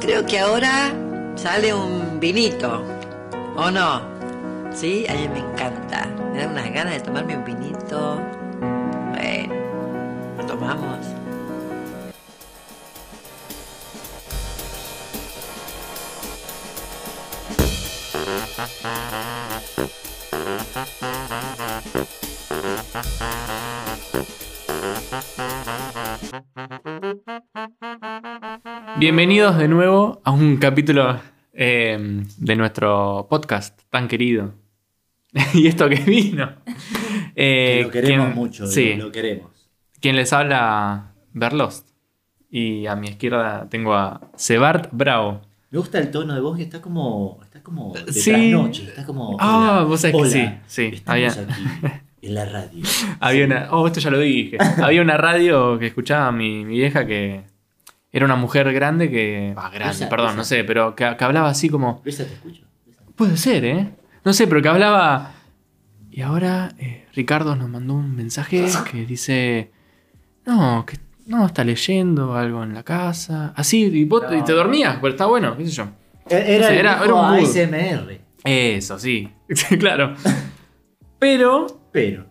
Creo que ahora sale un vinito, ¿o no? Sí, a mí me encanta. Me da unas ganas de tomarme un vinito. Bueno, lo tomamos. Bienvenidos de nuevo a un capítulo eh, de nuestro podcast tan querido. y esto que vino. Eh, Que lo queremos quien- mucho, Sí, lo queremos. quien les habla, Berlost. Y a mi izquierda tengo a Sebart Bravo. Me gusta el tono de voz que está como. Está como. De Sí. trasnoche, está como. Ah, vos sabés que sí, sí, había- aquí, en la radio. Había una. Oh, esto ya lo dije. Había una radio que escuchaba mi, mi vieja que era una mujer grande que. Ah, grande, perdón, no sé, pero que, que hablaba así como. Te escucho. Puede ser, ¿eh? No sé, pero que hablaba. Y ahora eh, Ricardo nos mandó un mensaje que dice. No, que no, está leyendo algo en la casa. Así, y, vos No. y te dormías, pero está bueno, qué sé yo. Era, el era- viejo era un. ASMR. Eso, sí. claro. Pero Pero.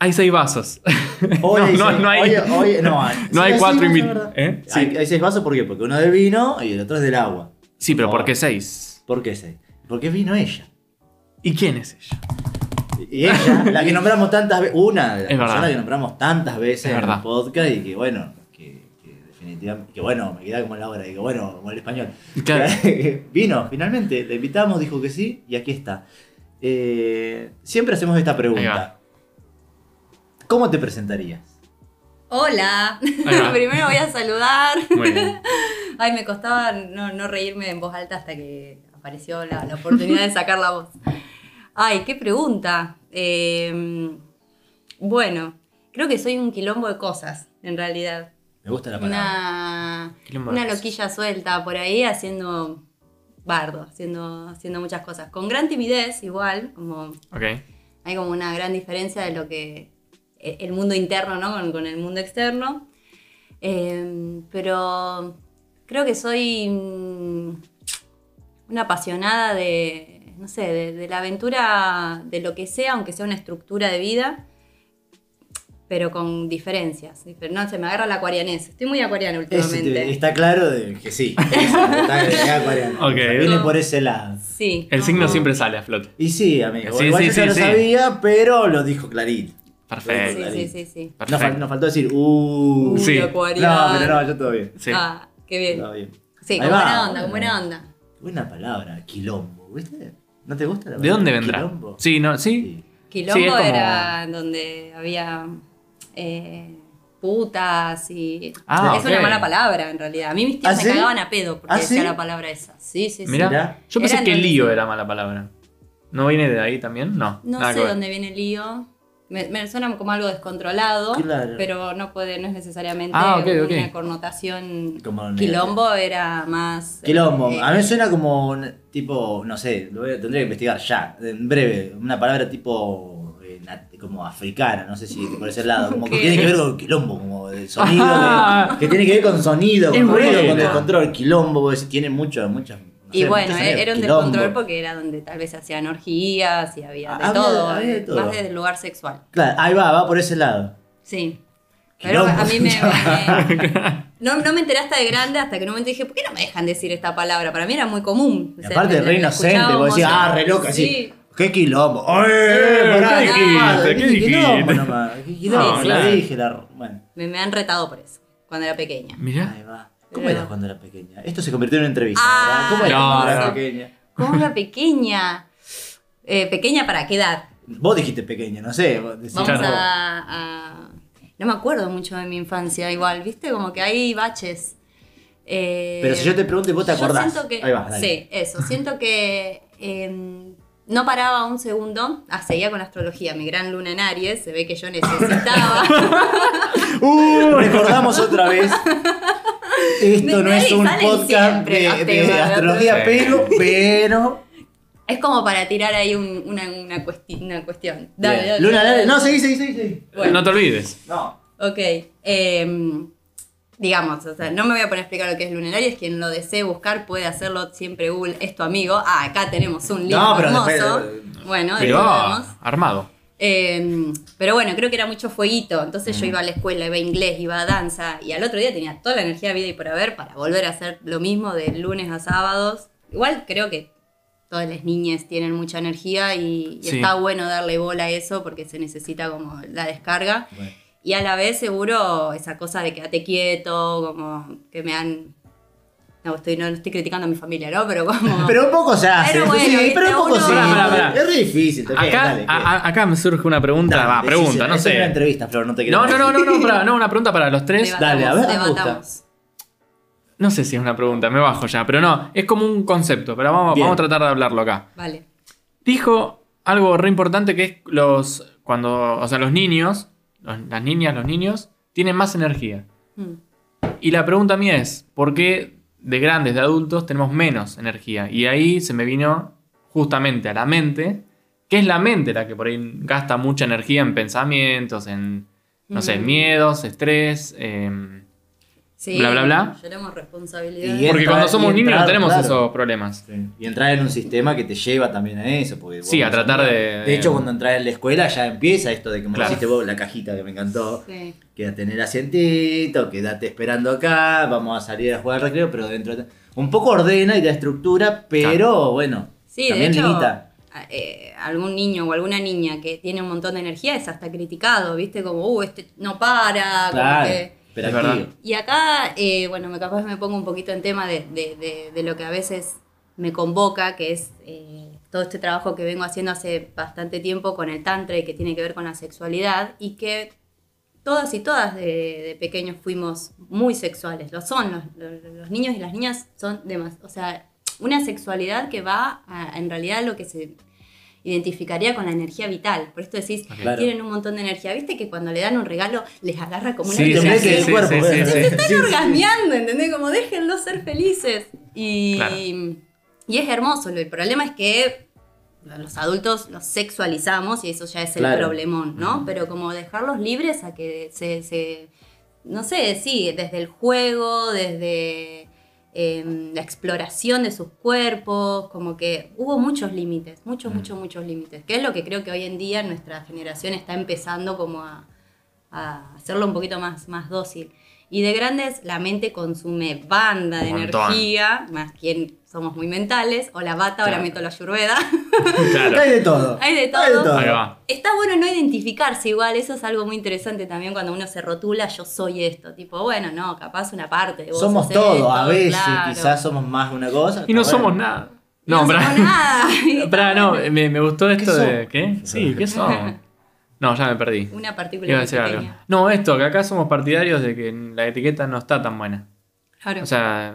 Hay seis vasos. Hoy no, hay no, seis- no hay. hoy- hoy- no, hay, no hay sí, cuatro invitados. ¿Eh? Sí. Hay, hay seis vasos, ¿por qué? Porque uno es del vino y el otro es del agua. Sí, pero No. ¿por qué seis? ¿Por qué seis? Porque vino ella. ¿Y quién es ella? Y ella, la que nombramos tantas veces, una de las Es verdad. personas que nombramos tantas veces Es en verdad. el podcast y que bueno, que, que definitivamente, que bueno, me queda como la hora, y que bueno, como el español. Claro. Vino, finalmente, le invitamos, dijo que sí, y aquí está. Eh, siempre hacemos esta Ahí pregunta. ¿Cómo te presentarías? Hola, primero voy a saludar. Muy bien. Ay, me costaba no, no reírme en voz alta hasta que apareció la, la oportunidad de sacar la voz. Ay, qué pregunta. Eh, bueno, creo que soy un quilombo de cosas, en realidad. Me gusta la palabra. Una, loquilla suelta por ahí haciendo bardo, haciendo, haciendo muchas cosas. Con gran timidez, igual, como Ok. hay como una gran diferencia de lo que el mundo interno, ¿no? Con, con el mundo externo. Eh, pero creo que soy mm, una apasionada de, no sé, de, de la aventura, de lo que sea, aunque sea una estructura de vida, pero con diferencias. Pero no se me agarra la acuarianés. Estoy muy acuariana Es- últimamente. está claro de que sí. está, está acuariano. Ok. O sea, viene por ese lado. Sí. El no, signo no. siempre sale a flote. Y sí, amigo. Sí, Igual sí, yo ya sí, lo sabía, pero lo dijo clarito. Perfecto. Sí, sí, sí, sí. Nos, Perfecto. fal- nos faltó decir, uh. Uy, Sí. No, pero no, yo todo bien. Sí. Ah, qué bien. Todo bien. Sí, Ahí con va. buena onda, con buena onda. Buena palabra, quilombo, ¿viste? ¿No te gusta la ¿De dónde palabra vendrá? Quilombo. Sí, no, sí. Sí. Quilombo Sí, es como- era donde había eh, putas y... Ah, es una mala palabra en realidad. A mí mis tíos ¿Ah, me sí? cagaban a pedo porque ¿Ah, decía sí? la palabra esa. Sí, sí, sí. Mira, Mirá. yo pensé Era que lío era mala palabra. ¿No viene de ahí también? No. No nada sé dónde viene el lío. Me, me suena como algo descontrolado, Claro. pero no puede, no es necesariamente Ah, una connotación. Como Quilombo era más. Quilombo. eh, A mí me suena como un tipo, no sé, lo voy a- tendría que investigar ya, en breve. Una palabra tipo eh, como africana, no sé si por ese lado. Como que tiene que ver con quilombo, como de sonido. de- que tiene que ver con sonido, con ruido, con descontrol. Quilombo, porque tiene mucho, muchas. No Y sé, bueno, sonidos. era un Quilombo. descontrol porque era donde tal vez hacían orgías y había de, Había- todo, había de todo. más del lugar sexual. Claro, ahí va, va por ese lado. Sí. Pero a mí me. me- no, no me enteré hasta de grande, hasta que en un momento dije, ¿por qué no me dejan decir esta palabra? Para mí era muy común. Y O sea, aparte, me- re inocente, vos decís, ah, re loca, así. Sí. ¿Qué quilombo? ¡Ay, Eh, pará, ¿qué dijiste? ¿Qué quilombo nomás, ¿Qué quilombo? Sí, la sí. dije, la... Bueno, Me, me han retado por eso, cuando era pequeña. Mira. ahí va. ¿Cómo eras cuando era pequeña? Esto se convirtió en una entrevista, Ah. ¿Cómo eras no, cuando eras no. pequeña? ¿Cómo era pequeña? Eh, ¿Pequeña para qué edad? Vos dijiste pequeña, no sé. Vamos Claro. a, a- No me acuerdo mucho de mi infancia igual, ¿viste? Como que hay baches. Eh, Pero si yo te pregunto y vos te acordás. siento que- Ahí va, dale. Sí, eso. Siento que eh, no paraba un segundo. Ah, seguía con astrología, mi gran luna en Aries. Se ve que yo necesitaba. Uh, recordamos otra vez. Esto De no es un podcast de, de astrología, Sí. pero, pero. es como para tirar ahí un- una, una, cuesti- una cuestión. Dale, dale, Luna, dale. No, seguí, seguí, seguí. seguí. Bueno. No te olvides. No. Ok. em, digamos, o sea, no me voy a poner a explicar lo que es lunares, quien lo desee buscar puede hacerlo siempre Google, es tu amigo. Ah, acá tenemos un libro No, pero hermoso. después- bueno, Pero, armado. Eh, pero bueno, creo que era mucho fueguito. Entonces Mm. yo iba a la escuela, iba a inglés, iba a danza. Y al otro día tenía toda la energía de vida y por haber para volver a hacer lo mismo de lunes a sábados. Igual creo que todas las niñas tienen mucha energía y, y Sí. está bueno darle bola a eso porque se necesita como la descarga. Bueno. Y a la vez seguro esa cosa de quédate quieto, como que me han... No estoy, no estoy criticando a mi familia, ¿no? Pero como... Pero un poco se hace. Pero bueno, sí, pero un poco uno- sí. Pará, pará, pará. Es re difícil. Acá, acá me surge una pregunta. Dale, va, decís, pregunta, no es una sé. entrevista, Flor, no te quiero No, no, no, no, no, pará, no, una pregunta para los tres. Dale, a ver, me gusta. No sé si es una pregunta, me bajo ya, pero no, es como un concepto, pero vamos, Bien. vamos a tratar de hablarlo acá. Vale. Dijo algo re importante que es los, cuando, o sea, los niños, los- las niñas, los niños, tienen más energía. Mm. Y la pregunta mía es, ¿por qué de grandes, de adultos, tenemos menos energía? Y ahí se me vino justamente a la mente, que es la mente la que por ahí gasta mucha energía en pensamientos, en, no sé, miedos, estrés. em, Sí, Bla, bla, bla. Tenemos responsabilidad. Y porque entra- cuando somos y niños no tenemos claro. esos problemas. Sí. Y entrar en un sistema que te lleva también a eso. Porque Sí, vos a tratar de- De hecho, cuando entras en la escuela ya empieza esto de que me Claro. hiciste vos la cajita que me encantó. Sí. Quédate en el asientito, quédate esperando acá, vamos a salir a jugar al recreo, pero dentro de... Un poco ordena y da estructura, pero bueno, Sí, también de hecho, limita. a- eh, algún niño o alguna niña que tiene un montón de energía es hasta criticado, ¿viste? Como, uh, este no para, como Claro, que- pero Es verdad. activo. Y acá, eh, bueno, me capaz me pongo un poquito en tema de, de- de- de lo que a veces me convoca, que es eh, todo este trabajo que vengo haciendo hace bastante tiempo con el tantra y que tiene que ver con la sexualidad y que todas y todas de, de pequeños fuimos muy sexuales, lo son, los, los- los niños y las niñas son demás, o sea, una sexualidad que va a, en realidad a lo que se identificaría con la energía vital. Por esto decís, Claro. tienen un montón de energía. ¿Viste que cuando le dan un regalo les agarra como una Sí, Te sí, sí, cuerpo, sí, ¿ves? sí, sí. están orgasmeando, ¿entendés? Como déjenlos ser felices. Y, Claro. y es hermoso. El problema es que los adultos los sexualizamos y eso ya es el Claro. problemón, ¿no? Pero como dejarlos libres a que se, se- no sé, sí, desde el juego, desde eh, la exploración de sus cuerpos, como que hubo muchos límites, muchos, muchos, muchos límites, que es lo que creo que hoy en día nuestra generación está empezando como a, a hacerlo un poquito más, más dócil. Y de grandes, la mente consume banda de energía, más quien somos muy mentales, o la bata, ahora Claro. meto la ayurveda. Claro. Hay de todo. Hay de todo. Ahí va. Está bueno no identificarse igual, eso es algo muy interesante también cuando uno se rotula, yo soy esto, tipo, bueno, no, capaz una parte de vos Somos todo, esto, a veces claro. quizás somos más de una cosa. Y no somos nada. No, pará. somos nada. Pará, no, me, me gustó esto ¿Qué de. ¿Qué? Sí, ¿qué somos? No, ya me perdí. Una partícula. No, esto, que acá somos partidarios de que la etiqueta no está tan buena. Claro. O sea,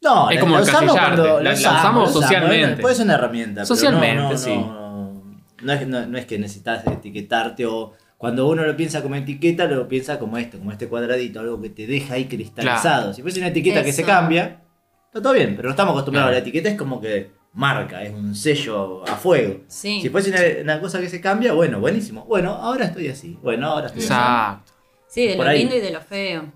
No, Es la- como la usamos cuando- la- la usamos socialmente. Puede ser una herramienta. pero Socialmente, no, no, sí. No, no es, no- no es que necesitas etiquetarte o cuando uno lo piensa como etiqueta, lo piensa como esto, como este cuadradito, algo que te deja ahí cristalizado. Si fuese una etiqueta que se cambia, está todo bien, pero no estamos acostumbrados Claro. a la etiqueta, es como que marca, es un sello a fuego. sí. Si fuese una, una cosa que se cambia, bueno, buenísimo. Bueno, ahora estoy así. Bueno, ahora estoy así. exacto. Sí, de Por lo ahí. lindo y de lo feo.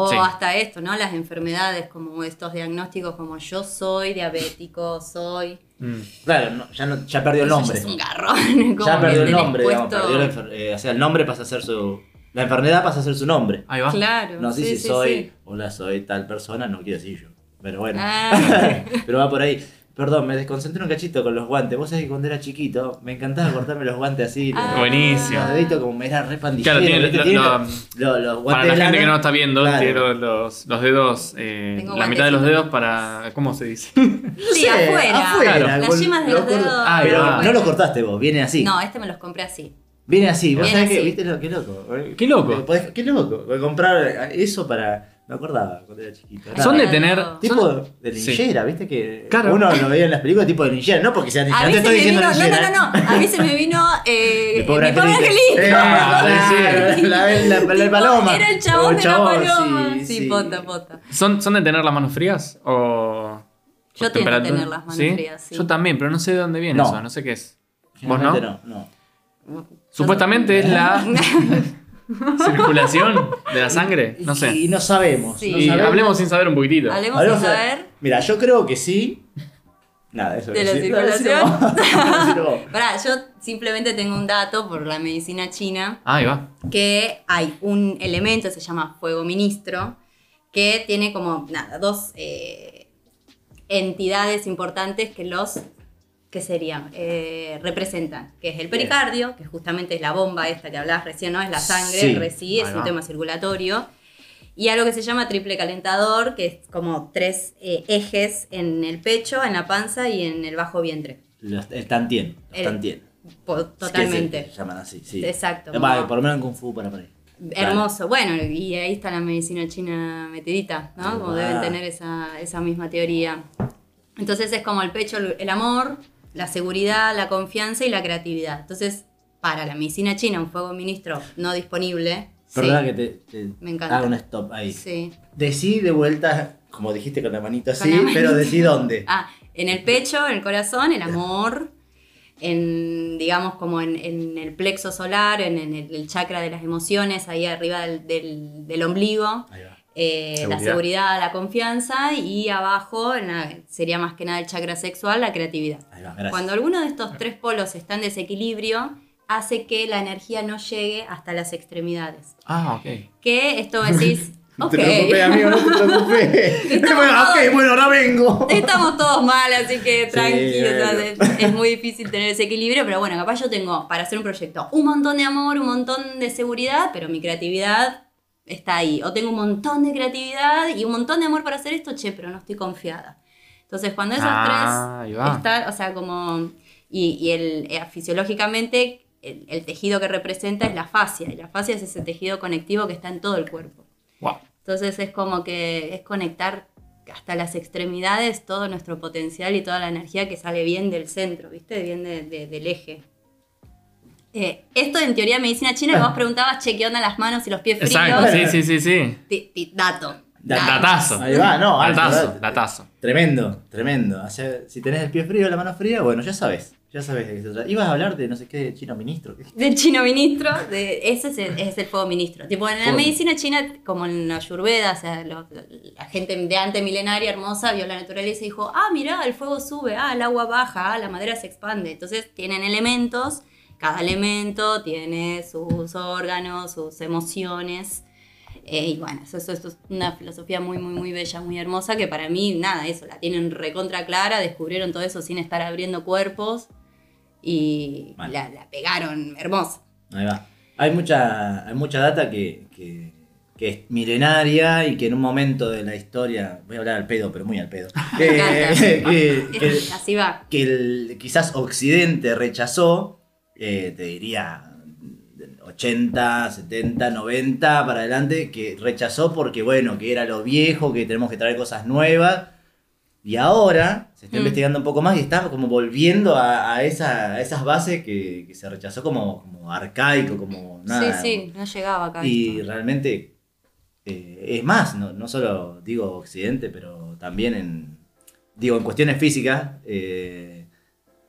O Sí. hasta esto, ¿no? Las enfermedades, como estos diagnósticos, como yo soy diabético, soy. Mm. Claro, no, ya, no- ya perdió el Eso ya nombre. Es un garrón. como Ya perdió el nombre, digamos, perdió la enfer- eh, o sea, el nombre pasa a ser su. La enfermedad pasa a ser su nombre. Ahí va. Claro. No sé sí, si sí, soy, sí. hola, soy tal persona, no quiero decir yo. Pero bueno. Ah. Pero va por ahí. Perdón, me desconcentré un cachito con los guantes. Vos sabés que cuando era chiquito me encantaba cortarme los guantes así. Ah. los- Buenísimo. Los deditos como me era re pandillero. Claro, tiene ¿viste? lo- Tiene lo- los, los- los Para la gente lana. que no está viendo, Claro. tiene los, los, los dedos, eh, Tengo la mitad de los dedos para. ¿Cómo se dice? Sí, sé, afuera. afuera, Las yemas de lo los dedos. Ah, Pero no lo cortaste vos, viene así. No, este me los compré así. Viene así, vos Viene sabés que, viste lo qué loco. Qué loco. Podés- Qué loco. Voy a comprar eso para. Me acordaba cuando era chiquito. Nada. Son de tener. Tipo son- de Sí. linchera, ¿viste? Que Claro. uno lo veía en las películas tipo de linchera, no porque sea linchera. No te vino, no, no, no, no, a mí se me vino eh, Mi pobre mi pobre angelito. Eh, Ah, la, la, la- la paloma. Era el chabón de la paloma. sí, Sí, sí. pota, pota. ¿Son, ¿Son de tener las manos frías? ¿O.? Yo a temperatura? tener las manos frías, sí. Yo también, pero no sé de dónde viene No. eso, no sé qué es. ¿Vos no? No, no. Supuestamente es la. circulación de la sangre. No sé. Y no sabemos. Sí. no Y sabemos. hablemos sin saber un poquitito. Hablemos Hablemos sin de- saber. Mira, yo creo que sí. Nada, eso De la circulación. Pará, yo simplemente tengo un dato por la medicina china Ah, ahí va. que hay un elemento, se llama fuego ministro, que tiene como, nada, dos eh, entidades importantes que los, que serían, Eh, representan, que es el pericardio, que justamente es la bomba esta que hablabas recién, ¿no? Es la sangre, Sí. el reci, es un tema circulatorio. Y algo que se llama triple calentador, que es como tres eh, ejes en el pecho, en la panza y en el bajo vientre. Los- El tantien. los El- tantien. Po- Es que Totalmente. se llaman así, sí. Exacto, como- por lo menos en Kung Fu para por ahí. Hermoso. Bueno, y ahí está la medicina china metidita, ¿no? Como deben tener esa, esa misma teoría. Entonces es como el pecho, el amor, la seguridad, la confianza y la creatividad. Entonces, para la medicina china, un fuego ministro no disponible. Perdona sí, que te, te Me encanta. haga un stop ahí. Sí. Decí de vuelta, como dijiste con la manito así, la pero decí dónde. Ah, en el pecho, en el corazón, el amor, en, digamos, como en, en el plexo solar, en, en el, el chakra de las emociones, ahí arriba del, del- del ombligo. Ahí va. Eh, la Seguridad. la confianza y abajo la- sería más que nada el chakra sexual, la creatividad. Va. Cuando alguno de estos tres polos está en desequilibrio, hace que la energía no llegue hasta las extremidades. Ah, ok. Que esto decís, No ok, te preocupes, amigo, no te preocupes. Bueno, ok, bueno, ahora vengo. estamos todos mal, así que tranqui, o sea, bueno. es, es muy difícil tener ese equilibrio, pero bueno, capaz yo tengo para hacer un proyecto un montón de amor, un montón de seguridad, pero mi creatividad está ahí. O tengo un montón de creatividad y un montón de amor para hacer esto, che, pero no estoy confiada. Entonces, cuando esos Ah, tres están, o sea, como. Y, y el, eh, fisiológicamente, el, el tejido que representa es la fascia, y la fascia es ese tejido conectivo que está en todo el cuerpo. Wow. Entonces es como que es conectar hasta las extremidades todo nuestro potencial y toda la energía que sale bien del centro, ¿viste? Bien de- de- del eje. Eh, esto en teoría de medicina china, que vos preguntabas, che, ¿qué onda las manos y los pies fríos? Exacto, sí, sí, sí, sí. Dato. Da- dato. Datazo. Ahí va, no, Datazo, datazo. Tremendo, tremendo. O sea, si tenés el pie frío, la mano fría, bueno, ya sabes. Ya sabes de qué se trata. Ibas a hablar de no sé qué, de chino ministro. Del chino ministro, de, ese es el, es el fuego ministro. Tipo, en la Fuego. medicina china, como en la ayurveda, o sea, lo- la gente de antes milenaria hermosa vio la naturaleza y dijo, ah, mirá, el fuego sube, ah, el agua baja, ah, la madera se expande. Entonces tienen elementos, cada elemento tiene sus órganos, sus emociones. Eh, y bueno, eso, eso- eso es una filosofía muy, muy, muy bella, muy hermosa, que para mí, nada, eso, la tienen recontra clara, descubrieron todo eso sin estar abriendo cuerpos y Vale. la, la pegaron hermosa.Í va. Hay mucha, hay mucha data que, que, que es milenaria y que en un momento de la historia, voy a hablar al pedo, pero muy al pedo, que, Así va. que el, quizás Occidente rechazó, eh, te diría 80, 70, 90 para adelante, que rechazó porque, bueno, que era lo viejo, que tenemos que traer cosas nuevas. Y ahora se está Mm. investigando un poco más y está como volviendo a, a esa- a esas bases que, que se rechazó como, como arcaico, como nada. Sí, sí, no llegaba acá. Y esto. realmente eh, es más, no, no solo digo Occidente, pero también en, digo, en cuestiones físicas, eh,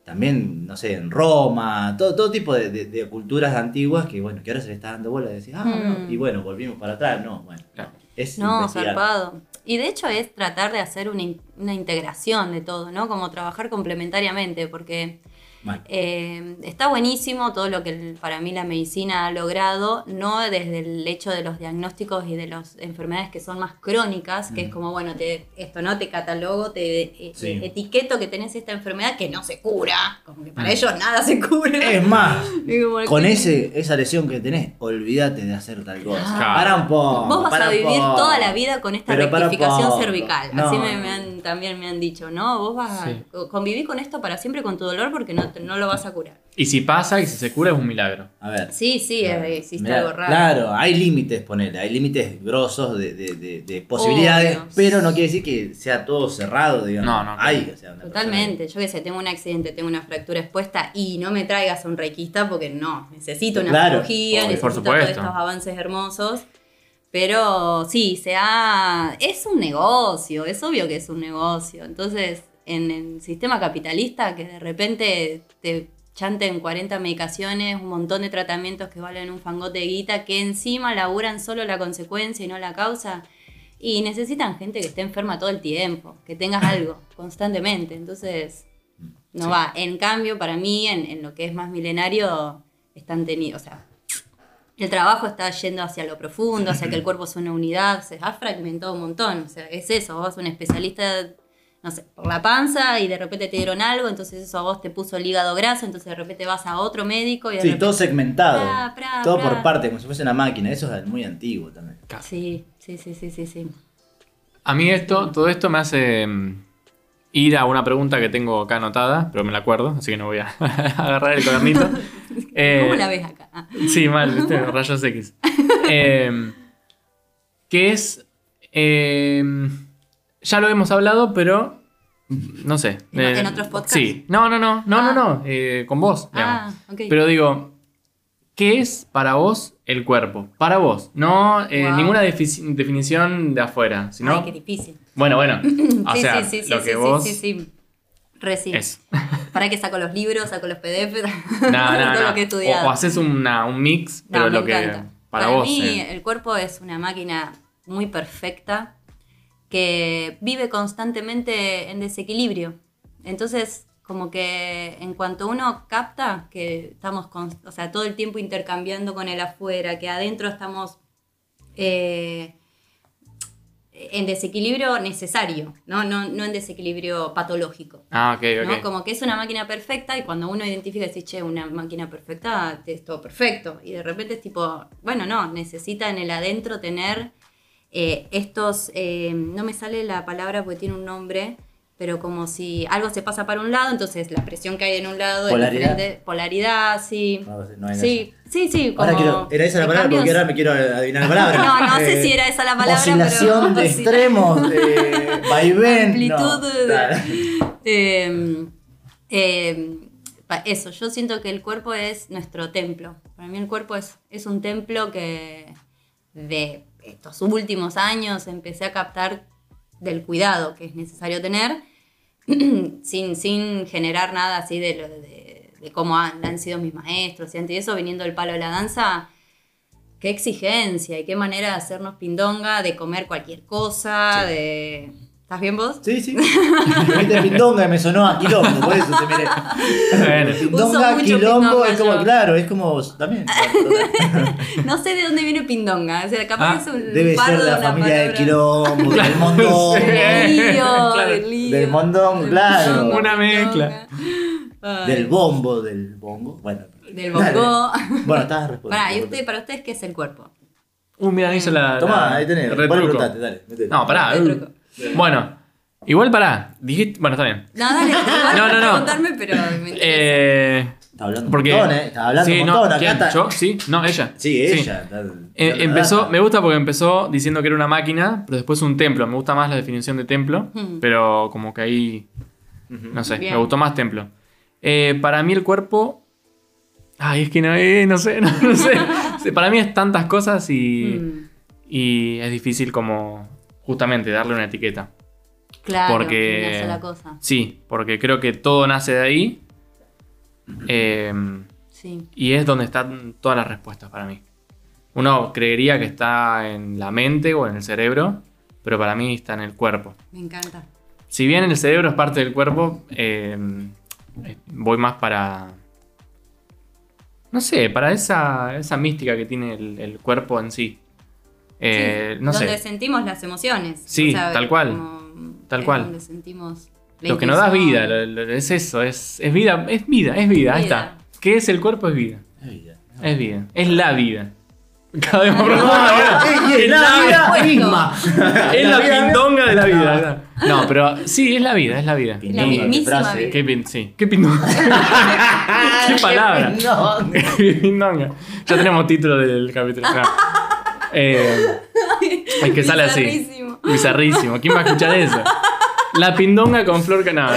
también, no sé, en Roma, todo, todo tipo de, de- de culturas antiguas que, bueno, que ahora se le está dando bola y decir, ah, no, Mm. y bueno, volvimos para atrás, no, bueno, Claro. es No, investigar. zarpado. Y de hecho es tratar de hacer una, una integración de todo, ¿no? Como trabajar complementariamente, porque Eh, está buenísimo todo lo que el- para mí la medicina ha logrado, no desde el hecho de los diagnósticos y de las enfermedades que son más crónicas, que es como, bueno, te, esto no te catalogo, te eh, Sí. eh, etiqueto que tenés esta enfermedad que no se cura, como que para Mm. ellos nada se cura. Es más, con que- ese, esa lesión que tenés, olvídate de hacer tal cosa. Claro. Para un poco. Vos vas para a vivir poco. toda la vida con esta Pero rectificación cervical. No. Así me, me han, también me han dicho, ¿no? Vos vas Sí. a convivir con esto para siempre con tu dolor porque no, no lo vas a curar. Y si pasa y si se cura es un milagro. A ver. Sí, sí, Claro. eh, existe Mirá, algo raro. Claro, hay límites, ponele, hay límites grosos de, de- de- de posibilidades, Obvio. pero no quiere decir que sea todo cerrado, digamos. No, no, Hay, o sea, una Totalmente, yo qué sé, tengo un accidente, tengo una fractura expuesta y no me traigas a un requista porque no, necesito una Claro, cirugía, obvio, necesito por todos estos avances hermosos. Pero sí, se ha... es un negocio, es obvio que es un negocio. Entonces, en el sistema capitalista que de repente te chanten 40 medicaciones, un montón de tratamientos que valen un fangote de guita, que encima laburan solo la consecuencia y no la causa. Y necesitan gente que esté enferma todo el tiempo, que tengas algo constantemente. Entonces, no Sí. va. En cambio, para mí, en, en lo que es más milenario, están teniendo, o sea, el trabajo está yendo hacia lo profundo, hacia que el cuerpo es una unidad, se ha fragmentado un montón. O sea, es eso, vos un especialista, no sé, por la panza y de repente te dieron algo, entonces eso a vos te puso el hígado graso, entonces de repente vas a otro médico y de Sí, repente... todo segmentado. Pra, pra, todo pra. por parte, como si fuese una máquina. Eso es muy antiguo también. Sí, sí, sí, sí, sí, sí. A mí esto, todo esto me hace mm, ir a una pregunta que tengo acá anotada, pero me la acuerdo, así que no voy a agarrar el cuadernito. Eh, ¿Cómo la ves acá? Ah. Sí, mal, ¿viste? Rayos X. Eh, que es. eh, ya lo hemos hablado, pero. No sé. ¿En- eh, en otros podcasts? Sí. No, no, no. No, no, Ah. no. eh, con vos. Ah, digamos. ok. Pero digo. ¿Qué es para vos el cuerpo? Para vos. No eh, Wow. ninguna defi- definición de afuera. Sino, Ay, qué difícil. bueno, bueno. O sí, sea, sí, sí, lo sí, que sí, vos. sí, sí, sí. Re sí. Es. Para que saco los libros, saco los PDF, No, no, todo no. lo que he estudiado. O, o haces una- un mix, pero lo que. Para, Para, vos. mí, el cuerpo es una máquina muy perfecta que vive constantemente en desequilibrio. Entonces, como que en cuanto uno capta que estamos, con- o sea, todo el tiempo intercambiando con el afuera, que adentro estamos eh, en desequilibrio necesario, ¿no? No, no en desequilibrio patológico. Ah, ok, ok. ¿no? Como que es una máquina perfecta y cuando uno identifica y dice, che, una máquina perfecta, es todo perfecto. Y de repente es tipo, bueno, no, necesita en el adentro tener eh, estos, eh, no me sale la palabra porque tiene un nombre, pero como si algo se pasa para un lado, entonces la presión que hay en un lado Polaridad. es. Polaridad, sí. No, no hay sí, sí, sí. Como Ahora quiero, era esa la de palabra cambios- porque ahora me quiero adivinar la palabra. No, no sé Eh, si era esa la palabra, Oscilación pero- de extremos, eh, vaivén. amplitud no, de-. Eh, eh, pa- eso, yo siento que el cuerpo es nuestro templo. Para mí el cuerpo es, es un templo que de estos últimos años empecé a captar del cuidado que es necesario tener sin, sin generar nada así de, lo- de, de cómo han, han sido mis maestros y antes de eso, viniendo del palo de la danza, qué exigencia y qué manera de hacernos pindonga, de comer cualquier cosa, de... ¿Estás bien vos? Sí, sí. Me dijiste pindonga y me sonó a quilombo, por eso te miré. Bueno. Pindonga, mucho quilombo, pindonga es como, yo. claro, es como también. No sé de dónde viene pindonga, o sea, capaz Ah, es un Debe par ser de de la familia de palabra. quilombo, del mondón. Sí. Del lío, Claro. del lío. Del mondón, claro. pindonga, Una mezcla. Ay, Del bombo, del bongo. Bueno. Del dale. bongo. Bueno, estabas respondiendo. Pará, ¿y usted, para ustedes qué es el cuerpo? Uh, mira, hizo la. Tomá, la- ahí tenés. Vos retruco. dale. No, pará. El Bueno, igual pará. Dijiste. Bueno, está bien. No, dale, No, no, no. preguntarme, pero me. Eh. Está hablando Porque. un montón, ¿eh? Está hablando sí, un no, montón. Acá ¿quién? está- ¿Yo? Sí, no, ella. Sí, ella. está- Eh, está- empezó, me gusta porque empezó diciendo que era una máquina, pero después un templo. Me gusta más la definición de templo, Hmm. pero como que ahí, no sé, Bien. me gustó más templo. Eh, para mí el cuerpo, ay, es que no, eh, no sé, no, no sé. Para mí es tantas cosas y, Mm, y es difícil como justamente darle una etiqueta. claro, porque- una sola cosa. Sí, porque creo que todo nace de ahí eh, Sí. y es donde están todas las respuestas para mí. Uno creería que está en la mente o en el cerebro, pero para mí está en el cuerpo. Me encanta. Si bien el cerebro es parte del cuerpo, eh, voy más para... No sé, para esa, esa mística que tiene el, el cuerpo en sí. Eh, Sí, no donde sé, sentimos las emociones. Sí, tal cual. como Tal es cual. Donde sentimos lo que nos da vida, lo- lo- es eso, es, es vida, es vida, es vida, ahí Vida. está. ¿Qué es el cuerpo? Es vida. Ay, ya. Es vida. Es la vida. Cada vez más Ah, profunda, ¿verdad? Es la vida Puesto. misma. Es la vida pindonga de la vida. No, pero sí, es la vida, es la vida. Pindonga, qué frase. vida. ¿Qué pin- sí. ¿Qué pindonga? ¿Qué palabra? No. ¿Qué pindonga? Ya tenemos título del capítulo. No. Eh, es que sale así. Bizarrísimo. Bizarrísimo. ¿Quién va a escuchar eso? La pindonga con flor canada.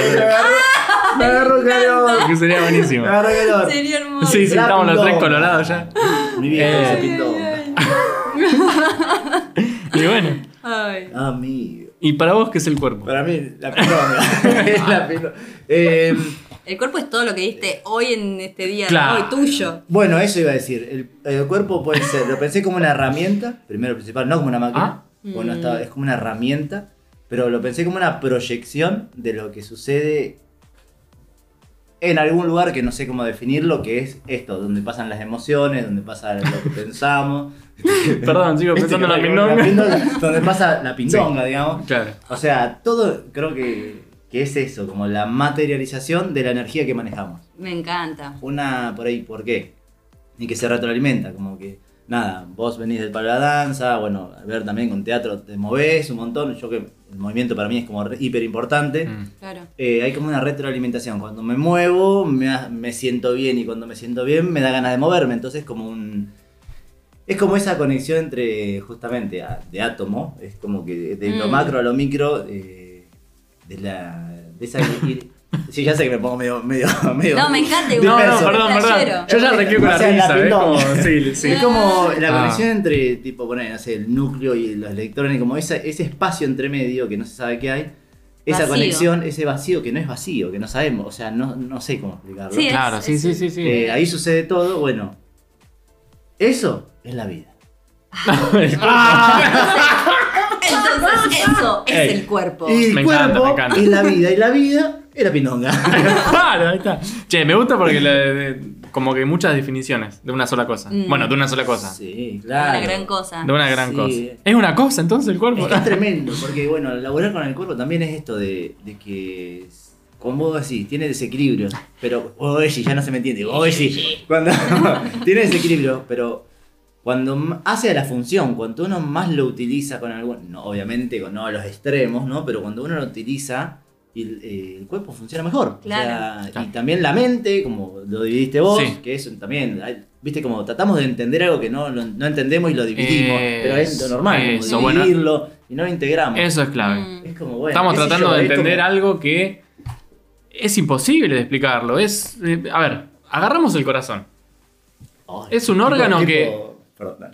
Me agarró calor. Que sería buenísimo. Me agarró calor. Sería hermoso. Sí, sí, La estamos los tres pindonga. colorados ya. Mi viejo Eh. se pintó. Y bueno. Ay. Amigo. ¿Y para vos qué es el cuerpo? Para mí, la pindonga. es la pindonga. Eh, El cuerpo es todo lo que diste hoy en este día Claro. hoy, tuyo. Bueno, eso iba a decir. El, el cuerpo puede ser, lo pensé como una herramienta, primero principal, no como una máquina. Ah. Bueno, Mm. está- es como una herramienta, pero lo pensé como una proyección de lo que sucede en algún lugar que no sé cómo definirlo, que es esto, donde pasan las emociones, donde pasa lo que pensamos. Perdón, sigo ¿Viste pensando en la pindonga. Donde pasa la pindonga, digamos. Claro. O sea, todo creo que, que es eso, como la materialización de la energía que manejamos. Me encanta. Una por ahí, ¿por qué? Y que se retroalimenta, como que, nada, vos venís del palo de la danza, bueno, a ver también con teatro te movés un montón, yo que el movimiento para mí es como hiper importante. Mm. Claro. Eh, hay como una retroalimentación, cuando me muevo me, me siento bien y cuando me siento bien me da ganas de moverme, entonces como un... Es como esa conexión entre justamente a- de átomo, es como que de lo Mm. macro a lo micro, eh, de la... De esa, sí, ya sé que me pongo medio... medio, medio No, me encanta No, igual. no, Disperso. perdón, perdón. Yo ya requiero con la risa, ¿ves? Como, sí, sí. Es como la Ah. conexión entre, tipo, poner, no sé, el núcleo y los electrones, como esa- ese espacio entre medio que no se sabe qué hay. Esa Vacío. conexión, ese vacío que no es vacío, que no sabemos, o sea, no, no sé cómo explicarlo. Sí, Claro, sí, es- sí, sí, sí. Eh, ahí sucede todo, bueno. Eso es la vida. Entonces, eso es Ey. el cuerpo. Y el Me cuerpo encanta, me encanta. es la vida, y la vida es la pindonga. claro, ahí está. Che, me gusta porque de- como que muchas definiciones de una sola cosa. Mm. Bueno, de una sola cosa. sí, Es claro. Una gran cosa. De una gran Sí. cosa. Es una cosa entonces el cuerpo. Es que es tremendo, porque bueno, laburar con el cuerpo también es esto de, de que, como vos decís, tiene desequilibrio, pero, oye, ya no se me entiende, oye, cuando tiene desequilibrio, pero cuando hace a la función, cuando uno más lo utiliza con algún, no, obviamente con no a los extremos, ¿no? Pero cuando uno lo utiliza, el, eh, el cuerpo funciona mejor. O sea, Claro. Y también la mente, como lo dividiste vos, Sí. que eso también, hay- viste, como tratamos de entender algo que no, lo- no entendemos y lo dividimos, pero es lo normal, como Eso, bueno. dividirlo y no lo integramos. Eso es clave. Mm. Es como, bueno, Estamos tratando yo, de entender como- algo que es imposible de explicarlo. Es, eh, a ver, agarramos el corazón. Es un órgano tipo- que- Perdón.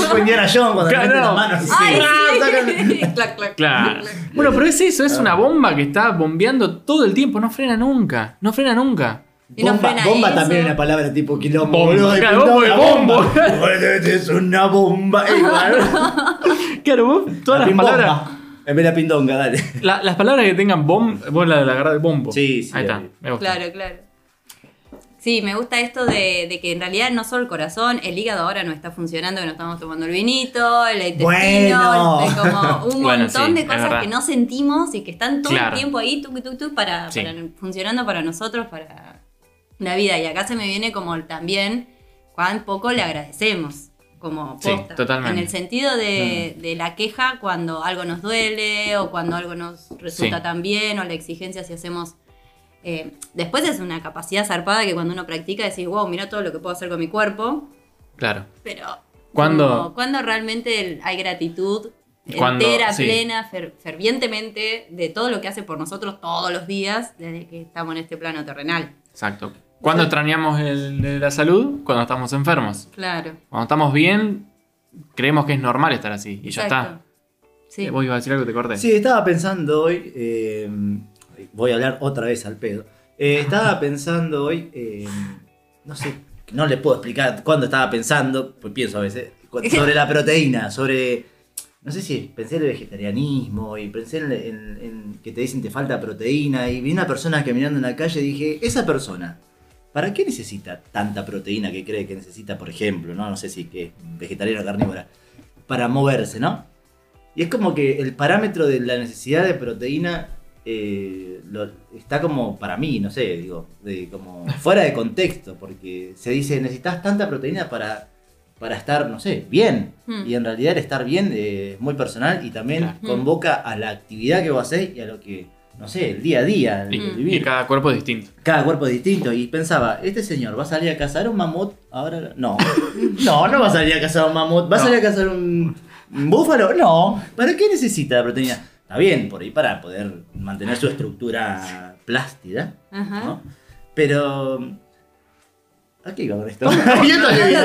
tipo Indiana Jones cuando Claro. le mete las manos. Ay, sacan- sí. clac, clac, Claro. clac. Bueno, pero es eso, es una bomba que está bombeando todo el tiempo, no frena nunca, no frena nunca. Y bomba bomba también es una palabra tipo quilombo. Bomba, boludo, claro, puta, bombo una Es una bomba. Igual. Claro, vos, todas La las palabras, En vez de la pindonga, dale. la- las palabras que tengan bomb, vos la, la agarrás de bombo. Sí, sí, Ahí está, obvio. me gusta. Claro, claro. Sí, me gusta esto de, de que en realidad no solo el corazón, el hígado ahora no está funcionando, que no estamos tomando el vinito, el intestino, Bueno. el- como un Bueno, montón sí, de cosas que no sentimos y que están todo Claro. el tiempo ahí, tuk, tuk, tuk, para, Sí. para- funcionando para nosotros, para la vida. Y acá se me viene como también cuán poco le agradecemos. Como Sí, posta. totalmente. En el sentido de, de la queja cuando algo nos duele o cuando algo nos resulta Sí. tan bien o la exigencia si hacemos eh, después es una capacidad zarpada que cuando uno practica decís, wow, mira todo lo que puedo hacer con mi cuerpo, Claro. pero cuando realmente hay gratitud Cuando- entera, sí. plena, fer- fervientemente de todo lo que hace por nosotros todos los días desde que estamos en este plano terrenal. Exacto. ¿Cuándo extrañamos el de la salud? Cuando estamos enfermos. Claro. Cuando estamos bien, creemos que es normal estar así. Y ya está. Sí. Eh, Vos ibas a decir algo, te corté. Sí, estaba pensando hoy. eh, voy a hablar otra vez al pedo. Eh, estaba pensando hoy. eh, no sé, no le puedo explicar cuándo estaba pensando, pues pienso a veces, sobre la proteína, sobre. No sé si pensé en el vegetarianismo y pensé en, en- en que te dicen te falta proteína y vi una persona caminando en la calle y dije, esa persona, ¿para qué necesita tanta proteína que cree que necesita, por ejemplo? No, no sé si que es vegetariana o carnívora, para moverse, ¿no? Y es como que el parámetro de la necesidad de proteína eh, lo- está como, para mí, no sé, digo, de- como fuera de contexto, porque se dice, necesitas tanta proteína para, para estar, no sé, bien. Hmm. Y en realidad el estar bien eh, es muy personal y también Claro. convoca a la actividad que vos hacés y a lo que, no sé, el día a día, el Y, vivir. y cada cuerpo es distinto. Cada cuerpo es distinto. Y pensaba, este señor va a salir a cazar un mamut. Ahora no. No, no va a salir a cazar un mamut. ¿Va a salir a cazar un, un búfalo? No. ¿Para qué necesita la proteína? Está bien, por ahí para poder mantener su estructura plástica. Ajá. ¿no? Pero. ¿A qué iba con esto? ¿Y esto qué vino?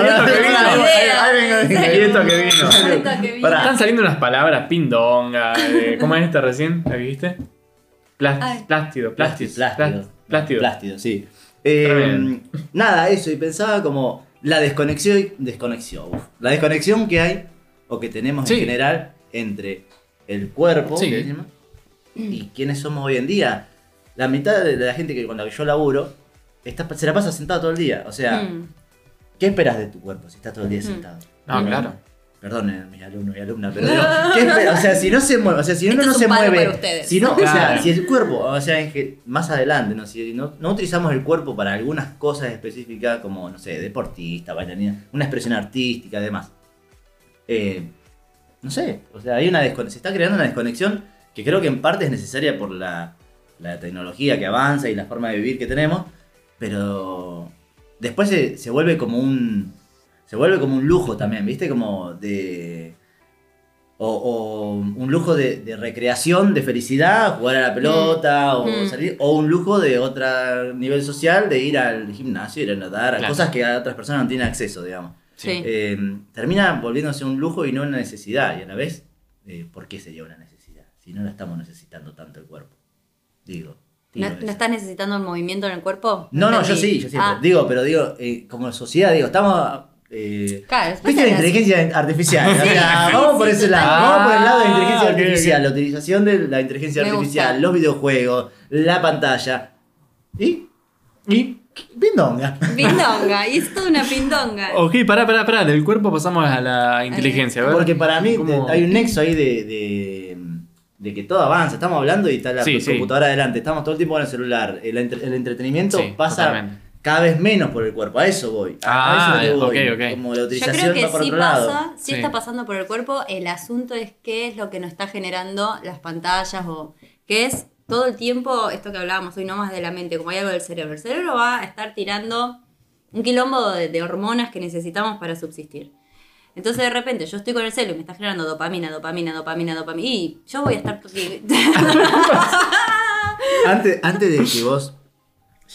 ¿Y esto que vino. Están saliendo unas palabras, pindonga, eh, ¿cómo es esta recién? ¿La que viste? Plástido, plástido. Plástido. Plástido. Plástido, sí. Eh, nada, eso, y pensaba como la desconexión, desconexión, uf, la desconexión que hay, o que tenemos Sí. en general, entre el cuerpo Sí. que y quiénes somos hoy en día. La mitad de la gente que con la que yo laburo está, se la pasa sentada todo el día. O sea, Mm. ¿qué esperas de tu cuerpo si estás todo el día Mm. sentado? No, claro. Perdón, mis alumnos y alumnas, pero digo. O sea, si no se mueve, o sea, si uno no es se mueve, si no, o sea, si el cuerpo, o sea, en que- más adelante, ¿no? si no, no utilizamos el cuerpo para algunas cosas específicas como, no sé, deportista, bailarina, una expresión artística, además. Eh, no sé, o sea, hay una se está creando una desconexión que creo que en parte es necesaria por la, la tecnología que avanza y la forma de vivir que tenemos, pero después se, se vuelve como un se vuelve como un lujo también, ¿viste? Como de o, o un lujo de, de recreación, de felicidad, jugar a la pelota o Mm. salir o un lujo de otro nivel social de ir al gimnasio, ir a nadar, a Claro. cosas que a otras personas no tienen acceso, digamos. Sí. Eh, termina volviéndose un lujo y no una necesidad. Y a la vez, eh, ¿por qué sería una necesidad? Si no la estamos necesitando tanto el cuerpo. Digo. ¿No, no estás necesitando el movimiento en el cuerpo? No, no, yo sí, yo siempre. Ah, Digo, pero digo, eh, como sociedad, digo, estamos. Eh, Claro, es ¿Viste la inteligencia artificial? O sea, Sí, vamos sí, por ese lado. total. Vamos por el lado de la inteligencia Ah, artificial, la utilización de la inteligencia Me artificial, gusta. los videojuegos, la pantalla. ¿Y? Y. Pindonga. Pindonga, y es toda una pindonga. Ok, pará, pará, pará. Del cuerpo pasamos a la inteligencia. a ver. Porque para mí hay un nexo ahí de, de, de que todo avanza. Estamos hablando y está la Sí, sí. computadora adelante. Estamos todo el tiempo con el celular. El, entre- el entretenimiento Sí, pasa totalmente. cada vez menos por el cuerpo. A eso voy. A, a Ah, eso es lo que voy. ok, ok. Como la Yo utilización creo que va por otro pasa, lado. Sí. está pasando por el cuerpo. El asunto es qué es lo que nos está generando las pantallas o qué es todo el tiempo esto que hablábamos hoy, no más de la mente, como hay algo del cerebro. El cerebro va a estar tirando un quilombo de, de hormonas que necesitamos para subsistir. Entonces de repente yo estoy con el celo y me está generando dopamina, dopamina, dopamina, dopamina. Y yo voy a estar... Antes, antes de que vos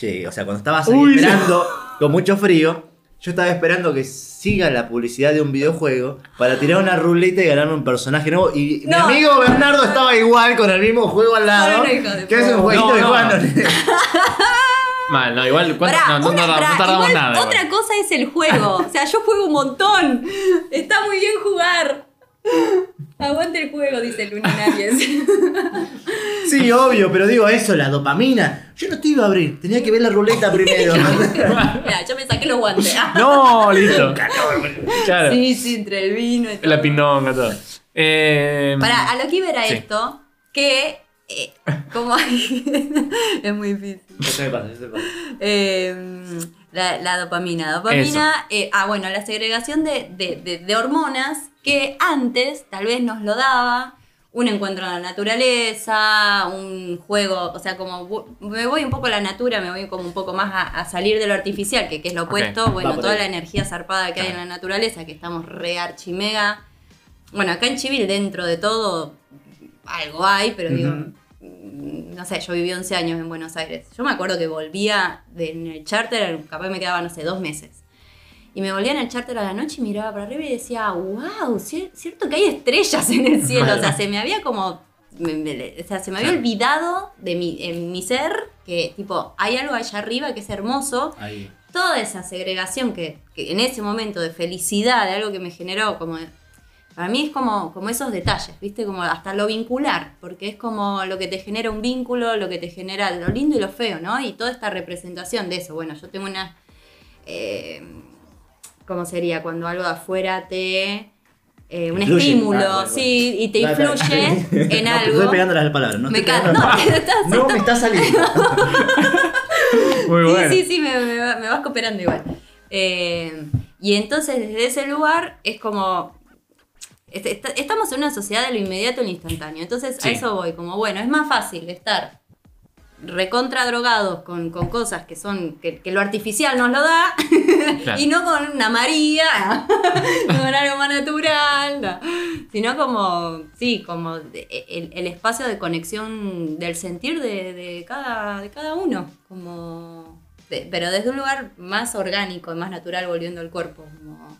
llegues, o sea, cuando estabas ahí Uy, esperando con mucho frío, yo estaba esperando que siga la publicidad de un videojuego para tirar una ruleta y ganarme un personaje nuevo. Y No. mi amigo Bernardo estaba igual con el mismo juego al lado. De que es un jueguito No, de no. Juan. Mal, no, igual. ¿cuánto- Pará, no, no, una- tardamos- pará, no tardamos igual nada. igual. Otra cosa es el juego. O sea, yo juego un montón. Está muy bien jugar. Aguante el juego, dice Luminarias. Sí, obvio, pero digo eso, la dopamina. Yo no te iba a abrir, tenía que ver la ruleta primero. Mira, yo me saqué los guantes. No, listo. Claro. Sí, sí, entre el vino y todo. La pindonga, todo. Eh, Pará, a lo que iba era Sí. esto, que eh, como es muy difícil. Eso me pasa, eso me pasa. Eh, la, la dopamina. Dopamina, eh, ah, bueno, la segregación de, de- de- de hormonas que antes tal vez nos lo daba un encuentro en la naturaleza, un juego, o sea, como me voy un poco a la natura, me voy como un poco más a, a salir de lo artificial, que, que es lo opuesto, bueno, toda ahí. la energía zarpada que hay en la naturaleza, que estamos re archimega. Bueno, acá en Chivil dentro de todo algo hay, pero digo, no sé, yo viví 11 años en Buenos Aires. Yo me acuerdo que volvía de- en el charter, capaz me quedaba, no sé, dos meses. Y me volvía en el charter a la noche y miraba para arriba y decía, wow, cierto que hay estrellas en el cielo. O sea, se me había como, me- me- o sea, se me había olvidado de mi, en mi ser que, tipo, hay algo allá arriba que es hermoso Ahí. toda esa segregación que, que en ese momento de felicidad, de algo que me generó, como para mí es como, como esos detalles, ¿viste? Como hasta lo vincular, porque es como lo que te genera un vínculo, lo que te genera lo lindo y lo feo, ¿no? Y toda esta representación de eso. Bueno, yo tengo una... eh, ¿Cómo sería? Cuando algo de afuera te... eh, un Influye. estímulo, Ah, bueno, bueno. sí, y te influye en No, te algo. Estoy pegando las palabras, no Me estoy ca- pegando- no, estás- No, me está saliendo. muy bueno. Sí, sí, sí, me, me me vas cooperando igual. Eh, y entonces desde ese lugar es como... est- est- Estamos en una sociedad de lo inmediato y lo instantáneo. Entonces Sí. a eso voy, como bueno, es más fácil estar recontra drogados con, con cosas que son que, que lo artificial nos lo da Claro. y no con una María no con algo más natural no. sino como sí como de- el, el espacio de conexión del sentir de, de cada de cada uno como de- pero desde un lugar más orgánico más natural volviendo al cuerpo como.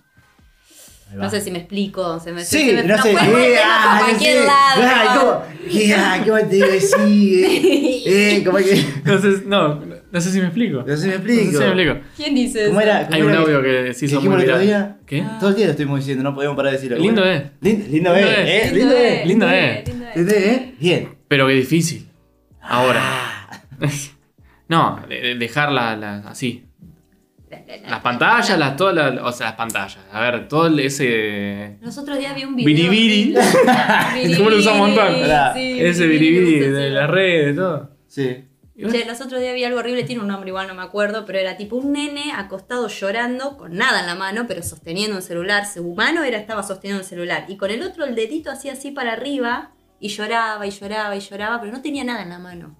No sé si me explico. Se me, Sí, se me- no sé. nos fuimos de eh, ah, no cualquier sé. lado. Ah, ¿cómo? Eh, ah, ¿Cómo te digo? Sí, eh, eh, ¿cómo que.? No sé, no, no sé si me explico. No sé si me No sé explico. si me explico. ¿Quién dice ¿Cómo era? ¿Cómo Hay un audio que se hizo muy viral. día? ¿Qué? Todo el día lo estuvimos diciendo, no podíamos parar de decirlo. Lindo es. Lindo, es. ¿eh? Lindo es. Lindo es. lindo es. ¿eh? Bien. Pero qué difícil. Ahora. Ah, No, de- de- dejar la, la- así. La, la, la, Las pantallas, las, todas las, o sea, las pantallas. A ver, todo el- ese. Los otros días vi un video. Biribiri. Biribiri, ¿Cómo lo usamos un montón? sí, Ese biribiri, de ese. las redes, todo. Sí. Che, los otros días vi algo horrible, tiene un nombre igual, no me acuerdo, pero era tipo un nene acostado llorando con nada en la mano, pero sosteniendo un celular. Su mano era, estaba sosteniendo un celular. Y con el otro el dedito hacía así para arriba y lloraba y lloraba y lloraba, pero no tenía nada en la mano.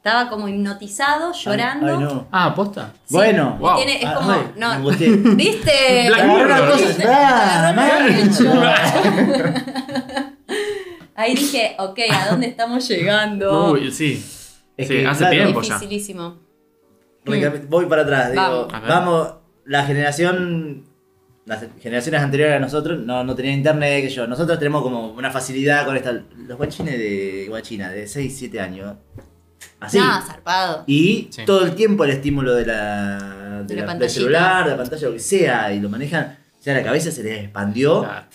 Estaba como hipnotizado, llorando. Ay, no. Ah, aposta. Sí, Bueno. Wow. tiene- es Ah, como. ay, no. ¿Viste? Ah. Ahí dije, ok, ¿a dónde estamos llegando? Uy, sí. Es Sí, que, hace claro, tiempo ya. Dificilísimo. Recapi- Voy para atrás, digo, vamos, la generación, las generaciones anteriores a nosotros no, no tenían internet, que yo, nosotros tenemos como una facilidad con esta, los guachines de guachina de 6, 7 años, así, No, zarpado. y Sí. todo el tiempo el estímulo de la, De de la la- del pantallita. celular, de la pantalla, lo que sea, y lo manejan, o sea, la cabeza se les expandió Claro.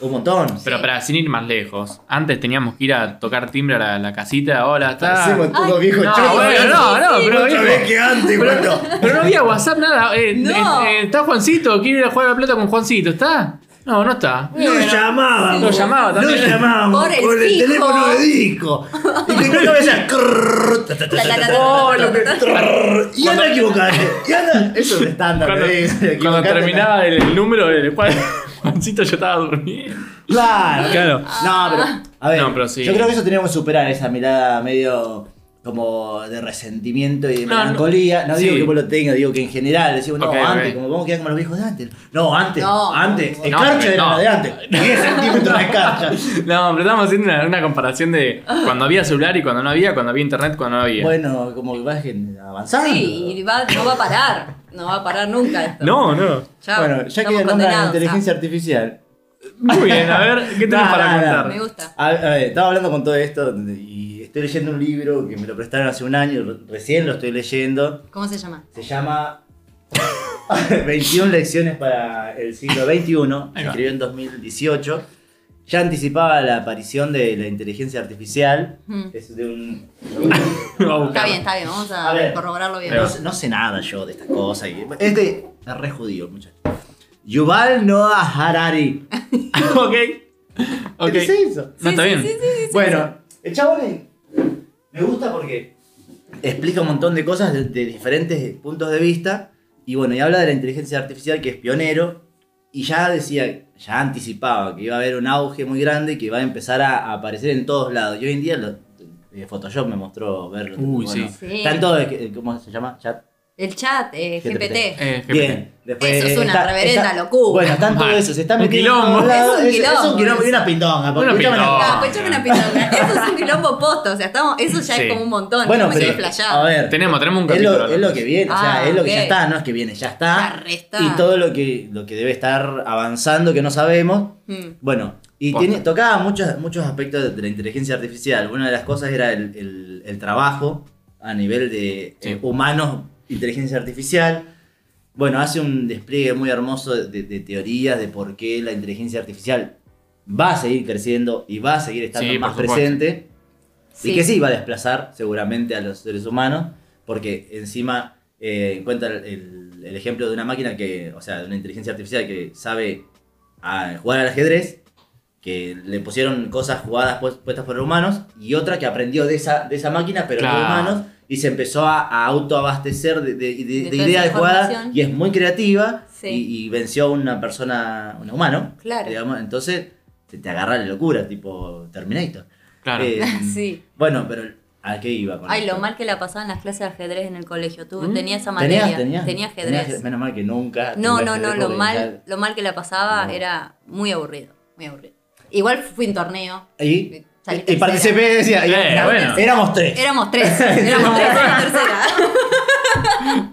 Un montón. Pero para sin ir más lejos, antes teníamos que ir a tocar timbre a la, la casita, hola, está. Todos Ay, viejos No, chocos, bueno, no, no, pero que antes, Pero, pero no había WhatsApp, nada. Eh, No. eh, eh, está Juancito, quiere ir a jugar a la pelota con Juancito, ¿está? No, no está. Lo llamábamos. Lo llamaba también. Lo llamábamos Por el teléfono de disco. Y que no cabeza. Oh, Y anda equivocaste. Y anda. Eso es estándar. Cuando, ¿eh? terminaba el, el número del cual Juancito yo estaba durmiendo. Claro. Claro. No, pero. A ver. No, pero sí. Yo creo que eso teníamos que superar esa mirada medio. Como de resentimiento y de No, no. melancolía. No, digo Sí. que vos lo tengas, digo que en general decimos, no, antes, como vamos a quedar como los viejos de antes. No, antes, No. antes. El No, carcha era no. la de antes. 10 centímetros de carcha. No, pero estábamos haciendo una, una comparación de cuando había celular y cuando no había, cuando había internet, cuando no había. Bueno, como que vas avanzando. Sí, y va- no va a parar. No va a parar nunca esto. No, no. Ya, bueno, ya que estamos nombran la inteligencia artificial. Muy bien, a ver, ¿qué tenés Nah, para nah, nah. contar? Me gusta. A, a ver, estaba hablando con todo esto y estoy leyendo un libro que me lo prestaron hace un año, re- recién lo estoy leyendo. ¿Cómo se llama? Se llama 21 lecciones para el siglo XXI. Se escribió en 2018. Ya anticipaba la aparición de la inteligencia artificial. Mm. Es de un. Está bien, está bien. Vamos a, A ver. corroborarlo bien. No, sé- no sé nada yo de estas cosas. y- Este es re judío, muchacho. Yuval Noah Harari. ok. Ok. ¿Qué se hizo? No, está sí, bien. sí, sí, sí, sí. Bueno, el chabón es- me gusta porque explica un montón de cosas de, de diferentes puntos de vista. Y bueno, y habla de la inteligencia artificial que es pionero. Y ya decía, ya anticipaba que iba a haber un auge muy grande y que va a empezar a, a aparecer en todos lados. Y hoy en día lo- eh, Photoshop me mostró verlo. Uy, Bueno, sí. Sí. Tanto, de- ¿cómo se llama? Chat. El chat, eh, GPT. GPT. Eh, GPT. Bien. Después Eso es una está- reverenda está- locura. Bueno, tanto Mal. eso, se está Un metiendo quilombo. lados. Es un Es, es un quilombo quilombo y una pindonga. porque Una una. No, escuchame una pilonga. Eso es un quilombo posto. O sea, estamos, eso ya Sí. es como un montón. Bueno, pero a ver, Tenemos, tenemos un es capítulo. lo, es lo que viene, o sea, Ah, es lo que ya está, no es que viene, ya Ya está. resta. Y todo lo que, lo que debe estar avanzando que no sabemos. Mm. Bueno, y tiene- tocaba muchos, muchos aspectos de la inteligencia artificial. Una de las cosas era el, el- el trabajo a nivel de Sí. eh, humanos, inteligencia artificial. Bueno, hace un despliegue muy hermoso de, de teorías de por qué la inteligencia artificial va a seguir creciendo y va a seguir estando Sí, más presente. Sí. Y que sí va a desplazar seguramente a los seres humanos, porque encima eh, encuentra el, el ejemplo de una máquina que, o sea, de una inteligencia artificial que sabe ah, jugar al ajedrez, que le pusieron cosas jugadas pues- puestas por humanos, y otra que aprendió de esa, de esa máquina, pero Claro. de humanos, y se empezó a, a autoabastecer de, de, de- De ideas de información. y es muy creativa, Sí. y, y venció a una persona, un humano, Claro. digamos, entonces te, te agarra la locura, tipo Terminator. Claro. Eh, Sí. bueno, pero ¿a qué iba con Ay, esto? lo mal que la pasaba en las clases de ajedrez en el colegio. Tú ¿Mm? tenía esa materia. ¿Tenías, tenías? Tenía ajedrez. menos mal que nunca. No, no, no, lo mal, lo mal que la pasaba No. era muy aburrido, muy aburrido. Igual fui en torneo. Y, Salí y tercera. participé, decía, y- Eh, bueno. éramos tres. Éramos tres, éramos tres en la tercera.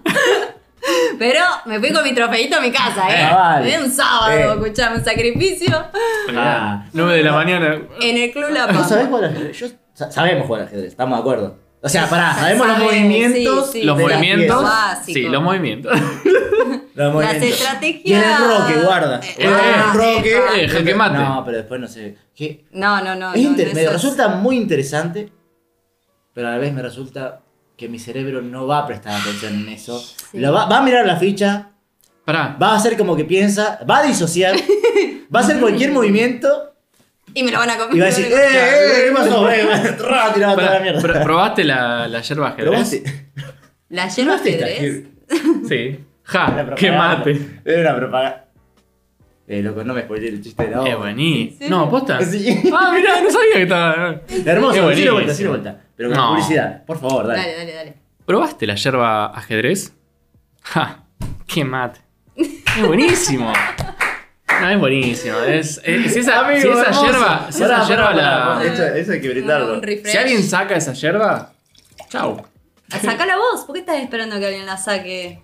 Pero me fui con mi trofeito a mi casa, ¿eh? Ah, vale. Un sábado, Eh. escuchame, un sacrificio. Ah. 9 de la mañana. En el Club La ¿No Pampa. sabés jugar al ajedrez? Yo, sa- sabemos jugar al ajedrez, estamos de acuerdo. O sea, pará, Sa- sabemos los movimientos. sí, sí. Los las movimientos. Sí, los movimientos. Los movimientos. estrategias- Y en el roque, guarda. Eh, En el ah, roque. eh, jaque mate. No, pero después no sé. ¿Qué? No, no, no. Es no, inter- no, me resulta muy interesante, pero a la vez me resulta que mi cerebro no va a prestar atención en eso. Sí. Lo va, va a mirar la ficha, Pará. va a hacer como que piensa, va a disociar, va a hacer cualquier movimiento Y me lo van a comer. y va a decir, ¡eh, eh! ¿Qué pasó? Eh, Ra, tiraba toda la mierda. pr- ¿Probaste la, la yerba Pero ajedrez? La yerba ajedrez. Sí. Ja, qué mate. Era una propaganda. Eh, loco, no me spoileé el chiste de la Es obra. buenísimo. ¿En No, posta. Sí. Ah, mirá, no sabía que estaba. Hermoso, Es sí vuelta, buenísimo. sí vuelta. Pero con No. publicidad, por favor, dale. Dale, dale, dale. ¿Probaste la yerba ajedrez? Ja, qué mate. Es buenísimo. No, es buenísimo. Es, esa, Amigo, si esa hermoso. yerba, si Pará, esa yerba pará, la. pará, Eso, eso hay que Un, brindarlo. un refresh. Si alguien saca esa yerba, chau. Sacala vos. ¿Por qué estás esperando que alguien la saque?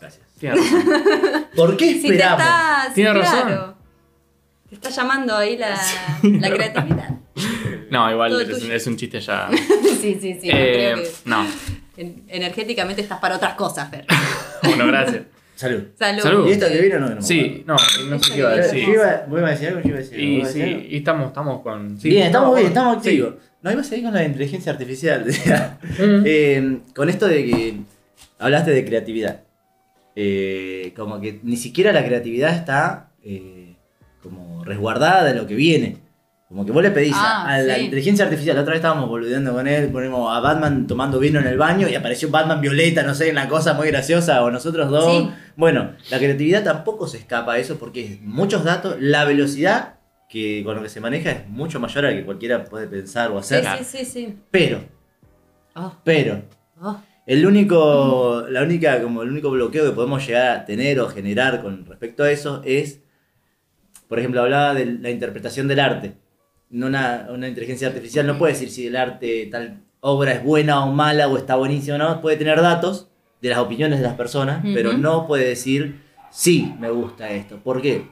Gracias. Tiene razón. ¿Por qué Si te esperamos? está. sí, Tiene claro. razón. Te está llamando ahí la, la creatividad. No, igual Todo es, tuyo. es un chiste ya. sí, sí, sí. no Eh, creo que- no. en- energéticamente estás para otras cosas, Fer. Bueno, gracias. Salud. Salud. Salud. ¿Y esta que vino no? no me Sí, no, no sé qué iba a decir. Yo iba- ¿Vos ibas a decir algo? Yo iba a decir algo. Y estamos, estamos con. sí. bien, estamos No, bien, estamos sí. activos. No, iba a seguir con la inteligencia artificial. Mm. Eh, con esto de que hablaste de creatividad. Eh, como que ni siquiera la creatividad está eh, como resguardada de lo que viene. Como que vos le pedís a- Ah, a, la sí. inteligencia artificial, la otra vez estábamos boludeando con él, ponemos a Batman tomando vino en el baño y apareció Batman violeta, no sé, una cosa muy graciosa, o nosotros dos. Sí. Bueno, la creatividad tampoco se escapa a eso porque es muchos datos, la velocidad que con lo que se maneja es mucho mayor a la que cualquiera puede pensar o hacer. sí, sí, sí. Pero, Oh, pero, oh. el único, la única, como el único bloqueo que podemos llegar a tener o generar con respecto a eso es, por ejemplo, hablaba de la interpretación del arte. No Una, una inteligencia artificial no puede decir si el arte, tal obra es buena o mala o está buenísima o no. Puede tener datos de las opiniones de las personas, pero Ujú. no puede decir sí, me gusta esto. ¿Por qué?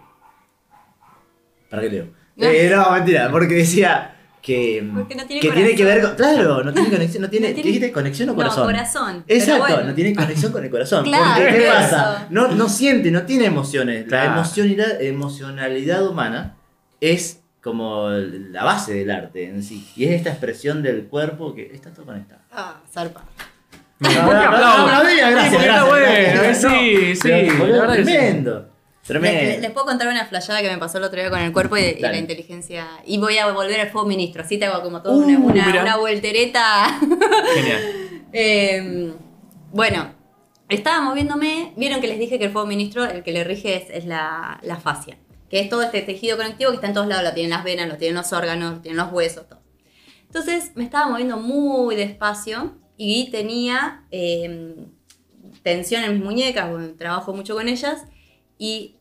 ¿Para qué leo? No. Eh, no, mentira, porque decía que, Porque no tiene que tiene que ver con. Claro, no tiene conexión, no tiene. No tiene- ¿Qué dijiste? ¿Conexión o corazón? No, corazón. pero Exacto, bueno. no tiene conexión con el corazón. Claro, Porque, ¿qué eso. pasa? No, no siente, no tiene emociones. Claro. La emocionalidad, emocionalidad humana es como la base del arte en sí. Y es esta expresión del cuerpo que está todo conectado. Ah, zarpa. No, No, ¿por qué no, no, gracias, Sí, sí, tremendo. Les, les puedo contar una flayada que me pasó el otro día con el cuerpo y, la inteligencia. Y voy a volver al fuego ministro. Así te hago como toda Uh, una, una, voltereta. Genial. Eh, bueno, estaba moviéndome. Vieron que les dije que el fuego ministro, el que le rige es, es la, la fascia. Que es todo este tejido conectivo que está en todos lados. Lo tienen las venas, lo tienen los órganos, lo tienen los huesos, todo. Entonces me estaba moviendo muy despacio y tenía eh, tensión en mis muñecas, porque trabajo mucho con ellas. Y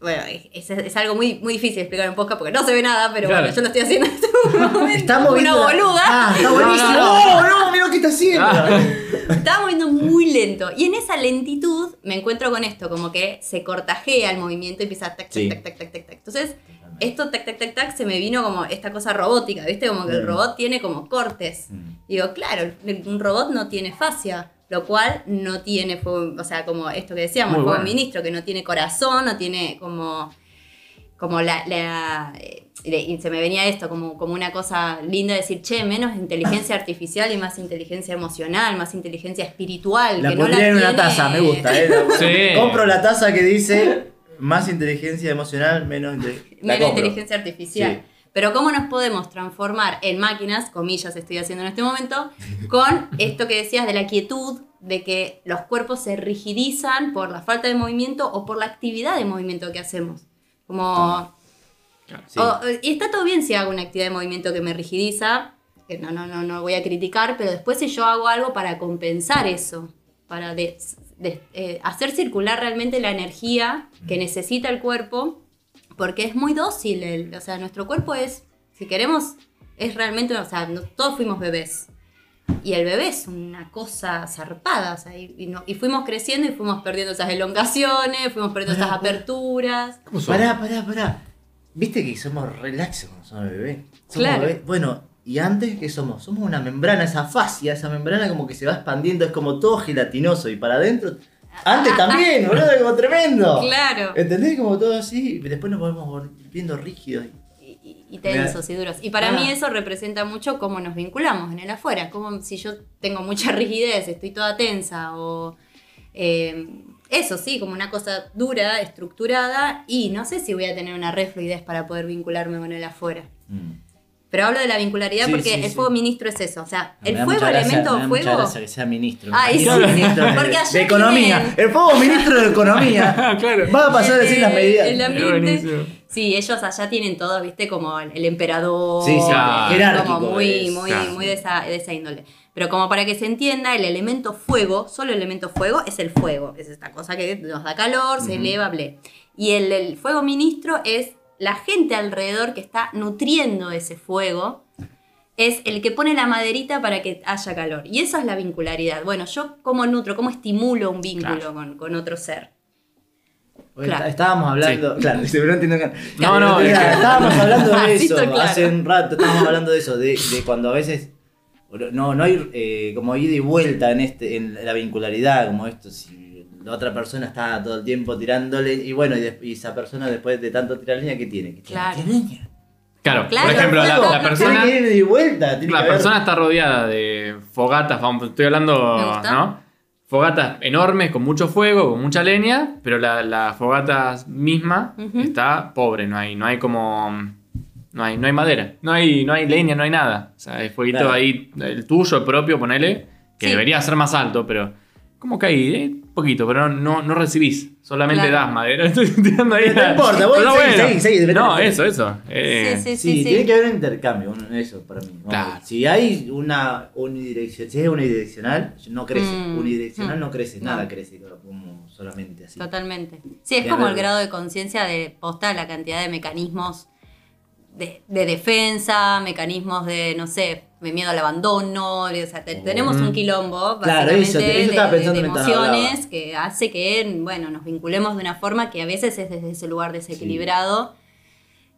bueno, es, es algo muy, muy difícil de explicar en podcast porque no se ve nada, pero Claro. bueno, yo lo estoy haciendo en este momento. Está moviendo. Una boluda. Ah, está buenísimo. No, No, no, mira lo que está haciendo. Ah. Estaba moviendo muy lento. Y en esa lentitud me encuentro con esto, como que se cortajea el movimiento y empieza tac, tac, Sí. tac, tac, tac, tac, tac. Entonces, esto tac, tac, tac, tac, se me vino como esta cosa robótica, ¿viste? Como que el Mm. robot tiene como cortes. Mm. Digo, claro, un robot no tiene fascia, lo cual no tiene fuego, o sea, como esto que decíamos, fuego bueno. ministro, que no tiene corazón, no tiene como, como la, la- eh, y se me venía esto como, como una cosa linda decir, che, menos inteligencia artificial y más inteligencia emocional, más inteligencia espiritual. La que no en una tiene- taza, me gusta. ¿eh? La- Sí. Compro la taza que dice más inteligencia emocional, menos, inte- Menos inteligencia artificial. Sí. Pero ¿cómo nos podemos transformar en máquinas, comillas estoy haciendo en este momento, con esto que decías de la quietud, de que los cuerpos se rigidizan por la falta de movimiento o por la actividad de movimiento que hacemos? Como... Sí. o- y está todo bien si hago una actividad de movimiento que me rigidiza, que no, no, no, no voy a criticar, pero después si yo hago algo para compensar eso, para de- de- eh, hacer circular realmente la energía que necesita el cuerpo, porque es muy dócil, el- o sea, nuestro cuerpo es, si queremos, es realmente, o sea, no- todos fuimos bebés. Y el bebé es una cosa zarpada, o sea, y, y no- y fuimos creciendo y fuimos perdiendo esas elongaciones, fuimos perdiendo esas aperturas. ¿Cómo? Pará, pará, pará. Viste que somos relaxos cuando somos bebés. Somos Claro. bebés. Bueno, ¿y antes qué somos? Somos una membrana, esa fascia, esa membrana como que se va expandiendo, es como todo gelatinoso y para adentro. Antes también, boludo, como tremendo. Claro. ¿Entendés? Como todo así, y después nos volvemos volviendo rígidos. y, y- y tensos y duros. Y para Ah. mí eso representa mucho cómo nos vinculamos en el afuera. Como si yo tengo mucha rigidez, estoy toda tensa o... eh, eso sí, como una cosa dura, estructurada y no sé si voy a tener una re fluidez para poder vincularme con el afuera. Mm. Pero hablo de la vincularidad Sí, porque sí, el sí. fuego ministro es eso. O sea, Me el fuego, gracia- elemento me da mucha fuego. gracia que sea ministro. Ay, sí, Ministro sí. de- Porque allá de economía. tienen- El fuego ministro de economía. Claro. Va a pasar a decir las Eh, medidas. el ambiente. Sí, ellos allá tienen todo, viste, como el, el emperador. Sí, jerárquico Como muy, es, muy, claro. muy de esa, de esa índole. Pero como para que se entienda, el elemento fuego, solo el elemento fuego, es el fuego. Es esta cosa que nos da calor, se eleva, ble. Y el, el fuego ministro es la gente alrededor que está nutriendo ese fuego. Es el que pone la maderita para que haya calor. Y esa es la vincularidad. Bueno, yo cómo nutro, cómo estimulo un vínculo Claro. con, con otro ser. Claro. Estábamos hablando, claro, se me entiendo acá. No, no, es que- estábamos hablando de eso claro. hace un rato, estábamos hablando de eso, de, de cuando a veces no, no hay eh, como ida y vuelta en este, en la vincularidad, como esto, si la otra persona está todo el tiempo tirándole, y bueno, y, y esa persona después de tanto tirar leña, ¿qué tiene? ¿Qué tiene? Claro. ¿Tiene leña? Claro, Claro, por ejemplo, la, la persona, Tiene que ir de vuelta. tiene la que persona está rodeada de fogatas, vamos, estoy hablando, Me gusta. ¿no? Fogatas enormes, con mucho fuego, con mucha leña, pero la, la fogata misma está pobre, no hay, no hay como... No hay, no hay madera, no hay, no hay leña, no hay nada. O sea, hay fueguito Claro. ahí, el tuyo propio, ponele, que Sí. debería ser más alto, pero como que ahí, eh, poquito, pero no, no recibís, solamente Claro. das madera. Estoy tirando ahí. No importa, vos Pero seguí, seguí, seguí, depende No, eso, eso. eh, Sí, sí, Sí, sí. tiene que haber un intercambio, un- eso para mí. Claro. Si hay una unidireccional, si es unidireccional, no crece. Mm, Unidireccional mm. no crece, nada No. crece como solamente así. Totalmente. Sí, es De como el grado de conciencia de posta, la cantidad de mecanismos de, de defensa, mecanismos de, no sé, de miedo al abandono. o sea, te- tenemos un quilombo, Claro, básicamente, eso, eso de- de, de emociones que hace que, bueno, nos vinculemos de una forma que a veces es desde ese lugar desequilibrado.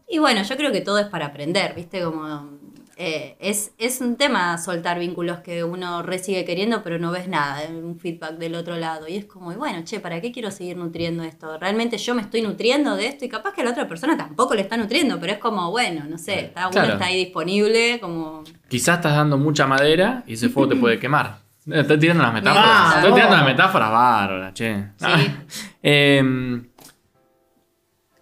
Y bueno, yo creo que todo es para aprender, ¿viste? Como eh, es, es un tema soltar vínculos que uno re sigue queriendo, pero no ves nada, un feedback del otro lado. Y es como, y bueno, che, ¿para qué quiero seguir nutriendo esto? ¿Realmente yo me estoy nutriendo de esto? Y capaz que la otra persona tampoco le está nutriendo, pero es como, bueno, no sé, está, uno está ahí disponible, como... Quizás estás dando mucha madera y ese fuego te puede quemar. Eh, Estoy tirando las metáforas. Estoy tirando las metáforas bárbaras, che. Ah. Em,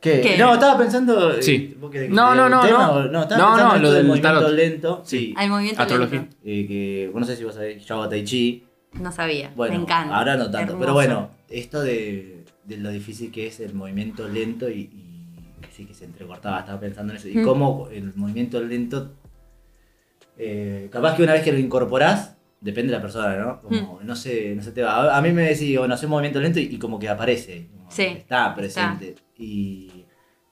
¿Qué? ¿Qué? No, estaba pensando. eh, Sí. ¿vos querés que No, no, no, un tema no. o- No, estaba no, pensando lo del movimiento tarot. lento. Sí. Al movimiento Astrología. lento. Eh, que, vos no sé si vos sabés, yo hago Tai Chi. No sabía, Bueno, me encanta. ahora no tanto. hermoso. Pero bueno, esto de, de lo difícil que es el movimiento lento y, y que sí que se entrecortaba, estaba pensando en eso. Y Mm. cómo el movimiento lento, eh, capaz que una vez que lo incorporás, depende de la persona, ¿no? Como, no sé, no se te va. A, a mí me decís, bueno, hacer movimiento lento y, y como que aparece. como Sí, está presente. Y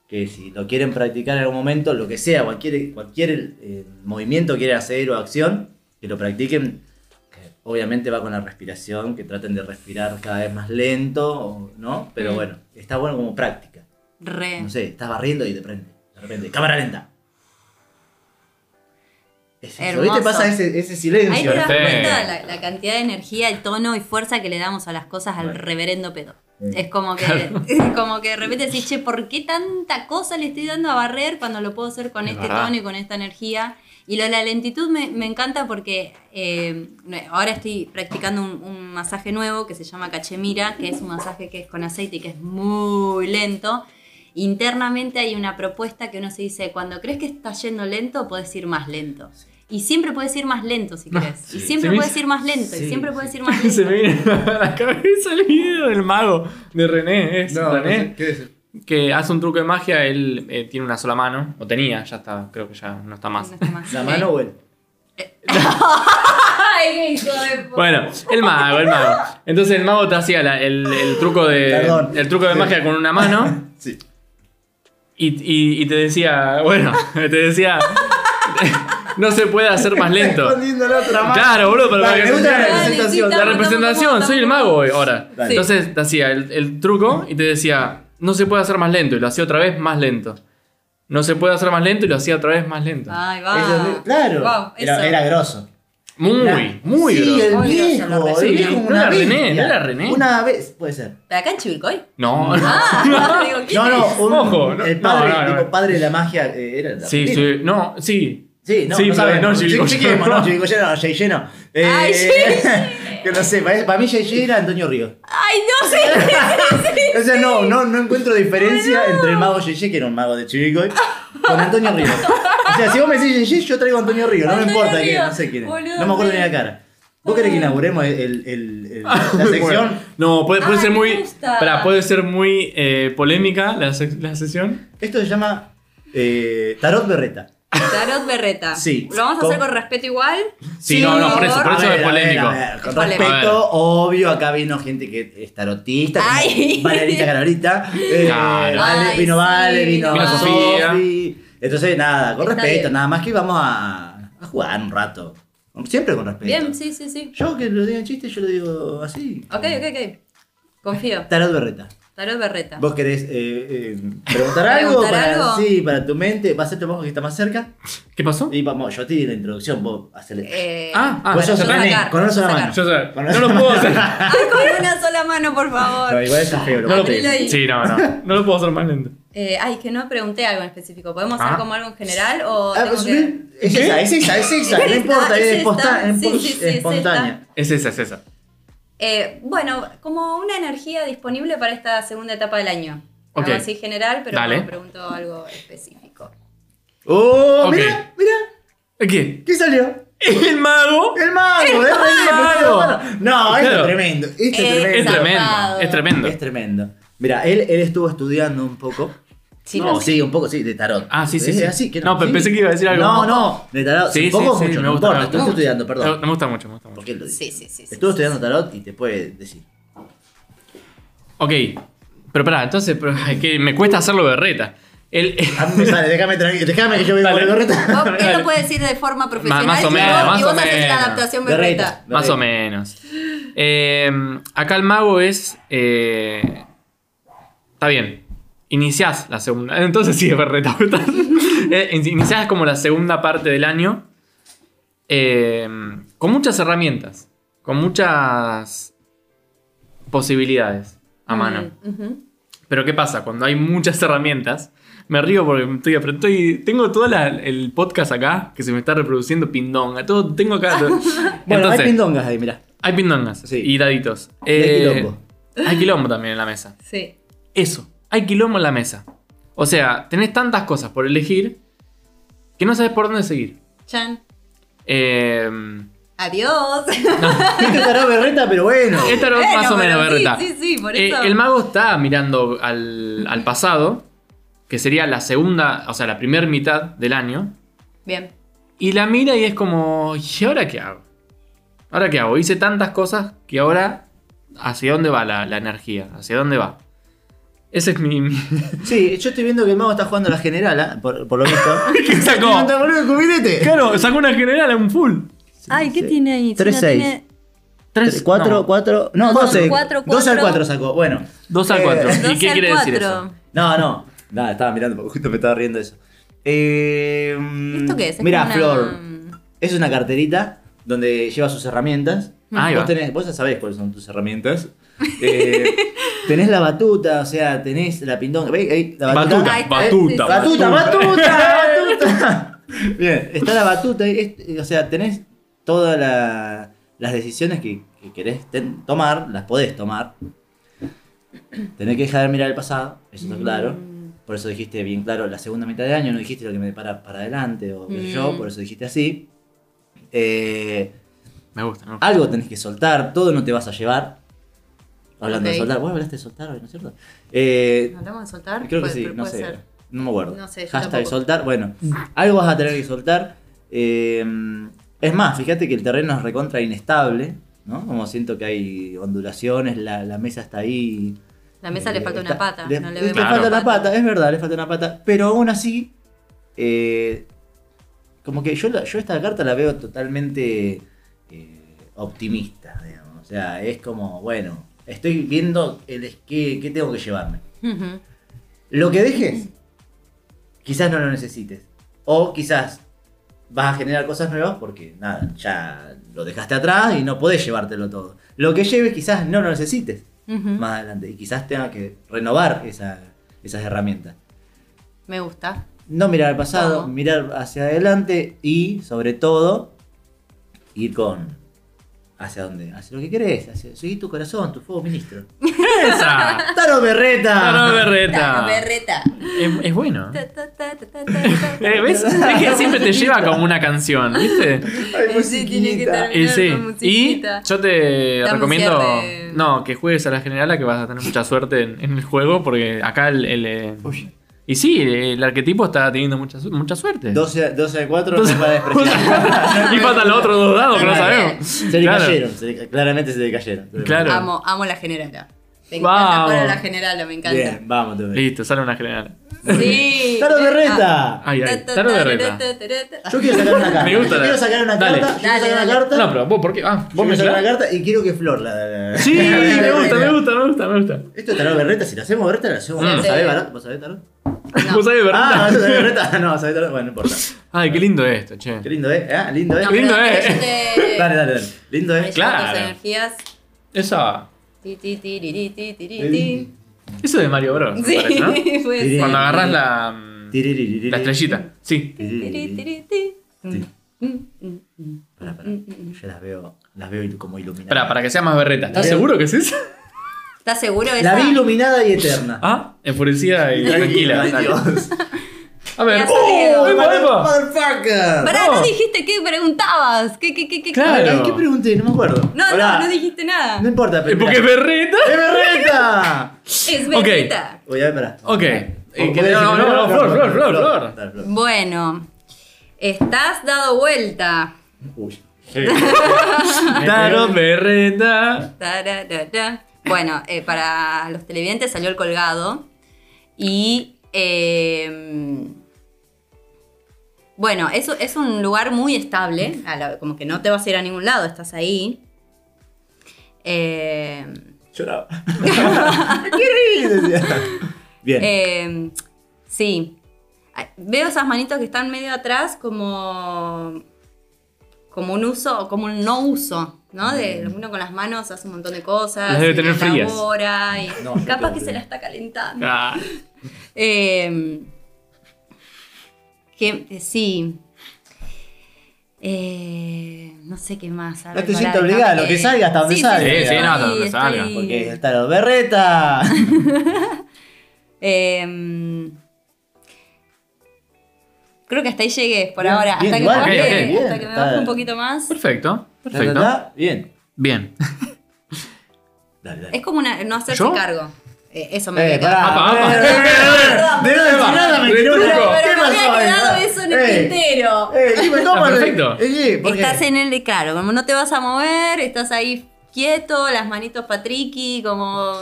que si lo quieren practicar en algún momento, lo que sea, cualquier, cualquier eh, movimiento que quieran hacer o acción, que lo practiquen que obviamente va con la respiración, que traten de respirar cada vez más lento, ¿no? Pero Mm. bueno, está bueno como práctica. Re. No sé, estás barriendo y de repente, de repente, cámara lenta. Es eso, Hermoso. ¿viste? Pasa ese, ese silencio. Ahí te das cuenta la, la cantidad de energía, el tono y fuerza que le damos a las cosas al Bueno. reverendo pedo. Mm. Es como que, como que de repente decís, che, ¿por qué tanta cosa le estoy dando a barrer cuando lo puedo hacer con Es este verdad. tono y con esta energía? Y lo de la lentitud me, me encanta porque eh, ahora estoy practicando un, un masaje nuevo que se llama Cachemira, que es un masaje que es con aceite y que es muy lento. Internamente hay una propuesta que uno se dice, cuando crees que está yendo lento, puedes ir más lento. Y siempre puedes ir más lento si No, sí. Y siempre Se puedes hizo- ir más lento. y siempre puedes ir más Se lento. me viene a la cabeza el video del mago de René. Es René. ¿qué es? Que hace un truco de magia, él eh, tiene una sola mano. O tenía, ya está, creo que ya no está más. No está más. ¿La mano o el? ¡Ay, qué hijo de puta! Bueno, el mago, el mago. Entonces el mago te hacía la- el, el truco de. Perdón. El truco de magia con una mano. Sí. Y, y- y te decía, bueno, te decía, no se puede hacer más lento. La. Claro, boludo, pero Dale, para me que gusta la representación. La representación, soy el mago hoy, ahora. Dale. Entonces te hacía el, el truco y te decía, no se puede hacer más lento, y lo hacía otra vez más lento. No se puede hacer más lento y lo hacía otra vez más lento. Ay, va. Eso, claro. Wow, era, eso. era grosso. Muy, muy sí, grosso. el Muy grosso, viejo, lo el viejo No una era René, no era René. Una vez, puede ser. ¿Pero acá en Chivilcoy? No, Ah, digo, ¿quién No, no, un- Ojo, no, el padre, no, no, no. tipo padre de la magia, eh, era el Sí, sí, no, sí. Sí, no, Sí, no sabemos. no, chiquemos, no, no, Jay Jay no. Eh, Ay, que no sé, para, para mí Jay Jay era Antonio Ríos. Ay, no sé. O sea, no, no, no encuentro diferencia entre el mago Jay Jay, que era un mago de Chivilcoy, con Antonio Ríos. O sea, si vos me decís Jay Jay, yo traigo a Antonio Ríos, no me importa quién, Ríos. no sé quién es. Boludo, no me acuerdo ni la cara. ¿Vos querés que inauguremos el, el- el- el- la sección? Bueno, no, puede, puede Ay, ser muy. pará, puede ser muy eh, polémica la, sec- la sesión. Esto se llama eh, Tarot Berreta. Tarot Berreta. Sí. ¿Lo vamos a hacer Con- con respeto igual? Sí, no, no, por eso, por A eso ver, es a ver, polémico. a ver, Con respeto, obvio, acá vino gente que es tarotista, Ay. Valerita Carolita. Eh, Claro. Vale, Ay, vino sí, Vale, vino, vino Sofía. Entonces, nada, con Está respeto, bien. nada más que vamos a, a jugar un rato. Siempre con respeto. Bien, sí, sí, sí. Yo que lo diga en chiste, yo lo digo así. Ok, ok, ok. Confío. Tarot Berreta. Tarot Berreta. ¿Vos querés eh, eh, preguntar algo? ¿Preguntar para, algo? Sí, para tu mente. Va a ser tu mago que está más cerca. ¿Qué pasó? Y vamos, yo te di la introducción, vos hacele. Eh, Ah, ah, Vos sos. René, con una sola mano. Yo sé, Con no lo puedo hacer. Ay, con una sola mano, por No, favor. igual está feo. No lo, sí, no, no. No lo puedo hacer más lento. Eh, ay, que no pregunté algo en específico. ¿Podemos hacer Ah. como algo en general o Ah, pues, que- es esa, es esa, es esa, Es no importa, es es, esta. esponta- es Sí, sí, sí, es espontánea. Es esa, es esa. Eh, bueno, como una energía disponible para esta segunda etapa del año. Ok. Algo así general, pero me pregunto algo específico. Oh, mira, mira, ¿Qué? ¿qué salió? El mago. El mago, ¡El René, mago! No, esto es tremendo, esto es Es Es tremendo. tremendo. Es tremendo. Es tremendo. Mira, él, él estuvo estudiando un poco. Sí, no, un poco, sí, de tarot. Ah, sí, sí, sí. Así que No, pero sí. pensé que iba a decir algo. No, no, de tarot. Sí, un poco sí, sí, mucho, me no importa, me estudiando, Me, perdón. me gusta mucho, me gusta mucho. Lo dice. Sí, sí, sí. sí, estudiando tarot y te puede decir. Ok. Pero pará, entonces, pero es que me cuesta hacerlo berreta. El, A mí me sale, déjame tranquilo, déjame que yo vea Dale. Vos- él Dale. lo puede decir de forma profesional más o y menos, vos- más y o vos haces la menos. adaptación Berreta. berreta. Más o menos. Eh, acá el mago es. eh, está bien. Iniciás la segunda. Entonces sí es berreta. Eh, Iniciás como la segunda parte del año. eh, con muchas herramientas. Con muchas posibilidades a mano. Pero ¿qué pasa? Cuando hay muchas herramientas, me río porque estoy, estoy tengo todo la- el podcast acá que se me está reproduciendo pindonga. Todo tengo acá. Bueno, Entonces, hay pindongas ahí, mirá. hay pindongas Sí. y daditos. Y hay Eh, quilombo. hay quilombo también en la mesa. Sí. Eso, hay quilombo en la mesa. O sea, tenés tantas cosas por elegir que no sabes por dónde seguir. Chan. Eh, Adiós. Este tarot berreta, pero bueno. esta era Bueno, más o menos sí, verdad. sí, sí, por Eh, eso. el mago está mirando al, al pasado, que sería la segunda, o sea, la primera mitad del año. Bien. Y la mira y es como, ¿y ahora qué hago? ¿Ahora qué hago? Hice tantas cosas que ahora, ¿hacia dónde va la, la energía? ¿Hacia dónde va? Ese es mi... mi- Sí, yo estoy viendo que el mago está jugando a la generala, por, por lo visto. ¿Qué sacó? Claro, sacó una general, un full. Ay, ¿qué sí. tiene ahí? Tres, Si no seis. tiene- 3, 4, 4, no, No, 12. cuatro, 2 al cuatro. 4 sacó, bueno. 2 al Eh, 4. ¿Y Doce qué quiere decir cuatro. eso? No, no. Nada, estaba mirando porque justo me estaba riendo eso. Eh, ¿Esto qué es? Es Mira, una- Flor. Es una carterita donde lleva sus herramientas. Ahí vos, va. tenés, vos ya sabés cuáles son tus herramientas. Eh, tenés la batuta, o sea, tenés la pindonga. ¿Veis? Ahí, la batuta. Batuta, batuta. Batuta, batuta, batuta. Bien, está la batuta. es- o sea, tenés todas la- las decisiones que, que querés ten- tomar, las podés tomar. Tenés que dejar de mirar el pasado, eso está claro. Por eso dijiste bien claro la segunda mitad de año, no dijiste lo que me depara para adelante o yo, Mm. por eso dijiste así. Eh, Me gusta, me gusta. algo tenés que soltar, todo no te vas a llevar. Hablando de soltar, vos hablaste de soltar hoy, ¿no es cierto? Eh, ¿Hablamos de soltar? Creo que Puede- sí, no sé. ser. No me acuerdo. No sé, yo Hashtag tampoco. soltar. Bueno, algo vas a tener que soltar. Eh, es más, fíjate que el terreno es recontra inestable, ¿no? Como siento que hay ondulaciones, la, la mesa está ahí. La mesa eh, le falta una pata. Le, no le le Claro. falta una pata, es verdad, le falta una pata. Pero aún así, eh, como que yo, yo esta carta la veo totalmente eh, optimista, digamos. O sea, es como, bueno, estoy viendo el, qué, qué tengo que llevarme. Lo que dejes, quizás no lo necesites. O quizás vas a generar cosas nuevas porque, nada, ya lo dejaste atrás y no podés llevártelo todo. Lo que lleves quizás no lo necesites más adelante y quizás tenga que renovar esa- esas herramientas. Me gusta. No mirar al pasado, mirar hacia adelante y, sobre todo, ir con. ¿Hacia dónde? Hacia lo que querés, hacia seguí tu corazón, tu fuego ministro. ¡Esa! ¡Taro Berreta! Taro Taro Berreta. Berreta. Es, es bueno. Eh, ¿Ves? Es que siempre te lleva como una canción, ¿viste? Ay, Sí, musiquita. Y sí. yo te recomiendo cierre. no, que juegues a la generala que vas a tener mucha suerte en, en el juego porque acá el... el, eh, Uy. Y sí, el arquetipo está teniendo mucha, su- mucha suerte. 12, 12 a 4 Doce- no va a despreciar. y faltan los otros dos dados que no sabemos. Se le Claro. cayeron, se le- claramente se le cayeron. Claro. Amo, amo la generala. Me encanta Vamos. jugar a la generala, me encanta. Bien, vamos, Toby. Listo, sale una general. Sí. ¡Taro Berreta! Ay, ay, Ta, ta, Taro ta, Berreta. ta, ta, ta, ta. Yo quiero sacar una carta. Me gusta Yo la- quiero sacar una Dale. carta. Quiero Dale, sacar una dale. carta. No, pero vos, ¿por qué? Ah, Yo vos me quiero sacar una carta y quiero que Flor la. la- la- Sí, la- me gusta, me gusta, me gusta, me gusta. Esto es Tarot Berreta, si lo hacemos Berreta, lo hacemos. Mm. ¿Vos Sí. sabés, Barot? ¿Vos sabés Tarot? No. ¿Vos sabés, Ah, verdad? ¿no sabés Berreta? No, sabés Tarot. Bueno, no importa. Ay, qué lindo esto, che. Qué lindo, ¿eh? ¿Ah? Lindo, ¿eh? No, lindo, pero eh. yo te- Dale, dale, dale. Lindo, me ¿eh? llevo Claro. energías. Esa. Eso de Mario Bros. Sí, parece, ¿no? Sí. Cuando agarras la. La estrellita. Sí. Ti, ri, ti, Tiririri. ri, ti. Sí. Mm, mm, mm. Pará, pará. Yo las veo, las veo como iluminadas. Para, para que sea más berreta. ¿Estás seguro que es eso? ¿Estás seguro de La esa? vi iluminada y eterna. Ah, enfurecida y tranquila. A ver. ¡Oh! ¡Epa, epa! Motherfucker. Pará, No. no dijiste qué preguntabas. ¿Qué, qué, qué, qué? Claro. Ay, ¿Qué pregunté? No me acuerdo. No, no, no dijiste nada. No importa, pero. Porque es berreta. ¡Es berreta! Es verdad. Voy a ver, pará. Ok. Eh, Eh, que- ¿podés no, no, no? Flor, Flor, Flor, Flor. Dale, Flor. Bueno, estás dado vuelta. Uy. Taro berreta. Tararara. Bueno, eh, para los televidentes salió el colgado. Y. eh, bueno, es, es un lugar muy estable. a la- como que no te vas a ir a ningún lado, estás ahí. Eh, Lloraba. ¡Qué! Decía. Bien. Eh, sí. Veo esas manitos que están medio atrás como. como un uso, como un no uso, ¿no? De uno con las manos hace un montón de cosas. Las debe y tener frías. y No, capaz que se la está calentando. Ah, Eh, que eh, sí. Eh, no sé qué más. A No te sientas obligada, lo que salga, hasta donde Sí, salga. Sí, Sí, sí, no, hasta donde estoy- salga, Porque está la berreta. Eh, creo que hasta ahí llegué por Bien, ahora. bien, hasta que, igual, baje, bien, hasta que me baje un poquito más. perfecto. ¿Ta, Perfecto. Bien. Bien. Dale, dale. Es como una, no hacerse ¿Yo? cargo. Eh, eso me Eh, pará. Apa, apa. Eh, eh, eh, De nada, me Pero ¿Qué me había quedado eso en el tintero. Eh. Ah, perfecto. Estás en el, claro, como no te vas a mover, estás ahí quieto, las manitos patriqui, como...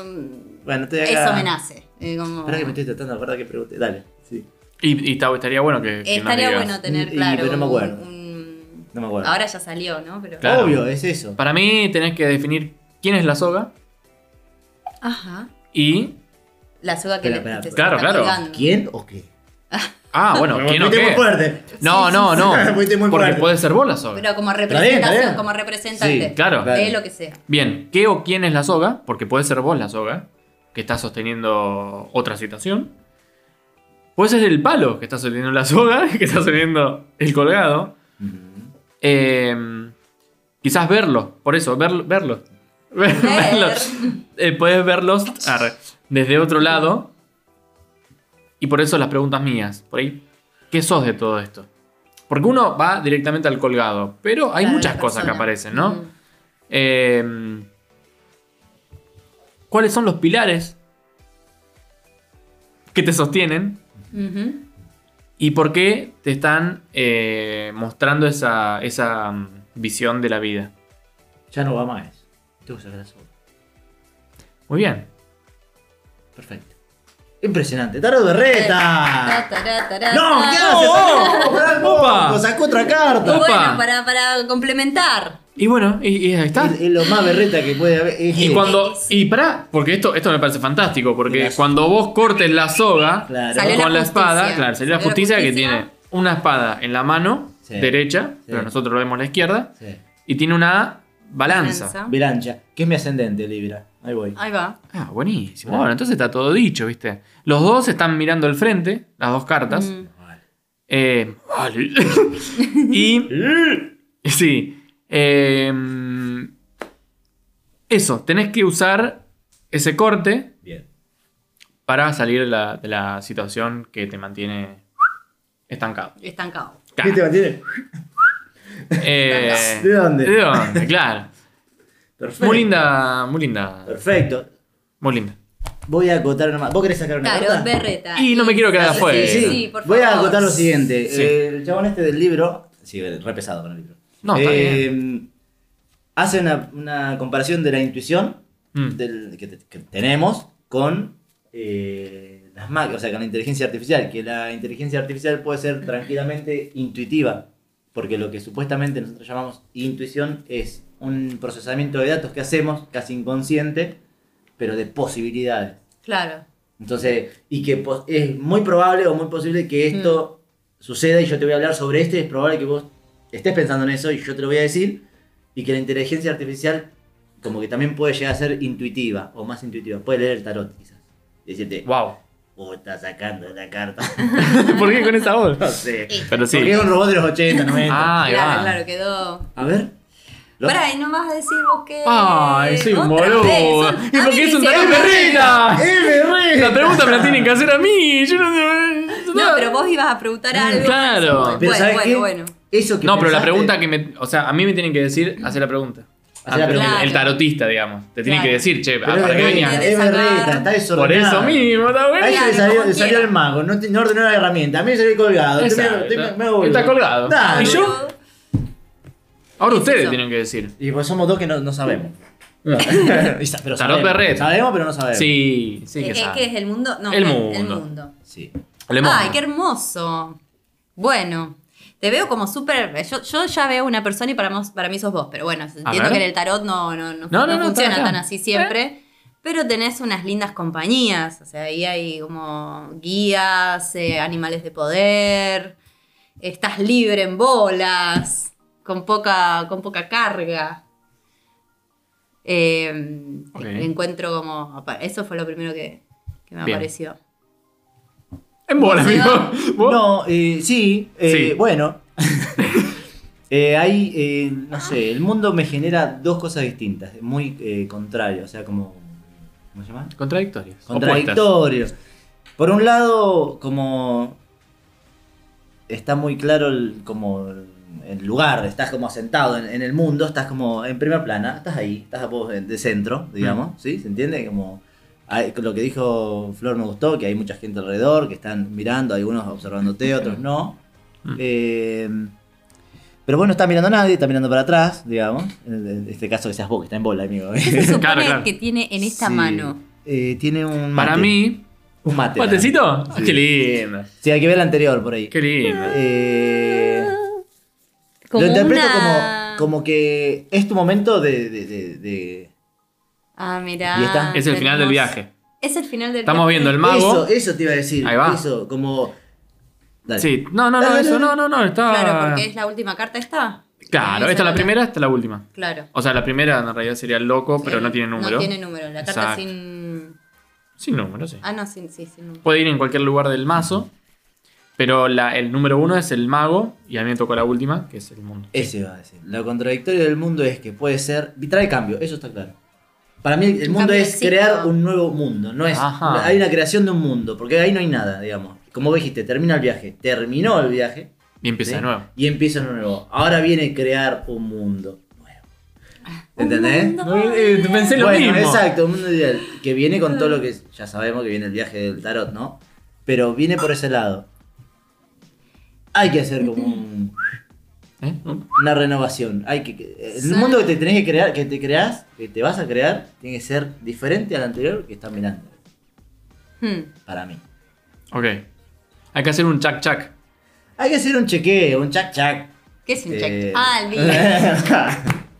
Bueno, estoy acá. Eso me nace. eh, como- Espera que me estoy tratando de acordar que pregunté. Dale, sí. Y, y estaría bueno que. Estaría bueno tener, Y- claro, pero no me un- acuerdo. un- No me acuerdo. Ahora ya salió, ¿no? Pero... Claro. Obvio, es eso. Para mí tenés que definir quién es la soga Ajá. Y. La soga que Espera, le espera, claro, claro. ¿Quién o qué? Ah, bueno, ¿quién o qué? muy fuerte. No, Sí, no, sí, no. sí. Fuiste muy Porque puede ser vos la soga. Pero como representación, como representante. Sí, claro. De lo que sea. Bien, ¿qué o quién es la soga? Porque puede ser vos la soga, que está sosteniendo otra situación. Puede ser el palo que está sosteniendo la soga, que está sosteniendo el colgado. Eh, quizás verlo, por eso, verlo. verlo. Verlos. Eh, puedes verlos arre, desde otro lado. Y por eso las preguntas mías. Por ahí, ¿qué sos de todo esto? Porque uno va directamente al colgado, pero hay Claro, muchas cosas que aparecen, ¿no? Mm. Eh, ¿Cuáles son los pilares que te sostienen y por qué te están eh, mostrando esa, esa mm, visión de la vida? Ya no va más. Tengo que sacar la soga. Muy bien. Perfecto. Impresionante. Tarot Berreta. Ta, tará, tará, No. ¿qué haces? No, pará Opa. Sacó otra carta. Bueno, para, para complementar. Y bueno, y, y ahí está. Es, es lo más berreta que puede haber. Es- Y es- cuando. Y pará, porque esto, esto me parece fantástico. Porque cuando vos cortes la soga Claro. Salió con la la espada, claro, sería la Salió la justicia, que justicia. tiene una espada en la mano Sí. derecha, Sí. pero nosotros lo vemos a la izquierda, Sí. y tiene una. Balanza. Virancha, que es mi ascendente, Libra. Ahí voy. Ahí va. Ah, buenísimo. Bueno, entonces está todo dicho, ¿viste? Los dos están mirando al frente, las dos cartas. Mm. Vale. Eh, vale. y. Sí. eh, eso, tenés que usar ese corte Bien. para salir de la, de la situación que te mantiene estancado. Estancado. ¿Qué te mantiene? Eh, ¿De dónde? ¿De dónde? Claro. Perfecto. Muy linda, muy linda. Perfecto. Muy linda. Voy a acotar una más. ¿Vos querés sacar una Tarot carta? Berreta. Y no me quiero quedar afuera. Sí, sí. Sí, por Voy a favor. acotar lo siguiente. Sí. Eh, el chabón este del libro. Sí, re pesado con el libro. No, está Eh, Hace una, una comparación de la intuición Mm. del- que, que tenemos con eh, las máquinas, o sea, con la inteligencia artificial. Que la inteligencia artificial puede ser tranquilamente intuitiva. Porque lo que supuestamente nosotros llamamos intuición es un procesamiento de datos que hacemos, casi inconsciente, pero de posibilidades. Claro. Entonces, y que es muy probable o muy posible que esto suceda y yo te voy a hablar sobre esto y es probable que vos estés pensando en eso y yo te lo voy a decir y que la inteligencia artificial como que también puede llegar a ser intuitiva o más intuitiva. Puede leer el tarot quizás. Y decirte, Wow. Oh, está sacando la carta. ¿Por qué con esa voz? no sé. Pero sí. Porque es un robot de los 80, 90. Ah, claro, va. claro, quedó. A ver. Lo- Pará, y no vas a decir vos que. Ay, soy un boludo. son- ¿Y por qué me es un una- berreta? ¡Eh, me re! La pregunta me la tienen que hacer a mí. Yo no sé. No, pero vos ibas a preguntar algo. Claro. Bueno, Pero ¿sabes bueno, qué? bueno. Eso que No, pero la pregunta que me. O sea, a mí me tienen que decir, hacer la pregunta. Pregunta. El tarotista, digamos. Te tienen Claro. que decir, che, Pero ¿a- ¿para qué berreta, venía? de es berreta, está Por desordenado. eso mismo, está A bueno. ella le salió, le el mago, no, no ordenó la herramienta. A mí me salió colgado. Exacto. Está colgado. Dale. ¿Y yo? Ahora ¿Qué es ustedes eso? tienen que decir. Y pues somos dos que no, no sabemos. Sa- pero Tarot sabemos. berreta. Sabemos, pero no sabemos. Sí, sí que ¿Es sabe. que es el mundo? No, El ¿qué? mundo. El mundo. Sí. Ay, qué hermoso. Bueno, te veo como súper. Yo, yo ya veo una persona y para, mos- para mí sos vos, pero bueno, entiendo que en el tarot no, no, no, No, funciona tan así siempre. Pero tenés unas lindas compañías. O sea, ahí hay como guías, eh, animales de poder. Estás libre en bolas. Con poca, con poca carga. Eh. Encuentro como. Eso fue lo primero que, que me Bien. apareció. En bola, ¿Vos, amigo. ¿Vos? No, eh, sí, eh, Sí. bueno. Eh, hay, eh, no sé, el mundo me genera dos cosas distintas, muy eh, contrarias, o sea, como. ¿Cómo se llama? Contradictorias. Contradictorios. Por un lado, como. Está muy claro el, como el lugar, estás como asentado en, en el mundo, estás como en primera plana, estás ahí, estás vos de, de centro, digamos, ¿sí? ¿Se entiende? Como hay- lo que dijo Flor me gustó, que hay mucha gente alrededor, que están mirando, algunos observándote, otros no. Mm. Eh, pero bueno, no está mirando a nadie, está mirando para atrás, digamos. En en este caso que seas vos, que está en bola, amigo. ¿Qué se supone Claro, claro. que tiene en esta Sí. mano? Eh, tiene un Para mate. mí. Un mate. ¿Matecito? Ah, Sí. Qué lindo. Sí, hay que ver el anterior por ahí. Qué lindo. Eh, lo interpreto una- como, como que es tu momento de. de- de- de- Ah. Y está. Es el final del viaje. Es el final del Estamos viaje. viendo el mago. Eso, eso te iba a decir. Ahí va. Eso, como. Dale. Sí, no, no, no, Dale, eso, dale. no, no, no, está. Claro, porque es la última carta esta. Claro, esta es la otra. primera, esta es la última. Claro. O sea, la primera en realidad sería el loco, pero Sí, no tiene número. No tiene número. La carta Exacto. sin. Sin número, sí. Ah, no, sin, sí, sin número. Puede ir en cualquier lugar del mazo, pero la- el número uno es el mago y a mí me tocó la última, que es el mundo. Ese iba a decir. Lo contradictorio del mundo es que puede ser. Trae cambio, eso está claro. Para mí, el Un mundo es crear un nuevo mundo. No es. Ajá. Hay una creación de un mundo, porque ahí no hay nada, digamos. Como dijiste, termina el viaje. Terminó el viaje. Y empieza ¿sí? de nuevo. Y empieza uno nuevo. Ahora viene crear un mundo nuevo. ¿Entendés? Eh, Pensé lo bueno, mismo. exacto, un mundo ideal. Que viene con todo lo que ya sabemos que viene el viaje del tarot, ¿no? Pero viene por ese lado. Hay que hacer como un- ¿Eh? una renovación. Hay que, el Sí. mundo que te tenés que crear, que te creas, que te vas a crear, tiene que ser diferente al anterior que estás mirando. Hmm. Para mí. Ok. Hay que hacer un chac chac. Hay que hacer un chequeo, un chac chac. ¿Qué es un Eh, check? Ah, el video.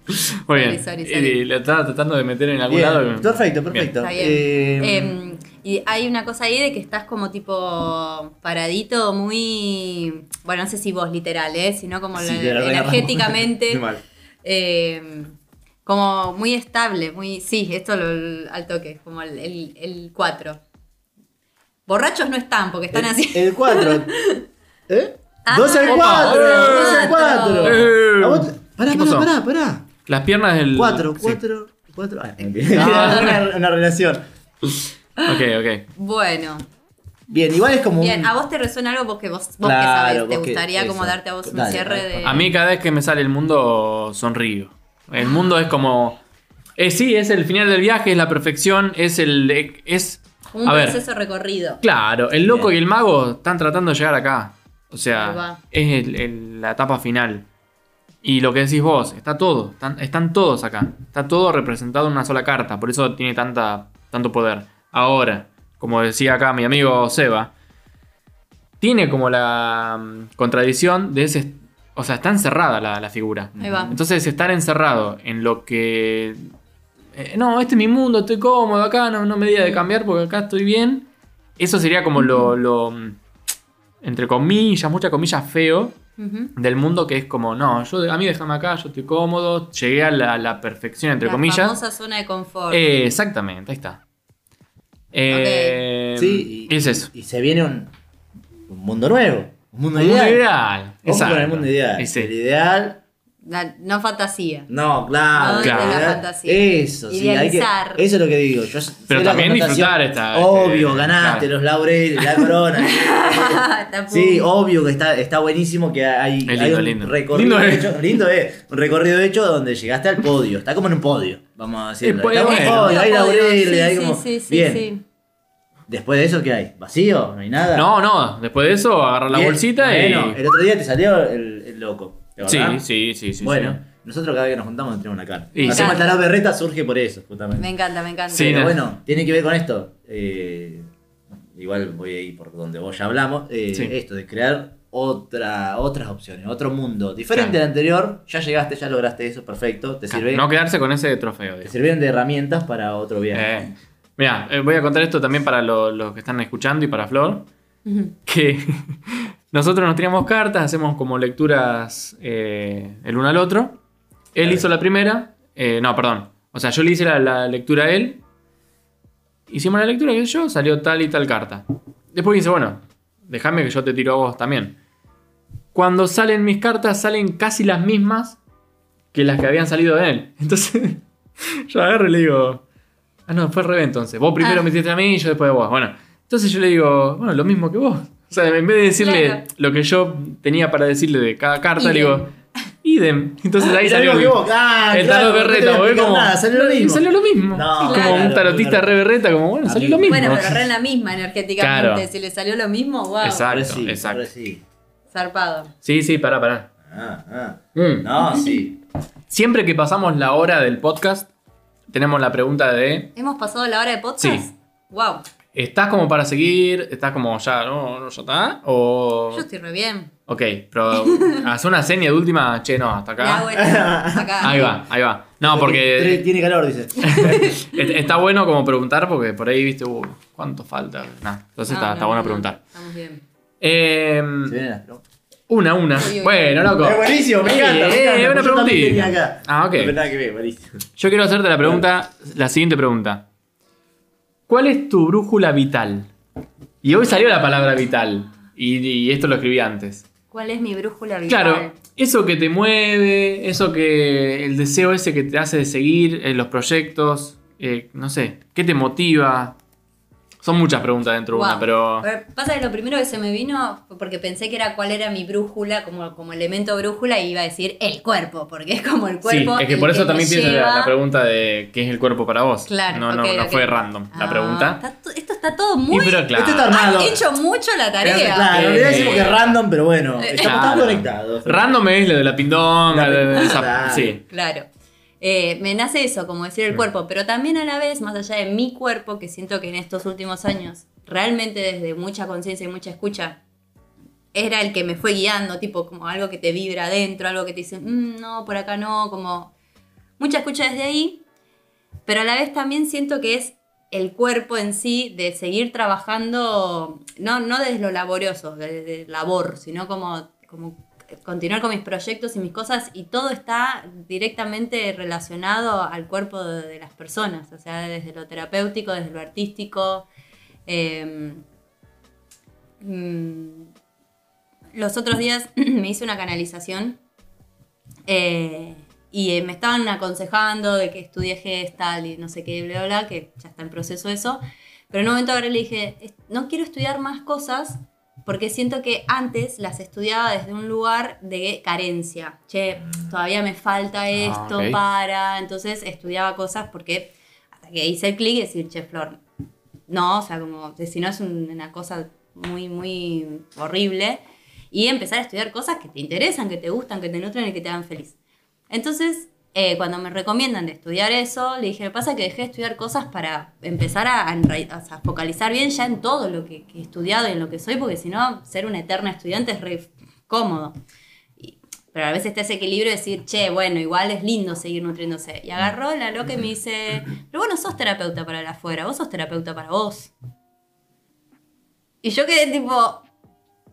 Muy Sorry, bien. sorry, sorry. Y le estaba tratando de meter en algún Bien, lado. perfecto, perfecto. Está bien. Eh, Em, y hay una cosa ahí de que estás como tipo paradito, muy. Bueno, no sé si vos literal, ¿eh? Sino como Sí, regarramos. energéticamente. Mal. em, como muy estable, muy. Sí, esto lo, al toque, como el 4. Borrachos no están, porque están el, así. El 4. ¿Eh? Ah, 12 al opa, 4. eh, 12 al 4. eh. Pará, ¿Qué pará, pará, pará. Las piernas del. 4, sí. 4, 4. Ah, una, una relación. Ok, ok. Bueno, Bien, igual es como bien, un. ¿a vos te resuena algo? Porque vos, vos Claro, que sabés, ¿te gustaría como darte a vos un Dale, cierre de. A mí cada vez que me sale el mundo sonrío. El mundo es como... Eh, sí, es el final del viaje, es la perfección, es el... Es... un a ver, proceso recorrido. claro, el loco Bien. y el mago están tratando de llegar acá. O sea, es el- el- la etapa final. Y lo que decís vos, está todo, están, están todos acá. Está todo representado en una sola carta, por eso tiene tanta, tanto poder. Ahora, como decía acá mi amigo Seba, tiene como la mm, contradicción de ese... O sea, está encerrada la, la figura. Ahí va. Entonces estar encerrado en lo que... eh, no, este es mi mundo, estoy cómodo acá, no, no me diga de cambiar porque acá estoy bien. Eso sería como lo, lo, mm, entre comillas, muchas comillas, feo del mundo que es como, no, yo a mí déjame acá, yo estoy cómodo, llegué a la, la perfección, entre la comillas. famosa zona de confort. Eh, exactamente, ahí está. Eh, Sí, y, es eso. y se viene un, un mundo nuevo. Un mundo Un ideal. mundo ideal. Con el mundo ideal. El ideal. La- no fantasía. No, claro. No, la fantasía. Eso, sí. Hay que, Idealizar. eso es lo que digo. Yo Pero también disfrutar esta- Obvio, este, ganaste claro. los laureles, la corona. Sí, obvio que está, está buenísimo que hay, lindo, un lindo. recorrido Lindo es. hecho. Lindo es. Un recorrido hecho donde llegaste al podio. Está como en un podio, vamos a decirlo. Está como en un podio, hay laureles, Sí, hay sí, como. sí, sí, Bien. Después de eso, ¿qué hay? ¿Vacío? ¿No hay nada? No, no, después de eso agarrar la Bien. bolsita Bueno, y... el otro día te salió el, el loco. ¿de Sí, sí, sí, sí. Bueno, sí. nosotros cada vez que nos juntamos nos tenemos una cara. Y Hacemos sí. tarot berreta surge por eso, justamente. Me encanta, me encanta. Sí, Pero no. bueno, tiene que ver con esto. eh, igual voy a ir por donde vos ya hablamos. eh, Sí. Esto de crear otra, otras opciones, otro mundo diferente Claro. al anterior. Ya llegaste, ya lograste eso, perfecto. Te, sirve, No quedarse con ese trofeo. te digo. sirvieron de herramientas para otro viaje. Eh, mira, eh, voy a contar esto también para lo- los que están escuchando y para Flor. Ujú. que nosotros nos tiramos cartas, hacemos como lecturas eh, el uno al otro. Él hizo la primera, eh, no, perdón. O sea, yo le hice la, la lectura a él. Hicimos la lectura, que yo, salió tal y tal carta. Después dice, bueno, déjame que yo te tiro a vos también. Cuando salen mis cartas, salen casi las mismas que las que habían salido de él. Entonces, yo agarro y le digo, ah, no, fue al revés entonces. Vos primero Ah. me hiciste a mí y yo después a vos. Bueno, entonces yo le digo, bueno, lo mismo que vos. O sea, en vez de decirle Claro. lo que yo tenía para decirle de cada carta, le digo, idem. Entonces ahí Ah, salió lo que vos- ah, el claro, tarot no te berreta. explicar como, nada, salió lo mismo. Salió lo mismo. No, como claro, un tarotista claro. re berreta, como bueno, salió lo mismo. Bueno, pero re en la misma energéticamente. Claro. Si le salió lo mismo, wow. Exacto. Sí, exacto. sí. Zarpado. Sí, sí, pará, pará. Ah, ah. Mm. No, sí. Siempre que pasamos la hora del podcast, tenemos la pregunta de ¿Hemos pasado la hora de podcast? Sí. Wow. ¿Estás como para seguir? ¿Estás como ya, no, no, ya está? O... Yo estoy re bien. Ok, pero haz una seña de última, che, no, hasta Le hago acá. esto. Acá. Ahí va, ahí va. No, porque Tiene calor, dice. est- está bueno como preguntar, porque por ahí, viste, uh, ¿cuánto falta? Nah, entonces No, está, no, está bueno no, preguntar. Estamos bien. Eh, Se vienen las preguntas. Una, una. Uy, uy, Bueno, loco. Es buenísimo, me encanta. me eh, encanta, una preguntita. Ah, ok. Que ver, buenísimo. Yo quiero hacerte la pregunta, la siguiente pregunta. ¿Cuál es tu brújula vital? Y hoy salió la palabra vital. Y, y esto lo escribí antes. ¿Cuál es mi brújula vital? Claro, eso que te mueve, eso que. el deseo ese que te hace de seguir en los proyectos, eh, no sé, ¿qué te motiva? Son muchas preguntas dentro de una, Wow. pero. Pero Pasa que lo primero que se me vino porque pensé que era cuál era mi brújula, como, como elemento brújula, y iba a decir el cuerpo, porque es como el Sí, cuerpo. es que por eso también tienes la, lleva- la pregunta de qué es el cuerpo para vos. Claro, no, no, no fue random la Ah, pregunta. está esto está todo muy. Y pero claro. Este está armado. Han hecho mucho la tarea. Claro, claro, realidad decimos que es random, pero bueno, Eh, estamos Claro. tan conectados. Random es lo de la pindonga, La de- de esa- pindonga. sí. Claro. Eh, me nace eso, como decir el cuerpo, pero también a la vez, más allá de mi cuerpo, que siento que en estos últimos años realmente desde mucha conciencia y mucha escucha, era el que me fue guiando, tipo como algo que te vibra adentro, algo que te dice, "Mm, no, por acá no, como mucha escucha desde ahí, pero a la vez también siento que es el cuerpo en sí de seguir trabajando, no, no desde lo laborioso, desde labor, sino como, como continuar con mis proyectos y mis cosas y todo está directamente relacionado al cuerpo de, las personas, o sea, desde lo terapéutico, desde lo artístico. eh, mm, los otros días me hice una canalización eh, y eh, me estaban aconsejando de que estudié gestal y no sé qué, bla, bla, bla, que ya está en proceso eso. Pero en un momento ahora le dije, "Es- no quiero estudiar más cosas porque siento que antes las estudiaba desde un lugar de carencia. Che, todavía me falta esto ok. para... Entonces estudiaba cosas porque hasta que hice el clic y decir, che, Flor, no, o sea, como, si no es un- una cosa muy, muy horrible. Y empezar a estudiar cosas que te interesan, que te gustan, que te nutren y que te hagan feliz. Entonces, eh, cuando me recomiendan de estudiar eso, le dije, me pasa que dejé de estudiar cosas para empezar a, a focalizar bien ya en todo lo que, he estudiado y en lo que soy, porque si no, ser una eterna estudiante es re cómodo. Pero a veces está ese equilibrio de decir, che, bueno, igual es lindo seguir nutriéndose. Y agarró la loca y me dice, pero vos no sos terapeuta para la afuera, vos sos terapeuta para vos. Y yo quedé tipo,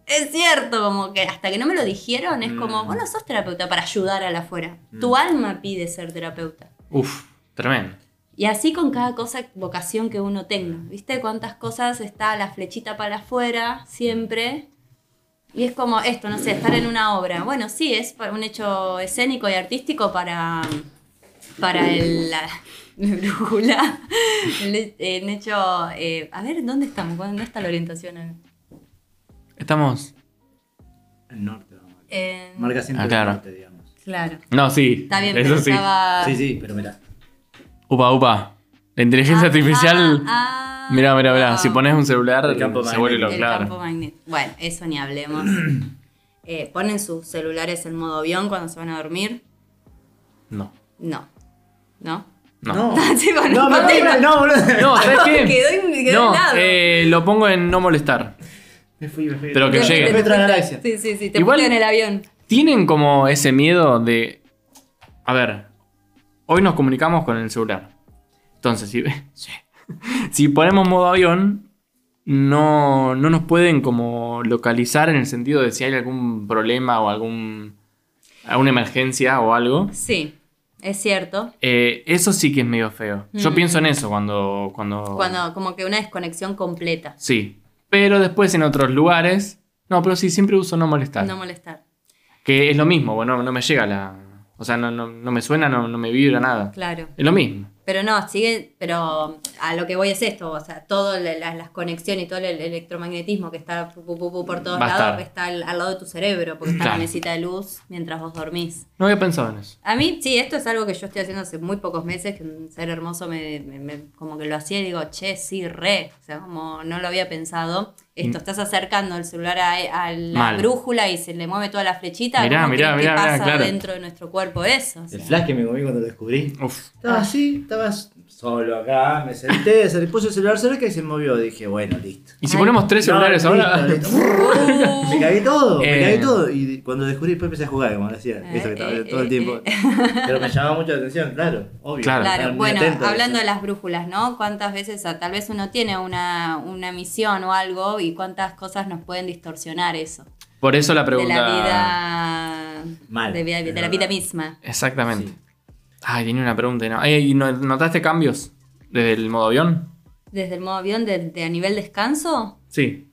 es cierto, como que hasta que no me lo dijeron, es como, vos no sos terapeuta para ayudar a la afuera. Tu alma pide ser terapeuta. Uf, tremendo. Y así con cada cosa, vocación que uno tenga. ¿Viste cuántas cosas está la flechita para afuera siempre? Y es como esto, no sé, estar en una obra. Bueno, sí, es un hecho escénico y artístico para, para el, la brújula. Hecho. eh, a ver, ¿dónde estamos? ¿Dónde está la orientación? Estamos. El norte, vamos. En- Marca siempre Ah, claro. el norte, digamos. claro. No, sí. Está bien, Eso pero sí. estaba. Sí, sí, pero mira. Upa, upa. La inteligencia Ah, artificial. ah, Mira, mira, mira. ah. Si pones un celular, El campo se vuelve lo claro. campo. Bueno, eso ni hablemos. Eh, ¿Ponen sus celulares en modo avión cuando se van a dormir? No. No. ¿No? No. Sí, bueno, no, no, me no. no, boludo. No, ¿sabes qué? Quedó, quedó No, eh, lo pongo en no molestar. Me fui, me fui. Pero que llegue. galaxia. Sí, sí, sí. Te Igual- Igual, en el avión. Tienen como ese miedo de. A ver, hoy nos comunicamos con el celular. Entonces, si, si ponemos modo avión, no, no nos pueden como localizar en el sentido de si hay algún problema o algún, alguna emergencia o algo. Sí, es cierto. Eh, eso sí que es medio feo. Yo Mm. pienso en eso cuando, cuando... Cuando como que una desconexión completa. Sí. Pero después en otros lugares... No, pero sí, siempre uso no molestar. No molestar. Que es lo mismo, bueno, no me llega la... O sea, no, no, no me suena, no, no me vibra nada. Claro. Es lo mismo. Pero no, sigue, pero a lo que voy es esto, o sea, todas las conexiones y todo el electromagnetismo que está pu, pu, por todos lados está al, al lado de tu cerebro, porque está Claro. la mesita de luz mientras vos dormís. No había pensado en eso. A mí, sí, esto es algo que yo estoy haciendo hace muy pocos meses, que un ser hermoso me, me- me- como que lo hacía y digo, che, sí, re, o sea, como no lo había pensado. Esto, estás acercando el celular a, a la Mal. brújula y se le mueve toda la flechita. Mirá, ¿Cómo mirá, mirá, mirá, pasa claro. dentro de nuestro cuerpo eso? O sea, El flash que me comí cuando lo descubrí. Uf. Estaba así, estaba solo acá, me senté, se le puse el celular cerca y se movió. Dije, bueno, listo. ¿Y si Ay. ponemos tres celulares ahora? listo, me cagué todo, me Eh. cagué todo. Y cuando descubrí, después empecé a jugar, como hacía. Eh, Eso que estaba eh, todo el eh, tiempo. eh. Pero me llamaba mucho la atención, claro, obvio. Claro. Claro, bueno, hablando de las brújulas, ¿no? ¿Cuántas veces tal vez uno tiene una, una misión o algo y cuántas cosas nos pueden distorsionar eso? Por eso la De pregunta... la vida. Mal, De, de la vida misma. Exactamente. Sí. Ay, tenía una pregunta. y No. Ay, ¿y no- ¿Notaste cambios desde el modo avión? Desde el modo avión de, de a nivel descanso. Sí.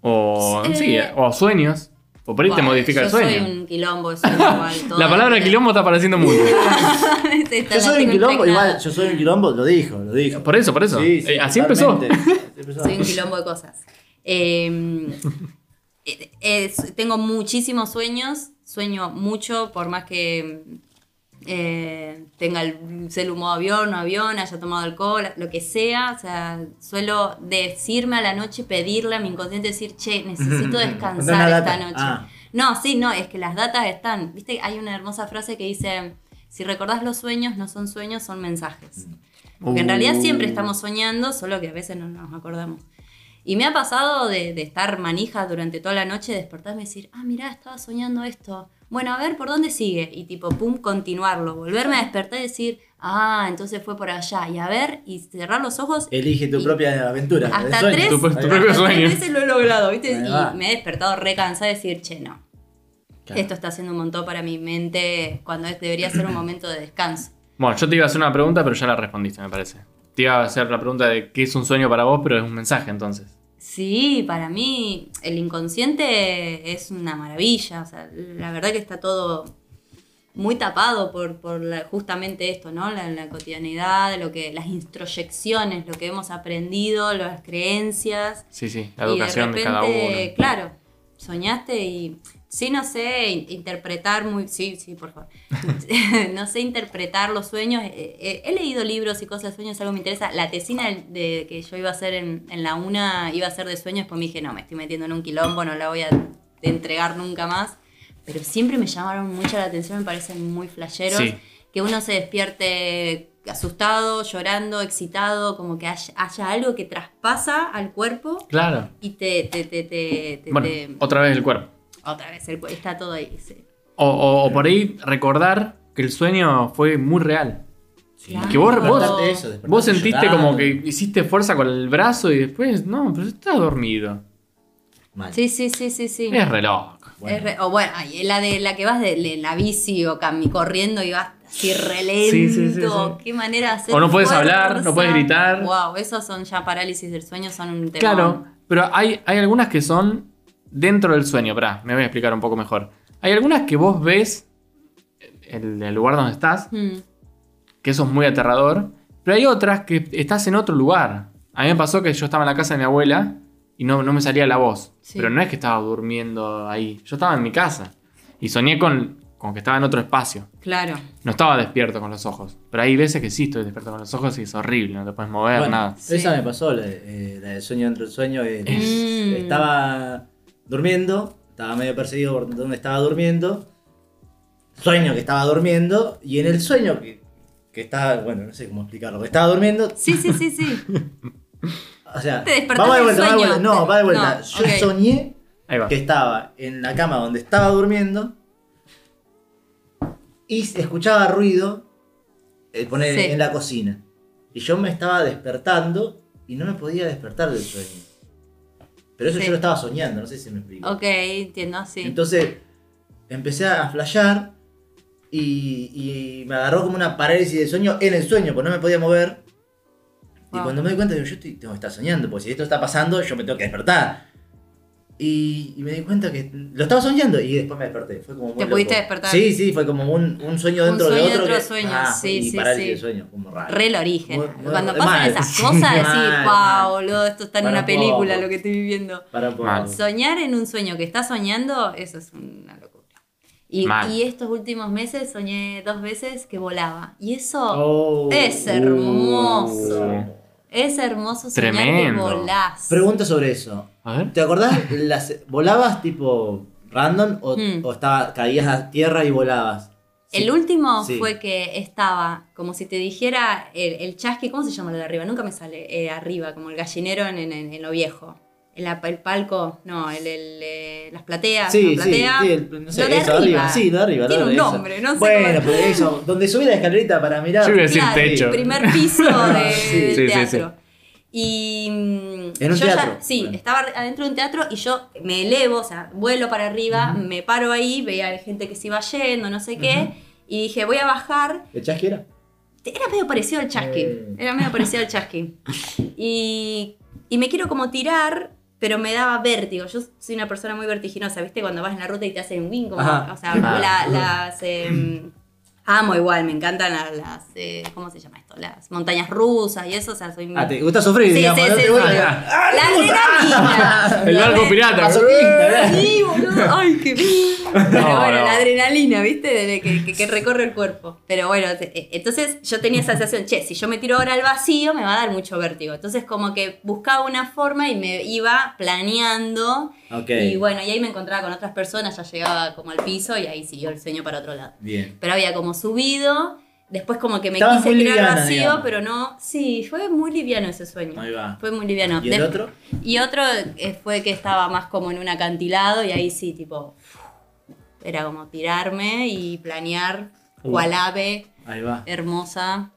O, Sí. sí, o sueños. O por ahí te modifica yo el sueño. soy un quilombo, soy igual. toda La palabra quilombo está apareciendo mucho. Yo soy un quilombo, impregnada. igual, yo soy un quilombo, lo dijo, lo dijo. Por eso, por eso. Sí, sí, Eh, así empezó. totalmente. Así empezó. Soy un quilombo de cosas. Eh, eh, tengo muchísimos sueños, sueño mucho, por más que eh, tenga el celu modo avión, no avión, haya tomado alcohol, lo que sea. O sea, suelo decirme a la noche, pedirle a mi inconsciente, decir, che, necesito descansar esta noche. Ah. No, sí, no, es que las datas están. Viste, hay una hermosa frase que dice, si recordás los sueños, no son sueños, son mensajes. Porque en realidad siempre Uh. estamos soñando, solo que a veces no nos acordamos. Y me ha pasado de, de estar manija durante toda la noche, despertarme y decir, ah, mirá, estaba soñando esto. Bueno, a ver, ¿por dónde sigue? Y tipo, pum, continuarlo. Volverme a despertar y decir, ah, entonces fue por allá. Y a ver, y cerrar los ojos. Elige tu Y- propia aventura. Hasta sueño. tres, Tu- tu Ahí va. propio hasta tres veces lo he logrado, ¿viste? Y me he despertado re cansada de decir, che, no. Claro. Esto está haciendo un montón para mi mente cuando es- debería ser un momento de descanso. Bueno, yo te iba a hacer una pregunta, pero ya la respondiste, me parece. Te iba a hacer la pregunta de qué es un sueño para vos, pero es un mensaje entonces. Sí, para mí el inconsciente es una maravilla. O sea, la verdad que está todo muy tapado por, por la- justamente esto, ¿no? La, la cotidianidad, lo que, las introyecciones, lo que hemos aprendido, las creencias. Sí, sí, la y educación de, cada uno. Claro, soñaste y sí, no sé in- interpretar muy. Sí, sí, por favor. no sé interpretar los sueños. Eh, eh, he leído libros y cosas de sueños, algo me interesa. La tesina de que yo iba a hacer en, en la UNA iba a ser de sueños, pues me dije, no, me estoy metiendo en un quilombo, no la voy a entregar nunca más. Pero siempre me llamaron mucho la atención, me parecen muy flasheros. Sí. Que uno se despierte asustado, llorando, excitado, como que haya, haya algo que traspasa al cuerpo Claro. y te, te, te, te, te- Bueno, te- otra vez el cuerpo. Otra vez, el está todo ahí, sí. O, o- o por ahí recordar que el sueño fue muy real. Sí. Claro. Que vos- vos- eso, despertarte Vos sentiste llorando. como que hiciste fuerza con el brazo y después, no, pero estás dormido. Mal. Sí, sí, sí, sí, sí. Es re loco. Bueno. Es re- o bueno, ay, la de la que vas de, de la bici o cami corriendo y vas así re lento. Sí, sí, sí, sí. Qué manera de hacer O no puedes hablar, no puedes gritar. Wow, esos son ya parálisis del sueño, son un tema. Claro, pero hay, hay algunas que son dentro del sueño. Pará, me voy a explicar un poco mejor. Hay algunas que vos ves el, el lugar donde estás, Mm, que eso es muy aterrador. Pero hay otras que estás en otro lugar. A mí me pasó que yo estaba en la casa de mi abuela y no, no me salía la voz. Sí. Pero no es que estaba durmiendo ahí. Yo estaba en mi casa. Y soñé con, con que estaba en otro espacio. claro. No estaba despierto con los ojos. Pero hay veces que sí estoy despierto con los ojos y es horrible. No te puedes mover, Bueno, nada. Sí. Esa me pasó, la, eh, la del sueño dentro del sueño. eh, Mm. Estaba durmiendo, estaba medio perseguido por donde estaba durmiendo. Sueño que estaba durmiendo, y en el sueño que, que estaba, bueno, no sé cómo explicarlo, que estaba durmiendo, Sí, sí, sí, sí. o sea, Te vamos de vuelta, va de vuelta, no, va de vuelta. No, Yo soñé que estaba en la cama donde estaba durmiendo y escuchaba ruido eh, poner Sí. en la cocina. Y yo me estaba despertando y no me podía despertar del sueño. Pero eso Sí. yo lo estaba soñando, no sé si me explico. ok, entiendo, sí. Entonces empecé a flashear y, y me agarró como una parálisis de sueño en el sueño, porque no me podía mover. Y cuando me di cuenta, digo, yo estoy, tengo que estar soñando, porque si esto está pasando, yo me tengo que despertar. Y, y me di cuenta que lo estaba soñando y después me desperté. Fue como muy Te pudiste loco. despertar. Sí, sí, fue como un, un sueño Un dentro de sueño otro. dentro de que- sueño, ah, sí, y sí, parálisis sí. de sueño, como raro. Re el origen. Muy- muy- Cuando pasan mal. esas cosas, decís, wow, boludo, esto está en Para una película poco. lo que estoy viviendo. Para un poco. Soñar en un sueño que estás soñando, eso es una locura. Y, y estos últimos meses soñé dos veces que volaba. Y eso Oh. es hermoso. Es hermoso soñar Tremendo. que volás. Pregunta sobre eso. A ver. ¿Te acordás? Las, ¿Volabas tipo random o, Hmm. o estaba, caías a tierra y volabas? El último Sí. fue que estaba, como si te dijera, el, el chasqui, ¿cómo se llama lo de arriba? Nunca me sale, eh, arriba, como el gallinero en, en- en lo viejo. El, palco, no, el, el, eh, las plateas, Sí, la sí, platea. sí, el- no sé, lo de eso, arriba. Sí, lo de arriba. lo Tiene de un eso. nombre, no sé Bueno, pero eso, donde subí la escalerita para mirar. Yo iba a decir Claro, techo. el primer piso de, Sí. del Sí, sí, teatro. Y En un yo ya- teatro. sí, Bueno. estaba adentro de un teatro y yo me elevo, o sea, vuelo para arriba, me paro ahí, veía gente que se iba yendo, no sé qué, y dije, voy a bajar. ¿El chasqui era? Era medio parecido al chasqui. Eh. Era medio parecido al chasqui. Y, y me quiero como tirar, pero me daba vértigo. Yo soy una persona muy vertiginosa, ¿viste? Cuando vas en la ruta y te hacen wing, como, Ajá. o sea, Ah. la- las... em, amo igual, me encantan las, las, eh, ¿cómo se llama esto? Las montañas rusas y eso, o sea, soy muy... Ah, ¿te gusta sufrir, Sí, digamos? sí, ¿no? sí, Te sí. gusta- ¡Ah, La gusta! adrenalina. El barco pirata. ¿verdad? Sí, boludo. Ay, qué Pero No, bueno, no. la adrenalina, ¿viste? De que, que- que recorre el cuerpo. Pero bueno, eh, entonces yo tenía esa sensación, che, si yo me tiro ahora al vacío me va a dar mucho vértigo. Entonces como que buscaba una forma y me iba planeando. Y bueno, y ahí me encontraba con otras personas, ya llegaba como al piso y ahí siguió el sueño para otro lado. Bien. Pero había como subido Después como que me Estabas quise tirar al liviana, vacío, digamos. pero no. Sí, fue muy liviano ese sueño. Ahí va. Fue muy liviano. ¿Y el otro? Y otro eh, fue que estaba más como en un acantilado y ahí sí, tipo, era como tirarme y planear Uh. cual ave Ahí va. hermosa.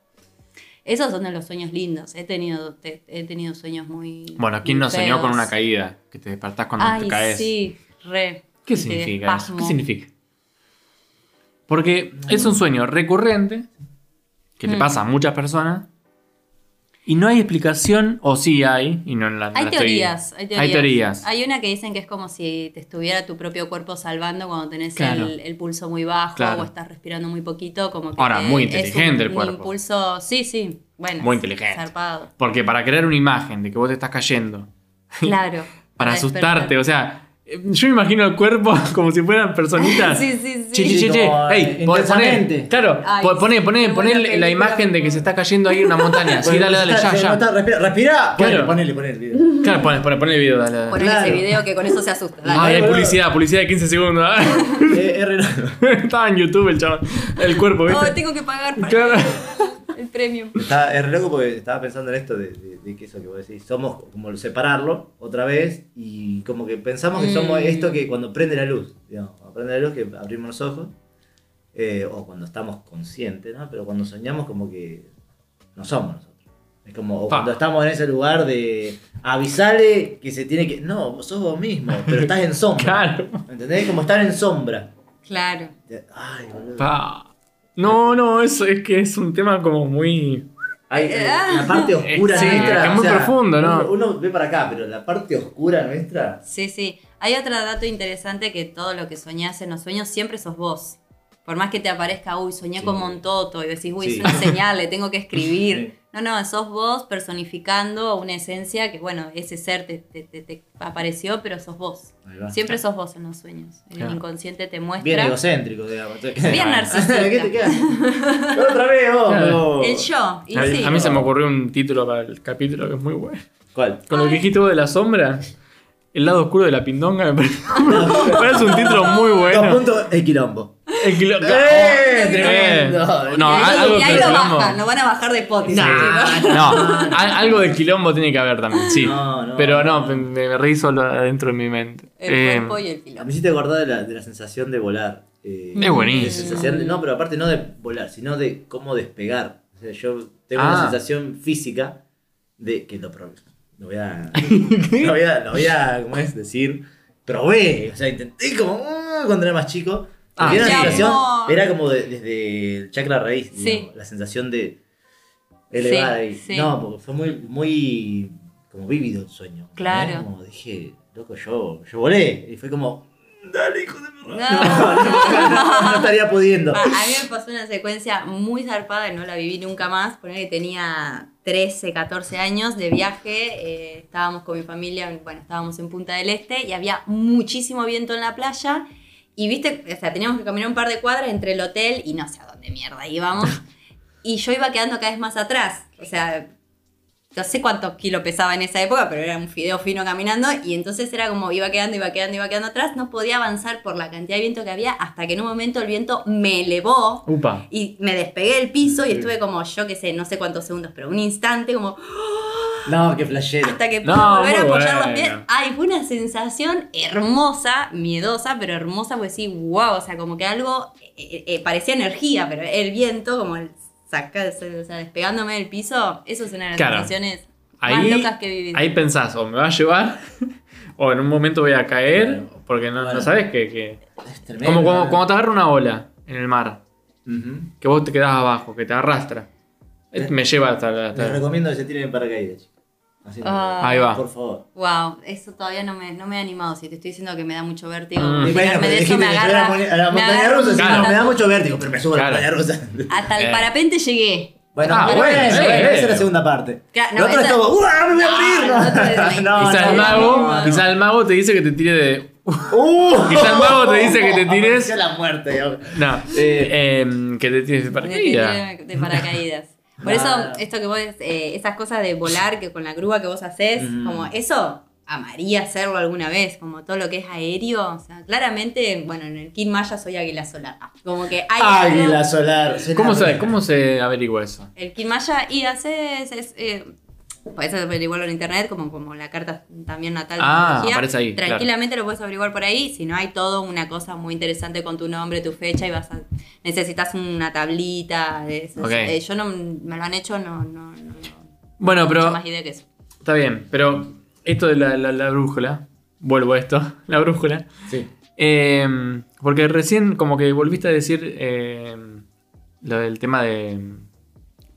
Esos son de los sueños lindos. He tenido, te- he tenido sueños muy. Bueno, ¿quién no soñó con una caída? Que te despertás cuando Ay, te caes. sí, re. ¿Qué significa. ¿Qué significa? Porque es un sueño recurrente que le Mm. pasa a muchas personas y no hay explicación, o sí hay, y no la, Hay la estoy- teorías, hay teorías. Hay teorías. Hay una que dicen que es como si te estuviera tu propio cuerpo salvando cuando tenés Claro. el, el pulso muy bajo Claro. o estás respirando muy poquito. Como que Ahora, te- muy es inteligente un- el cuerpo. Un impulso, sí, sí. Bueno, Muy inteligente. Zarpado. Porque para crear una imagen de que vos te estás cayendo, Claro. para despertar. asustarte, o sea, yo me imagino el cuerpo como si fueran personitas. Sí, sí, sí. Che, che, che, che. Ey, eh, poné, claro, Ay, pon- poné, sí, poné, qué poné buena la imagen de que se está cayendo ahí en una montaña. Sí, dale, dale, ya, ya. respira, respira. Claro. Ponele, ponele, ponele el video. Claro, poné, poné, poné el video, dale, dale. Poner Claro. ese video que con eso se asusta. dale. Ay, hay publicidad, publicidad de 15 segundos. Eh, loco. Estaba en YouTube el chaval. El cuerpo, ¿viste? Oh, tengo que pagar para Claro. El premium. Está, es re loco porque estaba pensando en esto de, de- de que eso que vos decís, somos como separarlo otra vez y como que pensamos que somos Mm. esto que cuando prende la luz, digamos, cuando prende la luz que abrimos los ojos, eh, o cuando estamos conscientes, ¿no? Pero cuando soñamos como que no somos nosotros. Es como o cuando estamos en ese lugar de avisarle que se tiene que... No, sos vos mismo, pero estás en sombra. Claro. ¿Entendés? Como estar en sombra. Claro. Ay, boludo. Pa. No, no, eso es que es un tema como muy. Hay, hay la parte oscura Sí, nuestra. es muy profundo, ¿no? Uno, uno ve para acá, pero la parte oscura nuestra. Sí, sí. Hay otro dato interesante que todo lo que soñás en los sueños siempre sos vos. Por más que te aparezca, uy, soñé Sí. con Montoto y decís, uy, Sí. es una señal, le tengo que escribir. No, no, sos vos personificando una esencia que, bueno, ese ser te, te- te- te apareció, pero sos vos. Siempre sos vos en los sueños. El Claro. inconsciente te muestra. Bien egocéntrico, digamos. Bien narcisista. ¿Qué te queda? Otra vez, vos. Claro. El yo. Y A, sí. a mí se me ocurrió un título para el capítulo que es muy bueno. ¿Cuál? Con lo que dijiste vos de la sombra, el lado oscuro de la pindonga me parece, me parece un título muy Dos bueno. puntos, el quilombo. El kilo- ¡Eh! Eh, Tremendo. No, y ahí, algo y ahí que lo quilombo. bajan, lo van a bajar de. Nah. chicos. No, al- algo de quilombo tiene que haber también, sí. No, no, Pero no, no. me, me reí solo adentro de mi mente. El Eh, cuerpo y el A kilo. mí sí te acordás de la, de la sensación de volar. eh, Es buenísimo. de sensación de- no, pero aparte no de volar, sino de cómo despegar. O sea, yo tengo Ah. una sensación física de que lo probé. Lo voy a. lo voy a, lo voy a ¿cómo es? decir. Probé. O sea, intenté como. uh, cuando era más chico. Ah, era una mi sensación. amor. Era como de- desde el chakra raíz. Sí. digamos, la sensación de. Elevada Sí. No, porque fue muy, muy. como vívido el sueño. ¿no? Claro. Como dije, loco, yo, yo volé. Y fue como. Dale, hijo de perra. No. No, no, no estaría pudiendo. A, a mí me pasó una secuencia muy zarpada y no la viví nunca más. Poner que tenía 13, 14 años de viaje. eh, estábamos con mi familia, bueno, estábamos en Punta del Este y había muchísimo viento en la playa. Y viste, o sea, teníamos que caminar un par de cuadras entre el hotel y no sé a dónde mierda íbamos. Y yo iba quedando cada vez más atrás. O sea, no sé cuántos kilos pesaba en esa época, pero era un fideo fino caminando. Y entonces era como iba quedando, iba quedando, iba quedando atrás. No podía avanzar por la cantidad de viento que había hasta que en un momento el viento me elevó Upa. y me despegué del piso y estuve como, yo qué sé, no sé cuántos segundos, pero un instante como No, qué flashero. hasta que pude No, volver a apoyar los bueno. pies. Ay, fue una sensación hermosa, miedosa, pero hermosa, pues sí, wow, o sea, como que algo eh, eh, parecía energía, pero el viento, como el saca, o sea, despegándome del piso, eso es una de las Claro. sensaciones más locas que viví. ahí pensás, o me va a llevar, o en un momento voy a caer, Claro. porque no, no Bueno. sabes que. que- Es tremendo. Como cuando, ¿eh? cuando te agarra una ola en el mar, que vos te quedás abajo, que te arrastra. Eh, Me lleva hasta la. hasta- Les recomiendo que se tiren en paracaídas. Así Ah. Ahí va. Por favor. Wow, eso todavía no me, no me he animado. Si te estoy diciendo que me da mucho vértigo, Mm. Y bueno, de eso me agarra. a la montaña rusa, Claro. no, me da mucho vértigo, pero me subo a la Claro. montaña rusa. Hasta el Eh. parapente llegué. Bueno, Ah, bueno, esa es la segunda parte. Claro, no, otro es esa- todo, ¡Uah, me voy a otro es- No, Quizá el mago, no, no. quizá el mago te dice que te tire de. ¡Uh! Quizá el mago te dice que te tires. La muerte. yo. No, Eh, em, que te tires de paracaídas. de paracaídas. Por eso, esto que vos, eh, esas cosas de volar, que con la grúa que vos haces, Mm. como eso, amaría hacerlo alguna vez, como todo lo que es aéreo. O sea, claramente, bueno, en el Kin Maya soy águila solar. Ah, Como que hay algo- Águila solar. ¿Cómo se, ¿Cómo se averigua eso? El Kin Maya y haces. Es, eh, Puedes averiguarlo en internet, como, como la carta también natal de Ah, aparece ahí, claro. Tranquilamente lo puedes averiguar por ahí. Si no, hay todo una cosa muy interesante con tu nombre, tu fecha y vas a. Necesitas una tablita. Ok. eh, yo no me lo han hecho, no. no, no, no. Bueno, Mucha pero más idea que eso. está bien, pero esto de la, la- la brújula, vuelvo a esto, la brújula. Sí. Eh, porque recién como que volviste a decir eh, lo del tema de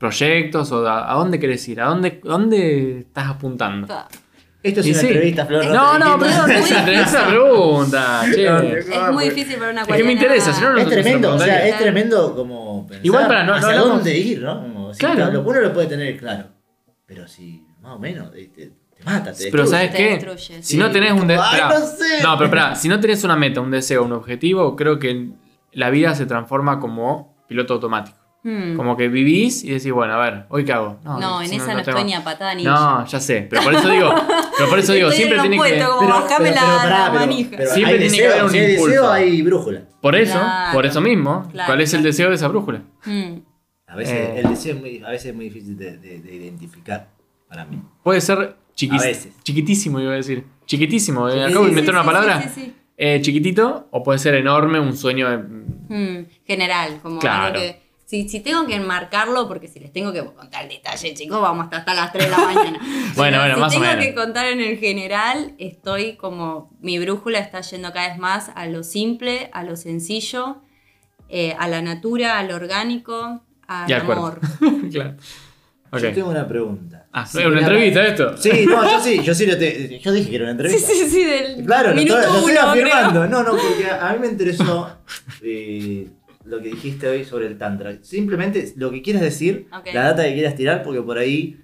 proyectos o a, a dónde querés ir, a dónde, dónde estás apuntando. Esto es Y una sí. entrevista, Flor. No, no, pero no es una esa pregunta, che. No, Es muy difícil para una Es que me interesa, si no, no- Es tremendo, o sea, es tremendo como pensar Igual para no- hacia dónde ir, ¿no? Como, si Claro. Lo uno lo puede tener claro, pero si más o menos te, mata, te Pero. ¿sabes Te qué? destruye. Si no tenés un deseo. no sé. No, pero espera, si no tenés una meta, un deseo, un objetivo, creo que la vida se transforma como piloto automático. Hmm. Como que vivís y decís, bueno, a ver, ¿hoy qué hago? No, en si esa no, estoy ni a patada ni No, ya sé, pero por eso digo, pero por eso digo, siempre tiene que. como- bajame la- la manija. Siempre tiene que haber un si hay impulso. deseo, hay brújula. Por eso, Claro. por eso mismo, Claro, ¿cuál es el deseo de esa brújula? Hmm. A veces Eh. el deseo es muy, a veces es muy difícil de, de- de identificar para mí. Puede ser chiquis- A veces. chiquitísimo, iba a decir. Chiquitísimo, eh, Sí, acabo de sí, inventar sí, una sí, palabra. sí, sí, sí. Eh, chiquitito, o puede ser enorme, un sueño. eh, Hmm, general, como Claro. algo que. Si, si tengo que enmarcarlo, porque si les tengo que contar el detalle, chicos, vamos hasta, hasta las 3 de la mañana. Bueno, bueno, si más o tengo menos. que contar en el general, estoy como. Mi brújula está yendo cada vez más a lo simple, a lo sencillo, eh, a la natura, al orgánico, al amor. claro. Yo tengo una pregunta. Ah, Sí, ¿es una la- entrevista esto? Sí, no, yo sí, yo sí lo te- yo dije que era una Sí, entrevista. sí, sí, del. Claro, lo minuto estoy, lo estoy uno, afirmando. creo. No, no, porque a mí me interesó eh, lo que dijiste hoy sobre el Tantra. Simplemente lo que quieras decir, la data que quieras tirar, porque por ahí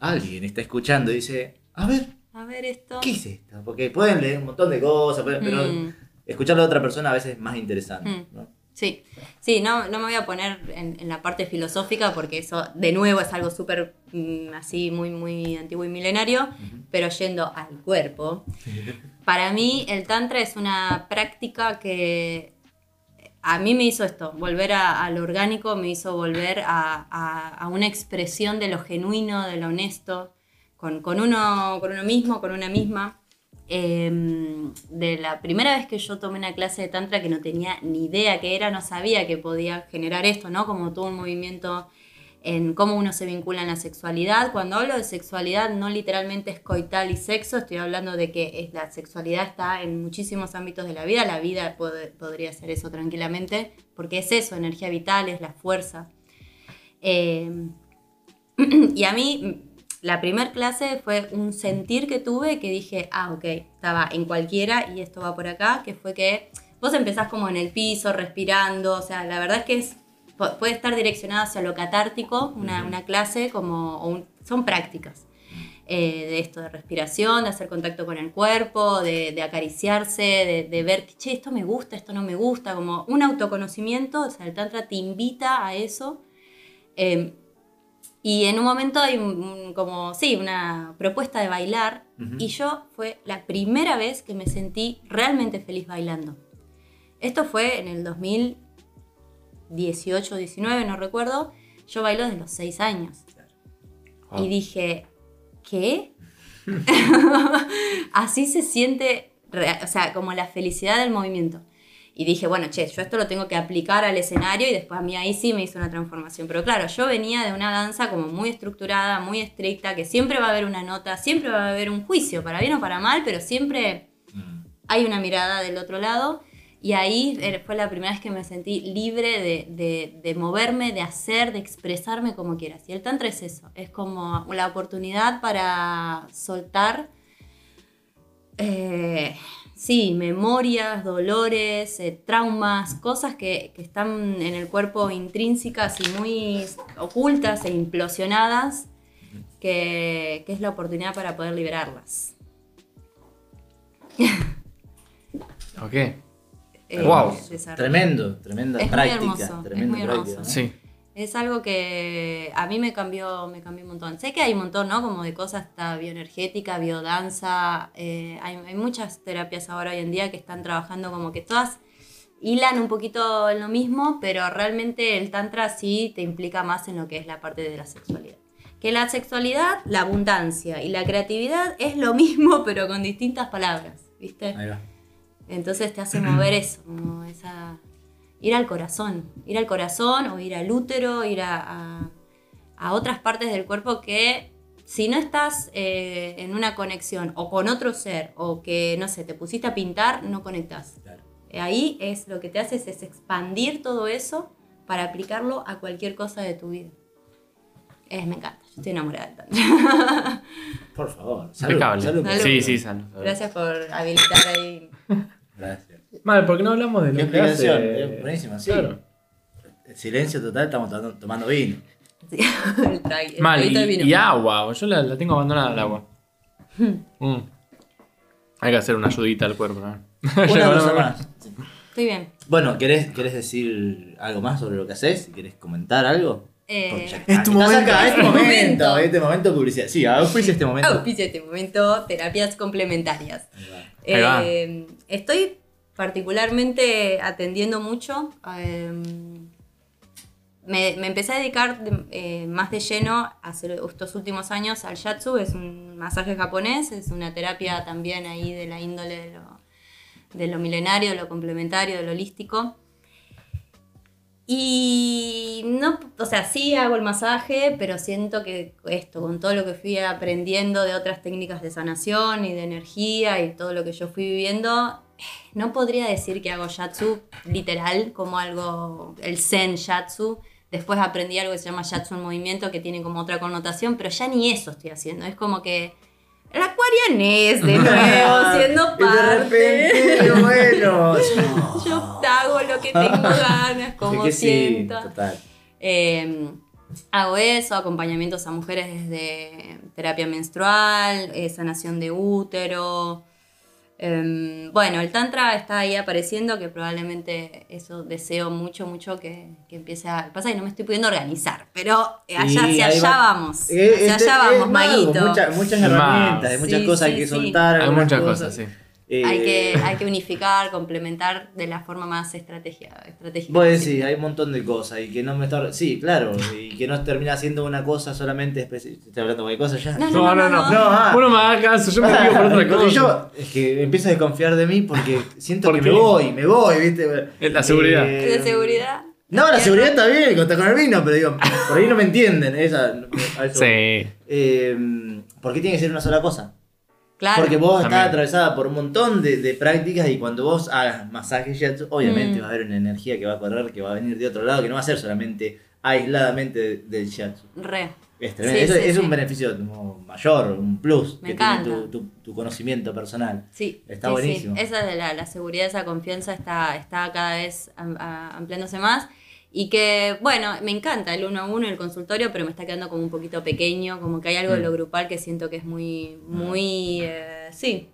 alguien está escuchando y dice, a ver, A ver esto. ¿qué es esto? Porque pueden leer un montón de cosas, pueden- pero Mm. escucharlo de otra persona a veces es más interesante. Mm. ¿no? Sí, sí, no, no me voy a poner en, en la parte filosófica porque eso de nuevo es algo súper mm, así muy, muy antiguo y milenario, pero yendo al cuerpo. Para mí el tantra es una práctica que a mí me hizo esto, volver a, lo orgánico, me hizo volver a, una expresión de lo genuino, de lo honesto, con, uno, con uno mismo, con una misma. Eh, de la primera vez que yo tomé una clase de tantra que no tenía ni idea qué era, no sabía que podía generar esto, ¿no? Como todo un movimiento en cómo uno se vincula en la sexualidad. Cuando hablo de sexualidad, no literalmente es coital y sexo, estoy hablando de que la sexualidad está en muchísimos ámbitos de la vida, la vida pod- podría ser eso tranquilamente, porque es eso, energía vital, es la fuerza. Eh, y a mí, la primera clase fue un sentir que tuve que dije, ah, ok, estaba en cualquiera y esto va por acá, que fue que vos empezás como en el piso, respirando, o sea, la verdad es que es, puede estar direccionada hacia lo catártico, una, una clase como, o un- son prácticas. eh, de esto, de respiración, de hacer contacto con el cuerpo, de, de acariciarse, de, de ver, che, esto me gusta, esto no me gusta, como un autoconocimiento, o sea, el tantra te invita a eso. Eh, y en un momento hay un- como, sí, una propuesta de bailar. Ujú. Y yo fue la primera vez que me sentí realmente feliz bailando. Esto fue en el 2018, 19, no recuerdo. Yo bailo desde los 6 años. Y dije, ¿qué? Así se siente, o sea, como la felicidad del movimiento. Y dije, bueno, che, yo esto lo tengo que aplicar al escenario y después a mí ahí sí me hizo una transformación. Pero claro, yo venía de una danza como muy estructurada, muy estricta, que siempre va a haber una nota, siempre va a haber un juicio, para bien o para mal, pero siempre Mm. hay una mirada del otro lado. Y ahí eh, fue la primera vez que me sentí libre de, de- de moverme, de hacer, de expresarme como quieras. Y el tantra es eso, es como la oportunidad para soltar, eh, sí, memorias, dolores, eh, traumas, cosas que, que están en el cuerpo intrínsecas y muy ocultas e implosionadas, que, que es la oportunidad para poder liberarlas. Ok. Eh, Wow. Tremendo, tremenda Es muy práctica. hermoso, es tremenda muy práctica. hermoso. Sí. Es algo que a mí me cambió, me cambió un montón. Sé que hay un montón, ¿no? Como de cosas, está bioenergética, biodanza. eh, hay, hay muchas terapias ahora hoy en día que están trabajando como que todas hilan un poquito en lo mismo, pero realmente el tantra sí te implica más en lo que es la parte de la sexualidad. Que la sexualidad, la abundancia y la creatividad es lo mismo, pero con distintas palabras, ¿viste? Ahí va. Entonces te hace mover eso, como esa. ir al corazón. Ir al corazón o ir al útero, ir a, a- a otras partes del cuerpo que si no estás eh, en una conexión o con otro ser o que, no sé, te pusiste a pintar, no conectas. Claro. Ahí es lo que te haces es expandir todo eso para aplicarlo a cualquier cosa de tu vida. Es, me encanta, yo estoy enamorada del tantra. Por favor. Salud, Impecable. salud. Salud. Sí, sí, salud. Gracias por habilitar ahí. Gracias. Mal, ¿por qué no hablamos de lo que hace? eh, Buenísima, sí. Claro. Silencio total, estamos tomando, tomando vino. Sí, el el Mal, y, vino. y agua. Yo la, la tengo abandonada al agua. Mm. Hay que hacer una ayudita al cuerpo. ¿no? Una cosa. Estoy bien. Bueno, ¿querés, ¿querés decir algo más sobre lo que haces? ¿Querés comentar algo? Eh, Es tu estás momento. acá, es tu Es tu momento. momento. Este momento publicidad. Sí, auspicia este momento. auspicia este momento terapias complementarias. Ahí va. Ahí va. Eh, estoy particularmente atendiendo mucho. eh, me, me empecé a dedicar de- eh, más de lleno hace estos últimos años al Yatsu, es un masaje japonés, es una terapia también ahí de la índole de lo, de lo milenario, de lo complementario, de lo holístico. Y no, o sea, sí hago el masaje, pero siento que esto, con todo lo que fui aprendiendo de otras técnicas de sanación y de energía y todo lo que yo fui viviendo, no podría decir que hago yatsu literal como algo, el zen yatsu. Después aprendí algo que se llama yatsu en movimiento, que tiene como otra connotación, pero ya ni eso estoy haciendo. Es como que el aquarianés de nuevo, siendo Y de parte. repente, bueno. Yo hago lo que tengo ganas, como Es que sí, sienta. total. Eh, hago eso, acompañamientos a mujeres desde terapia menstrual, eh, sanación de útero. Em, bueno, el Tantra está ahí apareciendo, que probablemente eso deseo mucho, mucho que, que empiece a... Pasa que no me estoy pudiendo organizar, pero allá, Sí, hacia allá va. vamos. Eh, hacia este- allá vamos, maguito. mucha- muchas herramientas, hay muchas Sí, cosas sí, hay que sí. soltar. Hay muchas cosas, sí. Eh, Hay que, hay que unificar, complementar de la forma más estrategia, estratégica. Vos decís, hay un montón de cosas y que no me está... Sí, claro, y que no termina siendo una cosa solamente específica. ¿Estoy hablando de cosas ya? No, No, no, no. No, ah. Vos no me hagas caso, yo me digo por otra cosa. yo es que empiezo a desconfiar de mí porque siento ¿Por que qué? me voy, me voy, ¿viste? Es la seguridad. Eh, ¿De seguridad? No, la seguridad está bien, con el vino, pero digo, por ahí no me entienden. Esa, a eso- Sí. Eh, ¿Por qué tiene que ser una sola cosa? Claro. Porque vos También. estás atravesada por un montón de, de prácticas y cuando vos hagas masaje shiatsu, obviamente Mm. va a haber una energía que va a correr, que va a venir de otro lado, que no va a ser solamente aisladamente de- del shiatsu. Re. Es, tremendo. Sí, Eso- sí, es sí. un beneficio mayor, un plus Me que tiene tu, tu- tu conocimiento personal. Sí. Está sí, buenísimo. sí. Esa de la, la seguridad, esa confianza está, está cada vez ampliándose más. Y que, bueno, me encanta el uno a uno, el consultorio, pero me está quedando como un poquito pequeño, como que hay algo de lo Mm. grupal que siento que es muy, muy, eh, sí,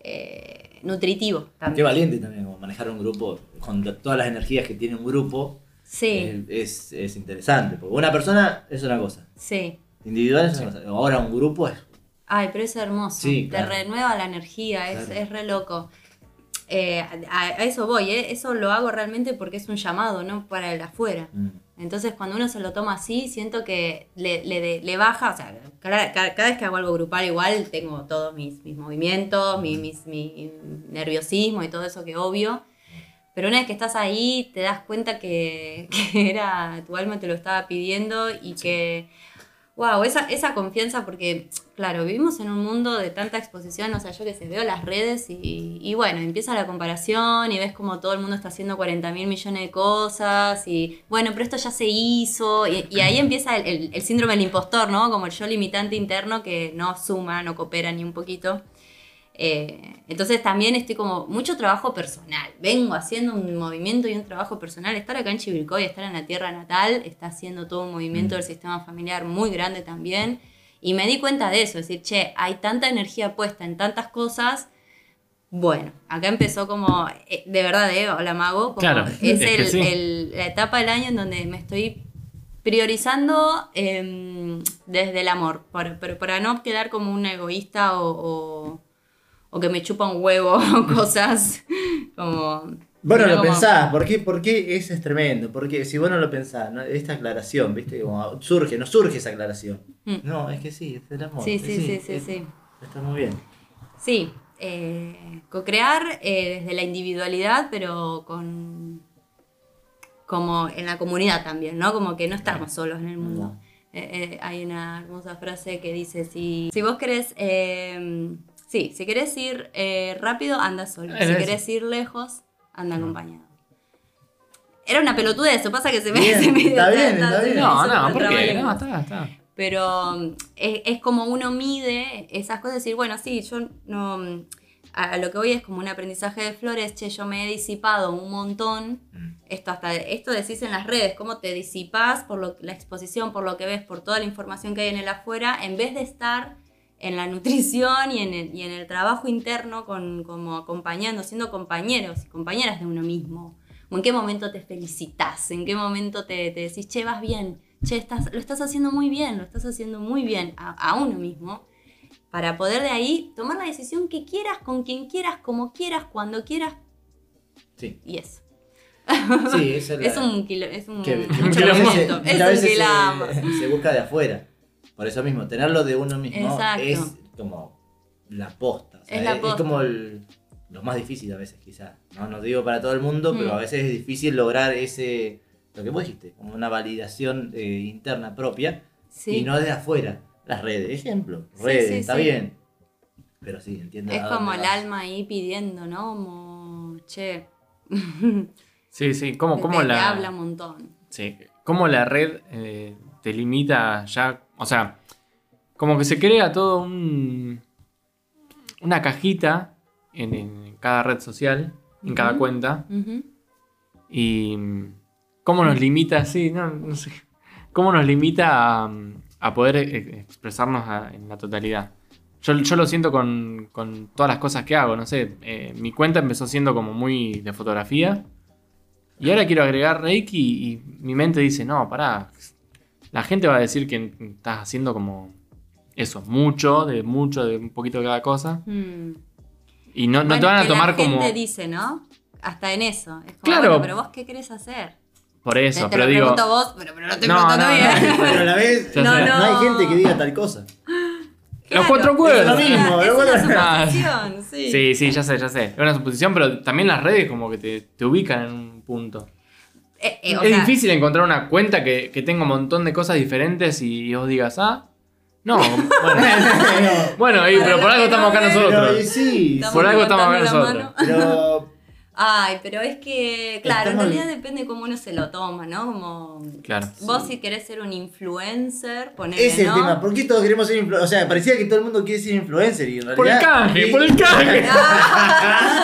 eh, nutritivo también. Qué valiente también, como manejar un grupo con to- todas las energías que tiene un grupo. Sí, Es, es interesante. Porque una persona es una cosa, sí. individual es una cosa. Ahora un grupo es. Ay, pero es hermoso. Sí, claro. Te renueva la energía, es, es re loco. Eh, a, a eso voy, ¿eh? eso lo hago realmente porque es un llamado, no para el afuera. mm, Entonces, cuando uno se lo toma así, siento que le, le, le baja, o sea, cada, cada- cada vez que hago algo grupal igual tengo todos mis, mis movimientos, mi, mis- mi nerviosismo y todo eso que obvio. Pero una vez que estás ahí, te das cuenta que, que era, tu alma te lo estaba pidiendo y que, wow, esa, esa confianza, porque, claro, vivimos en un mundo de tanta exposición, o sea, yo que sé, veo las redes y, y bueno, empieza la comparación y ves como todo el mundo está haciendo 40 mil millones de cosas y, bueno, pero esto ya se hizo y, y ahí empieza el, el- el síndrome del impostor, ¿no? Como el yo limitante interno que no suma, no coopera ni un poquito. Eh, entonces también estoy como mucho trabajo personal. Vengo haciendo un movimiento y un trabajo personal. Estar acá en Chivilcoy, estar en la tierra natal, está haciendo todo un movimiento del sistema familiar muy grande también. Y me di cuenta de eso, es decir, che, hay tanta energía puesta en tantas cosas. Bueno, acá empezó como, eh, de verdad, eh, hola mago, como Claro, es, es que el- sí. el- la etapa del año en donde me estoy priorizando em, desde el amor, para, pero para no quedar como un egoísta o, o- o que me chupa un huevo o cosas como... Bueno, lo pensás, ¿por qué, por qué ese es tremendo? Porque si vos no lo pensás, ¿no? esta aclaración, ¿viste? Como surge, no surge esa aclaración. Mm. No, es que sí, es el amor. Sí, sí, sí, sí, es- sí. Está muy bien. Sí, eh, co-crear eh, desde la individualidad, pero con como en la comunidad también, ¿no? Como que no estamos solos en el mundo. No. Eh, eh, hay una hermosa frase que dice, si, si vos querés, sí, si querés ir eh, rápido, anda solo. Si querés ir lejos, anda acompañado. Era una pelotudez, eso pasa que se me... Bien, se me- está bien, está bien. No, no, ¿por qué? No, está, está. Pero mm, es, es como uno mide esas cosas, decir, bueno, sí, yo no. mm, A lo que voy es como un aprendizaje de flores, che, yo me he disipado un montón. Mm. Esto hasta esto decís en las redes, cómo te disipas por lo, la exposición, por lo que ves, por toda la información que hay en el afuera, en vez de estar en la nutrición y en el, y en el trabajo interno con, como acompañando, siendo compañeros y compañeras de uno mismo. En qué momento te felicitas, en qué momento te, te decís, che, vas bien, che, estás, lo estás haciendo muy bien, lo estás haciendo muy bien a, a uno mismo, para poder de ahí tomar la decisión que quieras, con quien quieras, como quieras, cuando quieras, Sí, y eso. sí, eso Es un kilo, es un, que, que mucho veces, es un veces quilombo. se, se busca de afuera. Por eso mismo, tenerlo de uno mismo Exacto. es como la posta. o sea, Es la posta. como el- lo más difícil a veces, quizás. No, no digo para todo el mundo, pero Mm. a veces es difícil lograr ese, lo que vos dijiste, como una validación eh, interna propia Sí. y no de afuera. Las redes, ejemplo, redes, sí, está sí. bien. Pero sí, entiendo. Es como el vas. alma ahí pidiendo, ¿no? Como, che, Sí, sí. ¿Cómo, te- cómo te la. habla un montón. Sí. ¿Cómo la red eh, te limita ya? O sea, como que se crea todo un. Una cajita en, en cada red social, en cada cuenta. Y. ¿Cómo nos limita? Sí, no, no sé. ¿Cómo nos limita a, a poder eh, expresarnos a- en la totalidad? Yo, yo lo siento con, con todas las cosas que hago, no sé. eh, mi cuenta empezó siendo como muy de fotografía. Y ahora quiero agregar Reiki y, y mi mente dice, no, pará. La gente va a decir que estás haciendo como eso, mucho, de mucho, de un poquito de cada cosa. Mm. Y no, no Bueno, te van a que tomar la como... gente dice, ¿no? Hasta en eso. Es como, Claro. bueno, pero vos qué querés hacer. Por eso, te pero lo digo... pregunto vos, pero, pero no te No, pregunto no, a nadie. no. Pero a la vez, no, hay gente que diga tal cosa. Los cuatro cuerdas. Es lo mismo, Es una cuatro- suposición, sí. Sí, sí, ya sé, ya sé. Es una suposición, pero también las redes como que te, te ubican en un punto. Eh, eh, o es sea, difícil encontrar una cuenta que, que tenga un montón de cosas diferentes y vos digas, ah, no, bueno, bueno y- pero por algo estamos acá Pero, y nosotros. sí, Por algo estamos acá nosotros. pero Ay, pero es que, claro, Estamos- en realidad depende cómo uno se lo toma, ¿no? Como Claro. vos si querés ser un influencer, ponele, ese es ¿no? el tema. ¿Por qué todos queremos ser influencers? O sea, parecía que todo el mundo quiere ser influencer y en realidad. Por el canje, Sí. por el canje.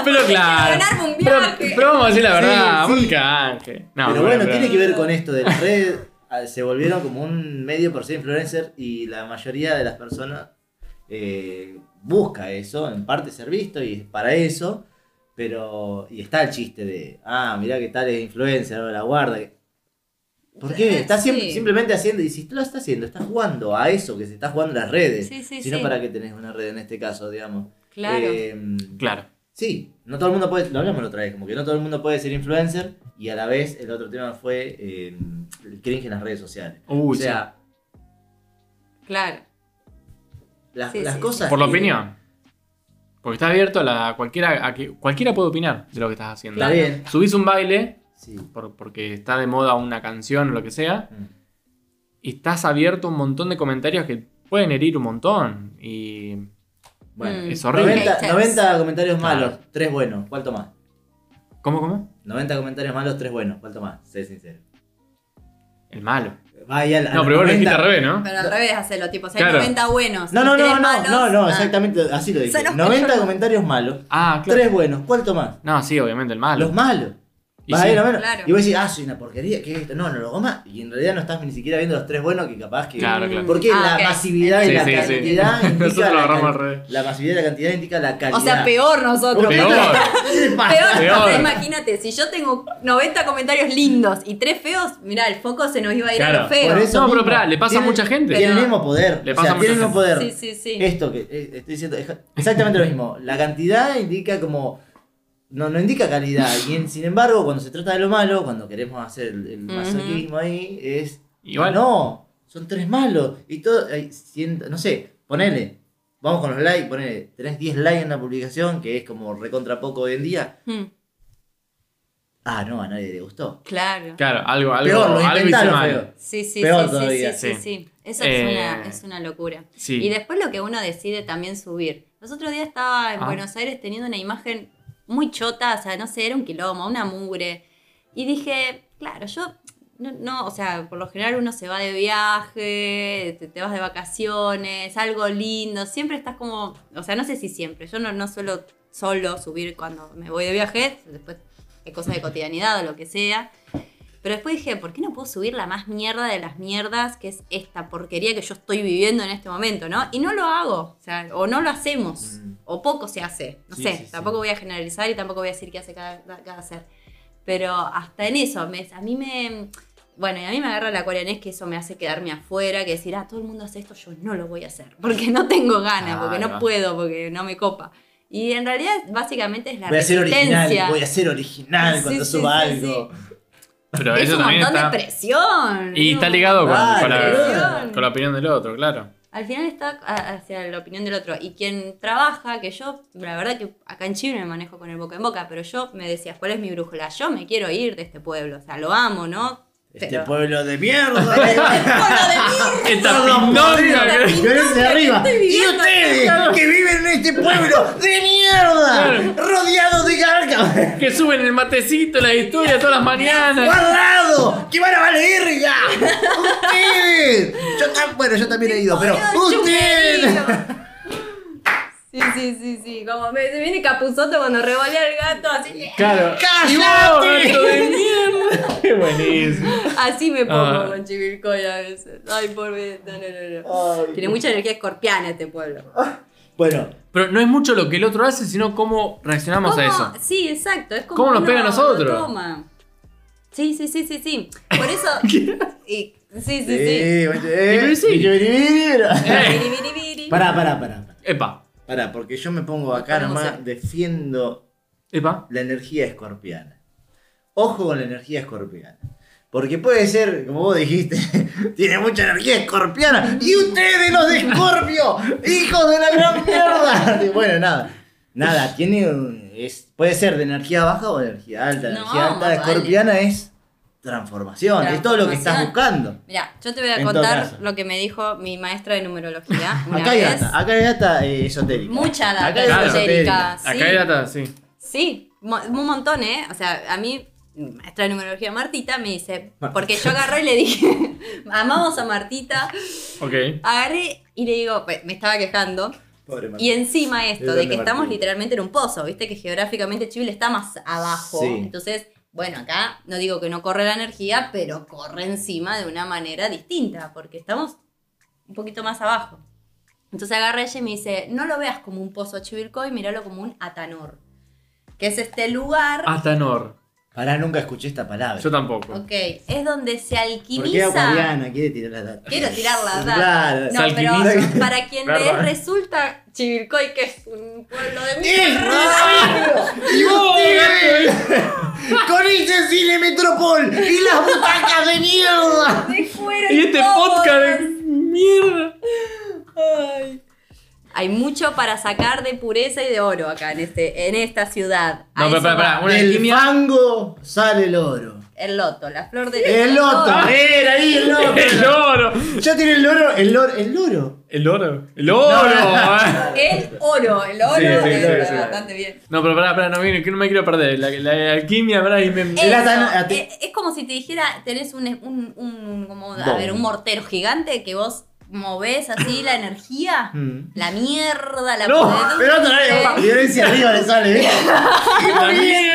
pero claro. un Pero, viaje. pero vamos a decir la verdad, Sí, por sí. el canje. No, pero bueno, tiene que ver con esto de las redes. ah, Se volvieron como un medio por ser influencer y la mayoría de las personas eh, busca eso, en parte ser visto y es para eso. Pero. Y está el chiste de. Ah, mirá que tal es influencer, ahora la guarda. ¿Por qué? Eh, sim- sí. simplemente haciendo. Y si tú lo estás haciendo, estás jugando a eso que se está jugando las redes. Sí, sí, si no, sí. ¿para qué tenés una red en este caso, digamos? Claro. Eh, Claro. Sí, no todo el mundo puede, lo hablamos la otra vez, como que no todo el mundo puede ser influencer y a la vez el otro tema fue eh, el cringe en las redes sociales. Uy, o sea, Claro. las, Sí, las sí, cosas... Por la opinión. Porque está abierto a la, cualquiera, a que cualquiera puede opinar de lo que estás haciendo. Está bien. Subís un baile Sí. por- porque está de moda una canción o lo que sea, Mm. y estás abierto a un montón de comentarios que pueden herir un montón. Y Bueno, Mm. es horrible. 90, Haters. 90 comentarios Claro. malos, 3 buenos, ¿cuál tomás? ¿Cómo, cómo? 90 comentarios malos, 3 buenos, ¿cuál tomás? Sé sincero. El malo. No, pero vos lo dijiste al revés, ¿no? Pero al revés hacerlo, tipo, si hay Claro. 90 buenos. No, no, no, no, malos, no, no, ah. exactamente así lo dije. Se nos 90 cayó. comentarios malos, Ah, claro. 3 buenos, ¿cuál tomás? No, sí, obviamente el malo. Los malos. Y sí. a ir a menos. Claro. Y vos decís, ah, soy una porquería, ¿qué es esto? No, no lo goma. Y en realidad no estás ni siquiera viendo los tres buenos que capaz que. Claro, claro. Porque Ah, la ok. masividad y Sí, la sí, sí. cantidad indica. Nosotros lo la, agarramos al revés. la masividad y la cantidad indica la calidad. O sea, peor nosotros. Peor. ¿Qué le pasa? Peor, o imagínate, si yo tengo 90 comentarios lindos y 3 feos, mirá, el foco se nos iba a ir a Claro. los feos. Por eso No, pero pará, le pasa a mucha gente. Tiene el mismo poder. Le o pasa a sea, tiene el mismo poder. Sí, sí, sí. Esto que eh, estoy diciendo exactamente lo mismo. La cantidad indica como. No, no indica calidad. Y en- sin embargo, cuando se trata de lo malo, cuando queremos hacer el, el masoquismo ahí, es. Igual. No, son tres malos. Y todo. hay ciento- no sé, ponele. Vamos con los likes, ponele. Tenés 10 likes en la publicación, que es como recontra poco hoy en día. Hmm, Ah, no, a nadie le gustó. claro. Claro, algo, algo, Peor, lo algo hice mal. Sí, sí, Peor sí, todavía. sí, sí, Sí. sí, sí. Eso Eh, es, una, es una locura. Sí. Y después lo que uno decide también subir. Los otros días estaba en Ah. Buenos Aires teniendo una imagen muy chota, o sea, no sé, era un quilombo, una mugre. Y dije, claro, yo, no, no, o sea, por lo general uno se va de viaje, te, vas de vacaciones, algo lindo, siempre estás como, o sea, no sé si siempre, yo no, no suelo solo subir cuando me voy de viaje, después hay cosas de cotidianidad o lo que sea. Pero después dije, ¿por qué no puedo subir la más mierda de las mierdas, que es esta porquería que yo estoy viviendo en este momento, ¿no? Y no lo hago, o sea, o no lo hacemos, Mm. o poco se hace, no Sí, sé, sí, sí. tampoco voy a generalizar y tampoco voy a decir qué hace cada, cada ser. Pero hasta en eso, me- a mí me... Bueno, y a mí me agarra la coreanés que eso me hace quedarme afuera, que decir, ah, todo el mundo hace esto, yo no lo voy a hacer, porque no tengo ganas, Ah, porque no puedo, porque no me copa. Y en realidad, básicamente es la Voy a ser original, voy a ser original cuando suba algo. Pero es eso un también montón está. de presión. Y es está ligado con, la, con la opinión del otro, claro. Al final está hacia la opinión del otro. Y quien trabaja, que yo, la verdad que acá en Chile me manejo con el boca en boca, pero yo me decías, ¿cuál es mi brújula? Yo me quiero ir de este pueblo. O sea, lo amo, ¿no? Este Pero- pueblo de mierda. ¡Pueblo de mierda! Esta Todos pindonga que- de arriba. Y ustedes que viven en este pueblo de mierda, rodeados de garca, que suben el matecito, la historia todas las mañanas. guardado, que van a valer verga. Ustedes. Yo bueno, yo también he ido, pero ustedes. Sí, sí, sí, sí. Como me, se viene Capuzoto cuando revolea el gato, así. Claro. ¡Cállate! ¡Y vos, gato de mierda! ¡Qué buenísimo! Así me pongo Ah. con Chivilcoy a veces. Ay, por ver. No, no, no, no. Ay. Tiene mucha energía escorpiana este pueblo. Bueno, Pero no es mucho lo que el otro hace, sino cómo reaccionamos a eso. Sí, exacto. Es como ¿Cómo nos pega a nosotros? toma. Sí, sí, sí, sí, sí. Por eso. y- sí, sí, sí. sí, bueno, eh. Eh. Pará, pará. pará. Epa, Pará, porque yo me pongo acá nomás, ser. defiendo epa. la energía escorpiana. Ojo con la energía escorpiana. Porque puede ser, como vos dijiste, tiene mucha energía escorpiana. Y ustedes los de Escorpio, hijos de la gran mierda. Bueno, nada. Nada, tiene un- es, puede ser de energía baja o de energía alta. La No, energía alta escorpiana es transformación, es todo lo que estás buscando. Mira, yo te voy a En contar lo que me dijo mi maestra de numerología. Una Acá hay vez. data, acá hay data eh, esotérica. Mucha data Acá esotérica. Sí. Acá hay data, sí. Sí, un montón, ¿eh? O sea, a mí, maestra de numerología Martita me dice, porque yo agarré y le dije, amamos a Martita, Ok. agarré y le digo, pues, me estaba quejando. Pobre. Y encima esto, Es de que estamos literalmente en un pozo, viste que geográficamente Chile está más abajo. Sí. Entonces, bueno, acá no digo que no corre la energía, pero corre encima de una manera distinta, porque estamos un poquito más abajo. Entonces agarra ella y me dice, no lo veas como un pozo Chivilcoy, míralo como un Atanor, que es este lugar, Atanor. Pará, nunca escuché esta palabra. Yo tampoco. ok, es donde se ¿Por qué alquimiza... Acuariana quiere tirar la data? Quiero tirar la data. Claro. No, Se alquimiza. pero para quien le resulta Chivilcoy, que es un pueblo de ¡Es mierda. ¡Y ustedes! ¡Con ese cine Metropol y las butacas de mierda! de cuero Y este podcast de mierda. Ay. Hay mucho para sacar de pureza y de oro acá en, este, en esta ciudad. No, pero una Del alquimia. fango sale el oro. El loto, la flor del El loto, era ahí el loto. El oro. Ya tiene el oro, el oro, el oro. El oro. El oro. El oro, el oro Sí, sí, está sí, sí. bastante bien. No, pero pará, pará, no, viene, que no me quiero perder. La, la alquimia, pará, y me. El Eso, atan- ate- eh, es como si te dijera, tenés un, un, un- como, a ver, un mortero gigante que vos movés así la energía, Mm. la mierda, la No, Pero no, no, violencia arriba le sale. ¿eh?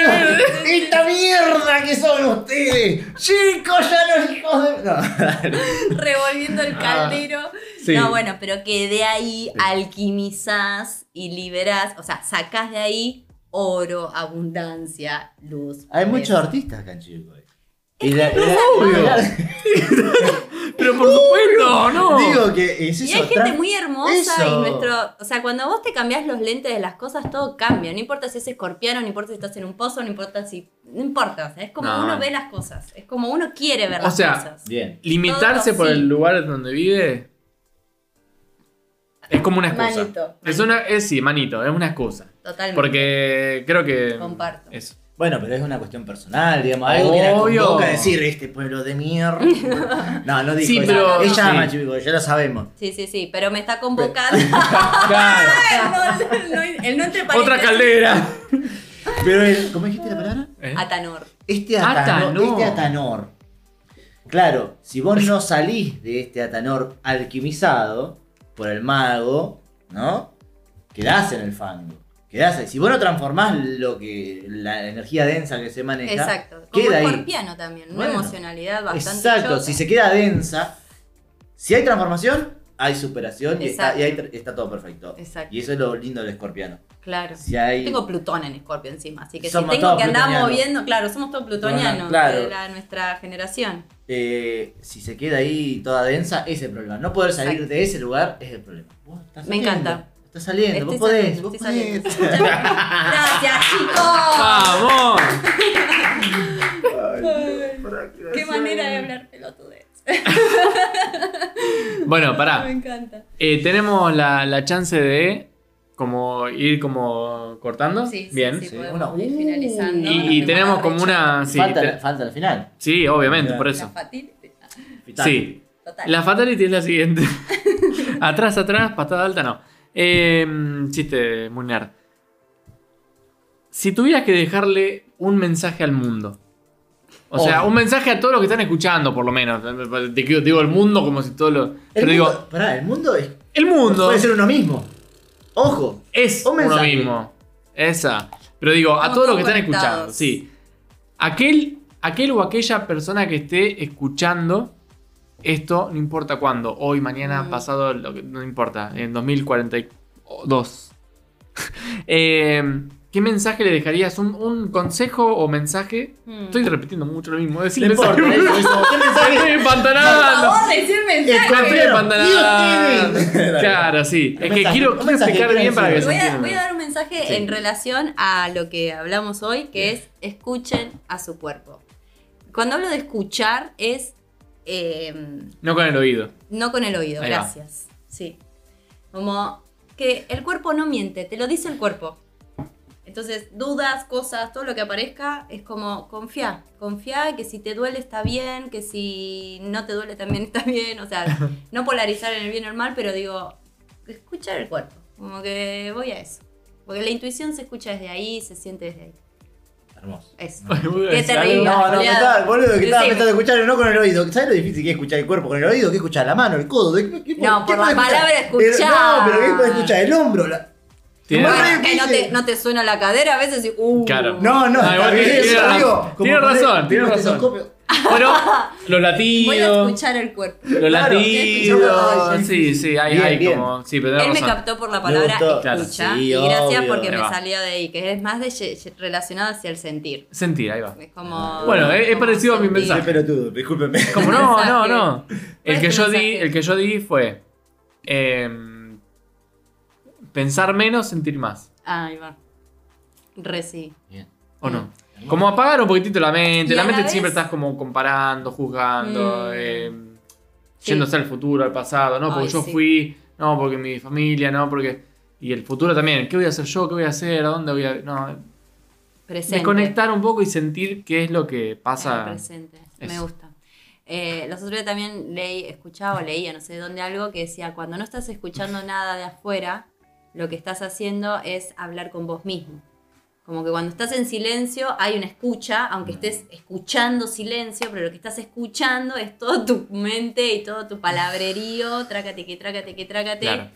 ¡Esta mierda que son ustedes! ¡Chicos, ya los hijos de. No. revolviendo el caldero. Ah, sí. No, bueno, pero que de ahí alquimizás y liberás, o sea, sacás de ahí oro, abundancia, luz. Hay muchos artistas acá en. Y la- la- Obvio. Pero por supuesto, no. Digo que es Y eso. hay gente muy hermosa eso. y nuestro. O sea, cuando vos te cambiás los lentes de las cosas, todo cambia. No importa si es escorpiano, no importa si estás en un pozo, no importa si. No importa. O sea, es como No. uno ve las cosas. Es como uno quiere ver O las sea, cosas. Bien. Limitarse Todo por sí. el lugar donde vive es como una excusa. Manito, Es una, es sí, manito, es una excusa. Totalmente. Porque creo que. Comparto. Eso. Bueno, pero es una cuestión personal, digamos. Algo que la convoca a decir este pueblo de mierda. No, no dijo Sí, eso. pero- Ella sí. ama ya lo sabemos. Sí, sí, sí. Pero me está convocando. Claro. el, no, el no entre Otra caldera. Pero el, ¿cómo dijiste la palabra? ¿Eh? Atanor. Este atanor, Atanor. este atanor. Claro, si vos no salís de este atanor alquimizado por el mago, ¿no? Quedás en el fango. Quedás ahí. Si vos no transformás lo que. la energía densa que se maneja. Exacto. Como queda ahí. escorpiano también. Una Bueno. emocionalidad bastante. Exacto, si se queda densa, si hay transformación, hay superación y, está, y está todo perfecto. Exacto. Y eso es lo lindo del escorpiano. Claro. Si hay. Tengo Plutón en Escorpio encima, así que Somos si tengo que andar moviendo, claro, somos todos plutonianos Claro. de la- nuestra generación. eh, si se queda ahí toda densa, ese es el problema. No poder salir Exacto. de ese lugar es el problema. Me encanta. Estás saliendo, Estoy vos podés. saliendo, vos podés. Gracias, chicos. ¡Vamos! Qué manera de hablar pelotudez. Bueno, Me pará. encanta. Eh, tenemos la, la chance de como ir como cortando. Sí, Bien. sí, Sí, una- ir uh, finalizando. Y, La y tenemos como recha. una. Sí, falta, te- la- falta el final. sí, obviamente, por La eso. fatality. Sí. Total. La fatality es la siguiente. atrás, atrás, patada alta, no. Eh, chiste, muy nerd. Si tuvieras que dejarle un mensaje al mundo. O sea, Obvio. un mensaje a todos los que están escuchando, por lo menos. Te digo el mundo como si todo lo. El Pero mundo, digo, pará, el mundo es, el mundo puede ser uno mismo. Ojo. es un uno mismo. Esa. Pero digo, a todos los que están escuchando, sí. Aquel, aquel o aquella persona que esté escuchando esto, no importa cuándo, hoy, mañana, Mm. pasado, lo que- no importa, en 2042. Eh, ¿Qué mensaje le dejarías? ¿Un, un consejo o mensaje? Mm. Estoy repitiendo mucho lo mismo. Decir mensaje. ¿Qué Me mensaje? estoy Por empantanando. favor, decir El mensaje. Me estoy. Claro, sí. Es que quiero, quiero explicar bien para que se Voy a, entienda. voy a dar un mensaje Sí. en relación a lo que hablamos hoy, que es escuchen a su cuerpo. Cuando hablo de escuchar es eh, No con el oído. no con el oído, Ahí va. gracias. Sí. Como que el cuerpo no miente, te lo dice el cuerpo. Entonces, dudas, cosas, todo lo que aparezca, es como confía. Confía que si te duele está bien, que si no te duele también está bien. O sea, no polarizar en el bien o el mal, pero digo, escuchar el cuerpo. Como que voy a eso. Porque la intuición se escucha desde ahí, se siente desde ahí. Hermoso. Eso. Qué terrible. No, no, Julián. estaba, boludo, que estaba Decime. pensando escuchar no con el oído. ¿Sabes lo difícil que es escuchar el cuerpo con el oído? ¿Qué escuchar? ¿La mano, el codo? ¿Qué- qué- No, qué por la palabra escuchar. No, pero ¿qué puede escuchar? ¿El hombro? La... Tiene- Bueno, que no te, no te suena la cadera a veces y. Uh, Claro. No, no, Ah, igual bien tiene- razón. Tiene razón, Bueno, los Voy a latidos. escuchar el cuerpo. Los Claro, latidos. sí, Sí, hay, Bien, hay bien. como. Sí, pero Él me captó por la palabra escucha. sí, y gracias obvio. porque me va. salió de ahí, que es más de relacionado hacia el sentir. Sentir, ahí va. Es como. Bueno, es- parecido a mi mensaje. Qué pelotudo, discúlpeme. Como no, no, no. El que yo di, el que yo di fue. em, pensar menos, sentir más. Ah, Ahí va. Re sí. Bien. ¿O no? Como apagar un poquitito la mente. Y La mente siempre estás como comparando, juzgando, Mm. em, Sí. yéndose al futuro, al pasado. No, porque Ay, yo sí. fui. No, porque mi familia, no, porque. Y el futuro también. ¿Qué voy a hacer yo? ¿Qué voy a hacer? ¿A dónde voy a.? No, Presente. desconectar un poco y sentir qué es lo que pasa. presente. Me gusta. Eh, los otros días también leí, escuchaba o leía, no sé de dónde, algo que decía, cuando no estás escuchando nada de afuera, lo que estás haciendo es hablar con vos mismo. Como que cuando estás en silencio hay una escucha, aunque estés escuchando silencio, pero lo que estás escuchando es todo tu mente y todo tu palabrerío, trácate que trácate que trácate. Claro.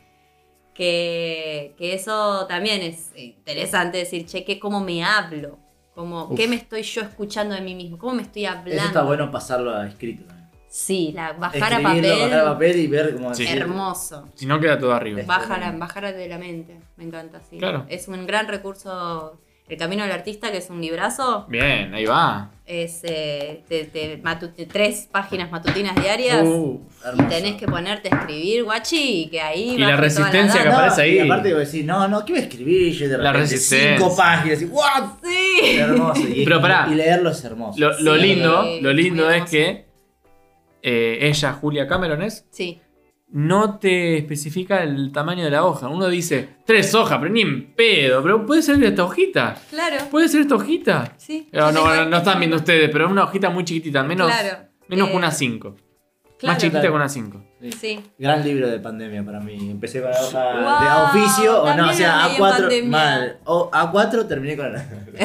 Que, que eso también es interesante decir, che, que cómo me hablo, como, ¿qué me estoy yo escuchando de mí mismo? ¿Cómo me estoy hablando? Eso está bueno pasarlo a escrito también. Sí, la, bajar a papel, bajar a papel y ver cómo Sí. decir. hermoso. Si no, queda todo arriba. Bajar, a- bajar de la mente, me encanta, sí. Claro. Es un gran recurso. El Camino del Artista, que es un librazo, Bien, ahí va. es eh, de, de matu- de tres páginas matutinas diarias. Uh, y tenés que ponerte a escribir, guachi, y que ahí. Y la resistencia que data. aparece ahí. Y aparte decir, no, no, ¿qué voy a escribir? Yo de La resistencia. cinco páginas y ¡what! Sí. Hermoso. Y, Pero pará. y leerlo es hermoso. Lo, lo Sí, lindo, lo lindo es que eh, ella, Julia Cameron, es, Sí. No te especifica el tamaño de la hoja. Uno dice tres hojas, pero ni en pedo. Pero puede ser esta hojita. Claro. Puede ser esta hojita. Sí. No, Yo no, no, están viendo ustedes, pero es una hojita muy chiquitita, menos, Claro. menos Eh, una 5. Claro. Más chiquitita Claro. que una 5. Sí. Gran libro de pandemia para mí. Empecé hoja de Wow, a oficio, o no, o sea, lo leí en A4, pandemia. mal. O A4 terminé con la.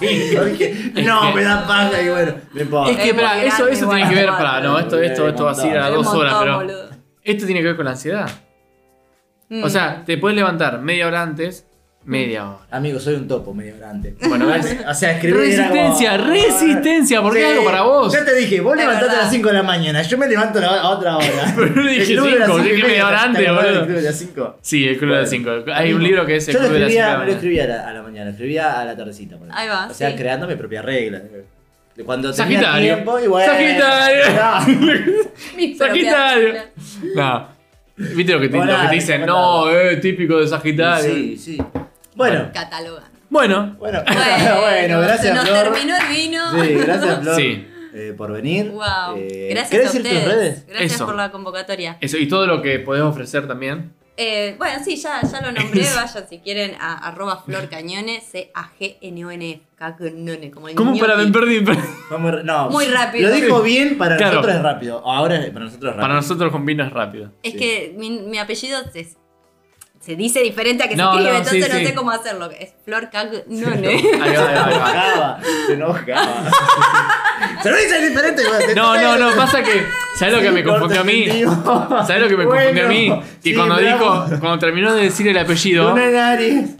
A5, dije, no, me da paja y bueno, me importa. Es que, muy eso, eso igual, tiene que ver. Para, no, esto, esto, esto va así a Es un dos horas, pero. boludo. Esto tiene que ver con la ansiedad. Mm. O sea, te puedes levantar media hora antes, media hora. Amigo, soy un topo medio grande. Bueno, ¿ves? O sea, escribir era como- Resistencia, resistencia, porque es algo para vos. Ya te dije, vos Es levantate a las 5 de la mañana, yo me levanto a la- otra hora. Pero no dije El club de las cinco, cinco y dije media hora ¿te antes, boludo. club de las 5? Sí, el Club de las 5. Hay un libro que es el Club de las 5. escribía, me lo escribía a la, a la mañana, lo escribía a la tardecita. por Ahí va, O sea, sí. creando mi propia regla. Cuando tenía Sagitario. tiempo bueno. Sagitario. Propia Sagitario. No. ¿Viste lo que te, Hola, lo que te dicen? ¿cómo No, eh, típico de Sagitario. Sí, sí. Bueno, Catalogando. Bueno, bueno, Bueno, gracias nos Flor. terminó el vino. Sí, gracias Flor Sí. eh, por venir. Wow. Eh, Gracias ¿querés a decir tus ustedes. redes? Gracias Eso. por la convocatoria. eso. Y todo lo que podés ofrecer también. Eh, bueno, sí, ya, ya lo nombré. Vayan si quieren a arroba Flor Cañone, C-A-G-N-O-N, Cagnone, como el ¿Cómo ñoqui. para me perdí? Vamos, no, Muy rápido. Lo dijo bien, para Claro. nosotros es rápido. Ahora es- para nosotros es rápido. Para nosotros con vino es rápido. Es Sí. que mi, mi apellido se, se dice diferente a que No, se escribe, no, entonces sí, no sí. sé cómo hacerlo. Es Flor Cagnone. Ahí va, ahí va. enojaba, se enojaba. se lo dice diferente. No, no, no, pasa que. ¿Sabes lo que me Sí, confundió a mí? ¿Sabes lo que me confundió a mí? Que sí, cuando bravo. dijo, cuando terminó de decir el apellido, Una nariz.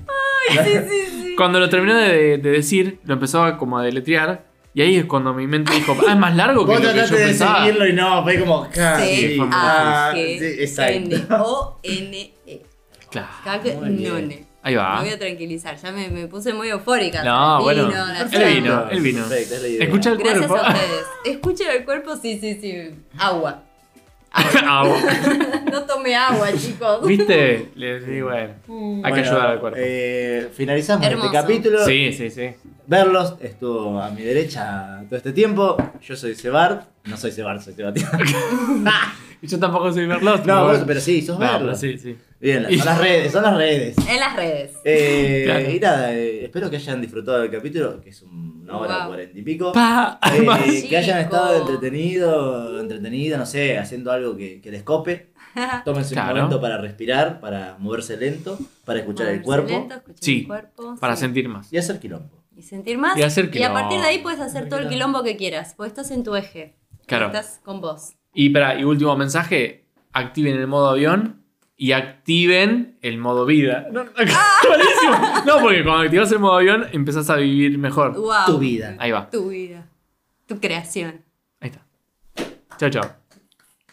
cuando lo terminó de, de decir, lo empezó a como a deletrear. Y ahí es cuando mi mente dijo, ah, es más largo que Vos lo que yo trataste de pensaba. seguirlo y no, fue como muy Ah, sí, exacto. C-A-G-N-O-N-E. Claro. Cagnone. Ahí va. Me voy a tranquilizar, ya me, me puse muy eufórica. No, El bueno, vino, la el vino, el vino. Perfecto, es la idea. Escucha el Gracias cuerpo. a ustedes. Escuchen el cuerpo, sí, sí, sí. Agua. Agua. No tome agua, chicos. ¿Viste? Le digo, bueno, hay que Bueno, ayudar al cuerpo. eh, finalizamos Hermoso. este capítulo. Sí, sí, sí. Verlos estuvo a mi derecha todo este tiempo. Yo soy Sebart. No soy Sebart, soy Sebastián. Y yo tampoco soy Merlot. no, bueno. pero sí, sos No, pero sí, sí. Bien, son las redes, son las redes. En las redes. Eh, Claro. Y nada, eh, espero que hayan disfrutado del capítulo, que es una hora Wow. cuarenta y pico. Pa, Eh, además. que hayan Chico. estado entretenido, entretenido, no sé, haciendo algo que, que les cope. Tómense Claro. un momento para respirar, para moverse lento, para escuchar el Moverse cuerpo lento, escuchar Sí, el cuerpo, Para sí. sentir más. y hacer quilombo. Y sentir más. Y hacer a quilombo. partir de ahí puedes hacer todo el quilombo que quieras. Porque estás en tu eje. Claro. Estás con vos. Y, para, y último mensaje, activen el modo avión y activen el modo vida. No. No, porque cuando activas el modo avión empezás a vivir mejor. Wow. Tu vida. Ahí va. Tu vida. Tu creación. Ahí está. Chao, chao.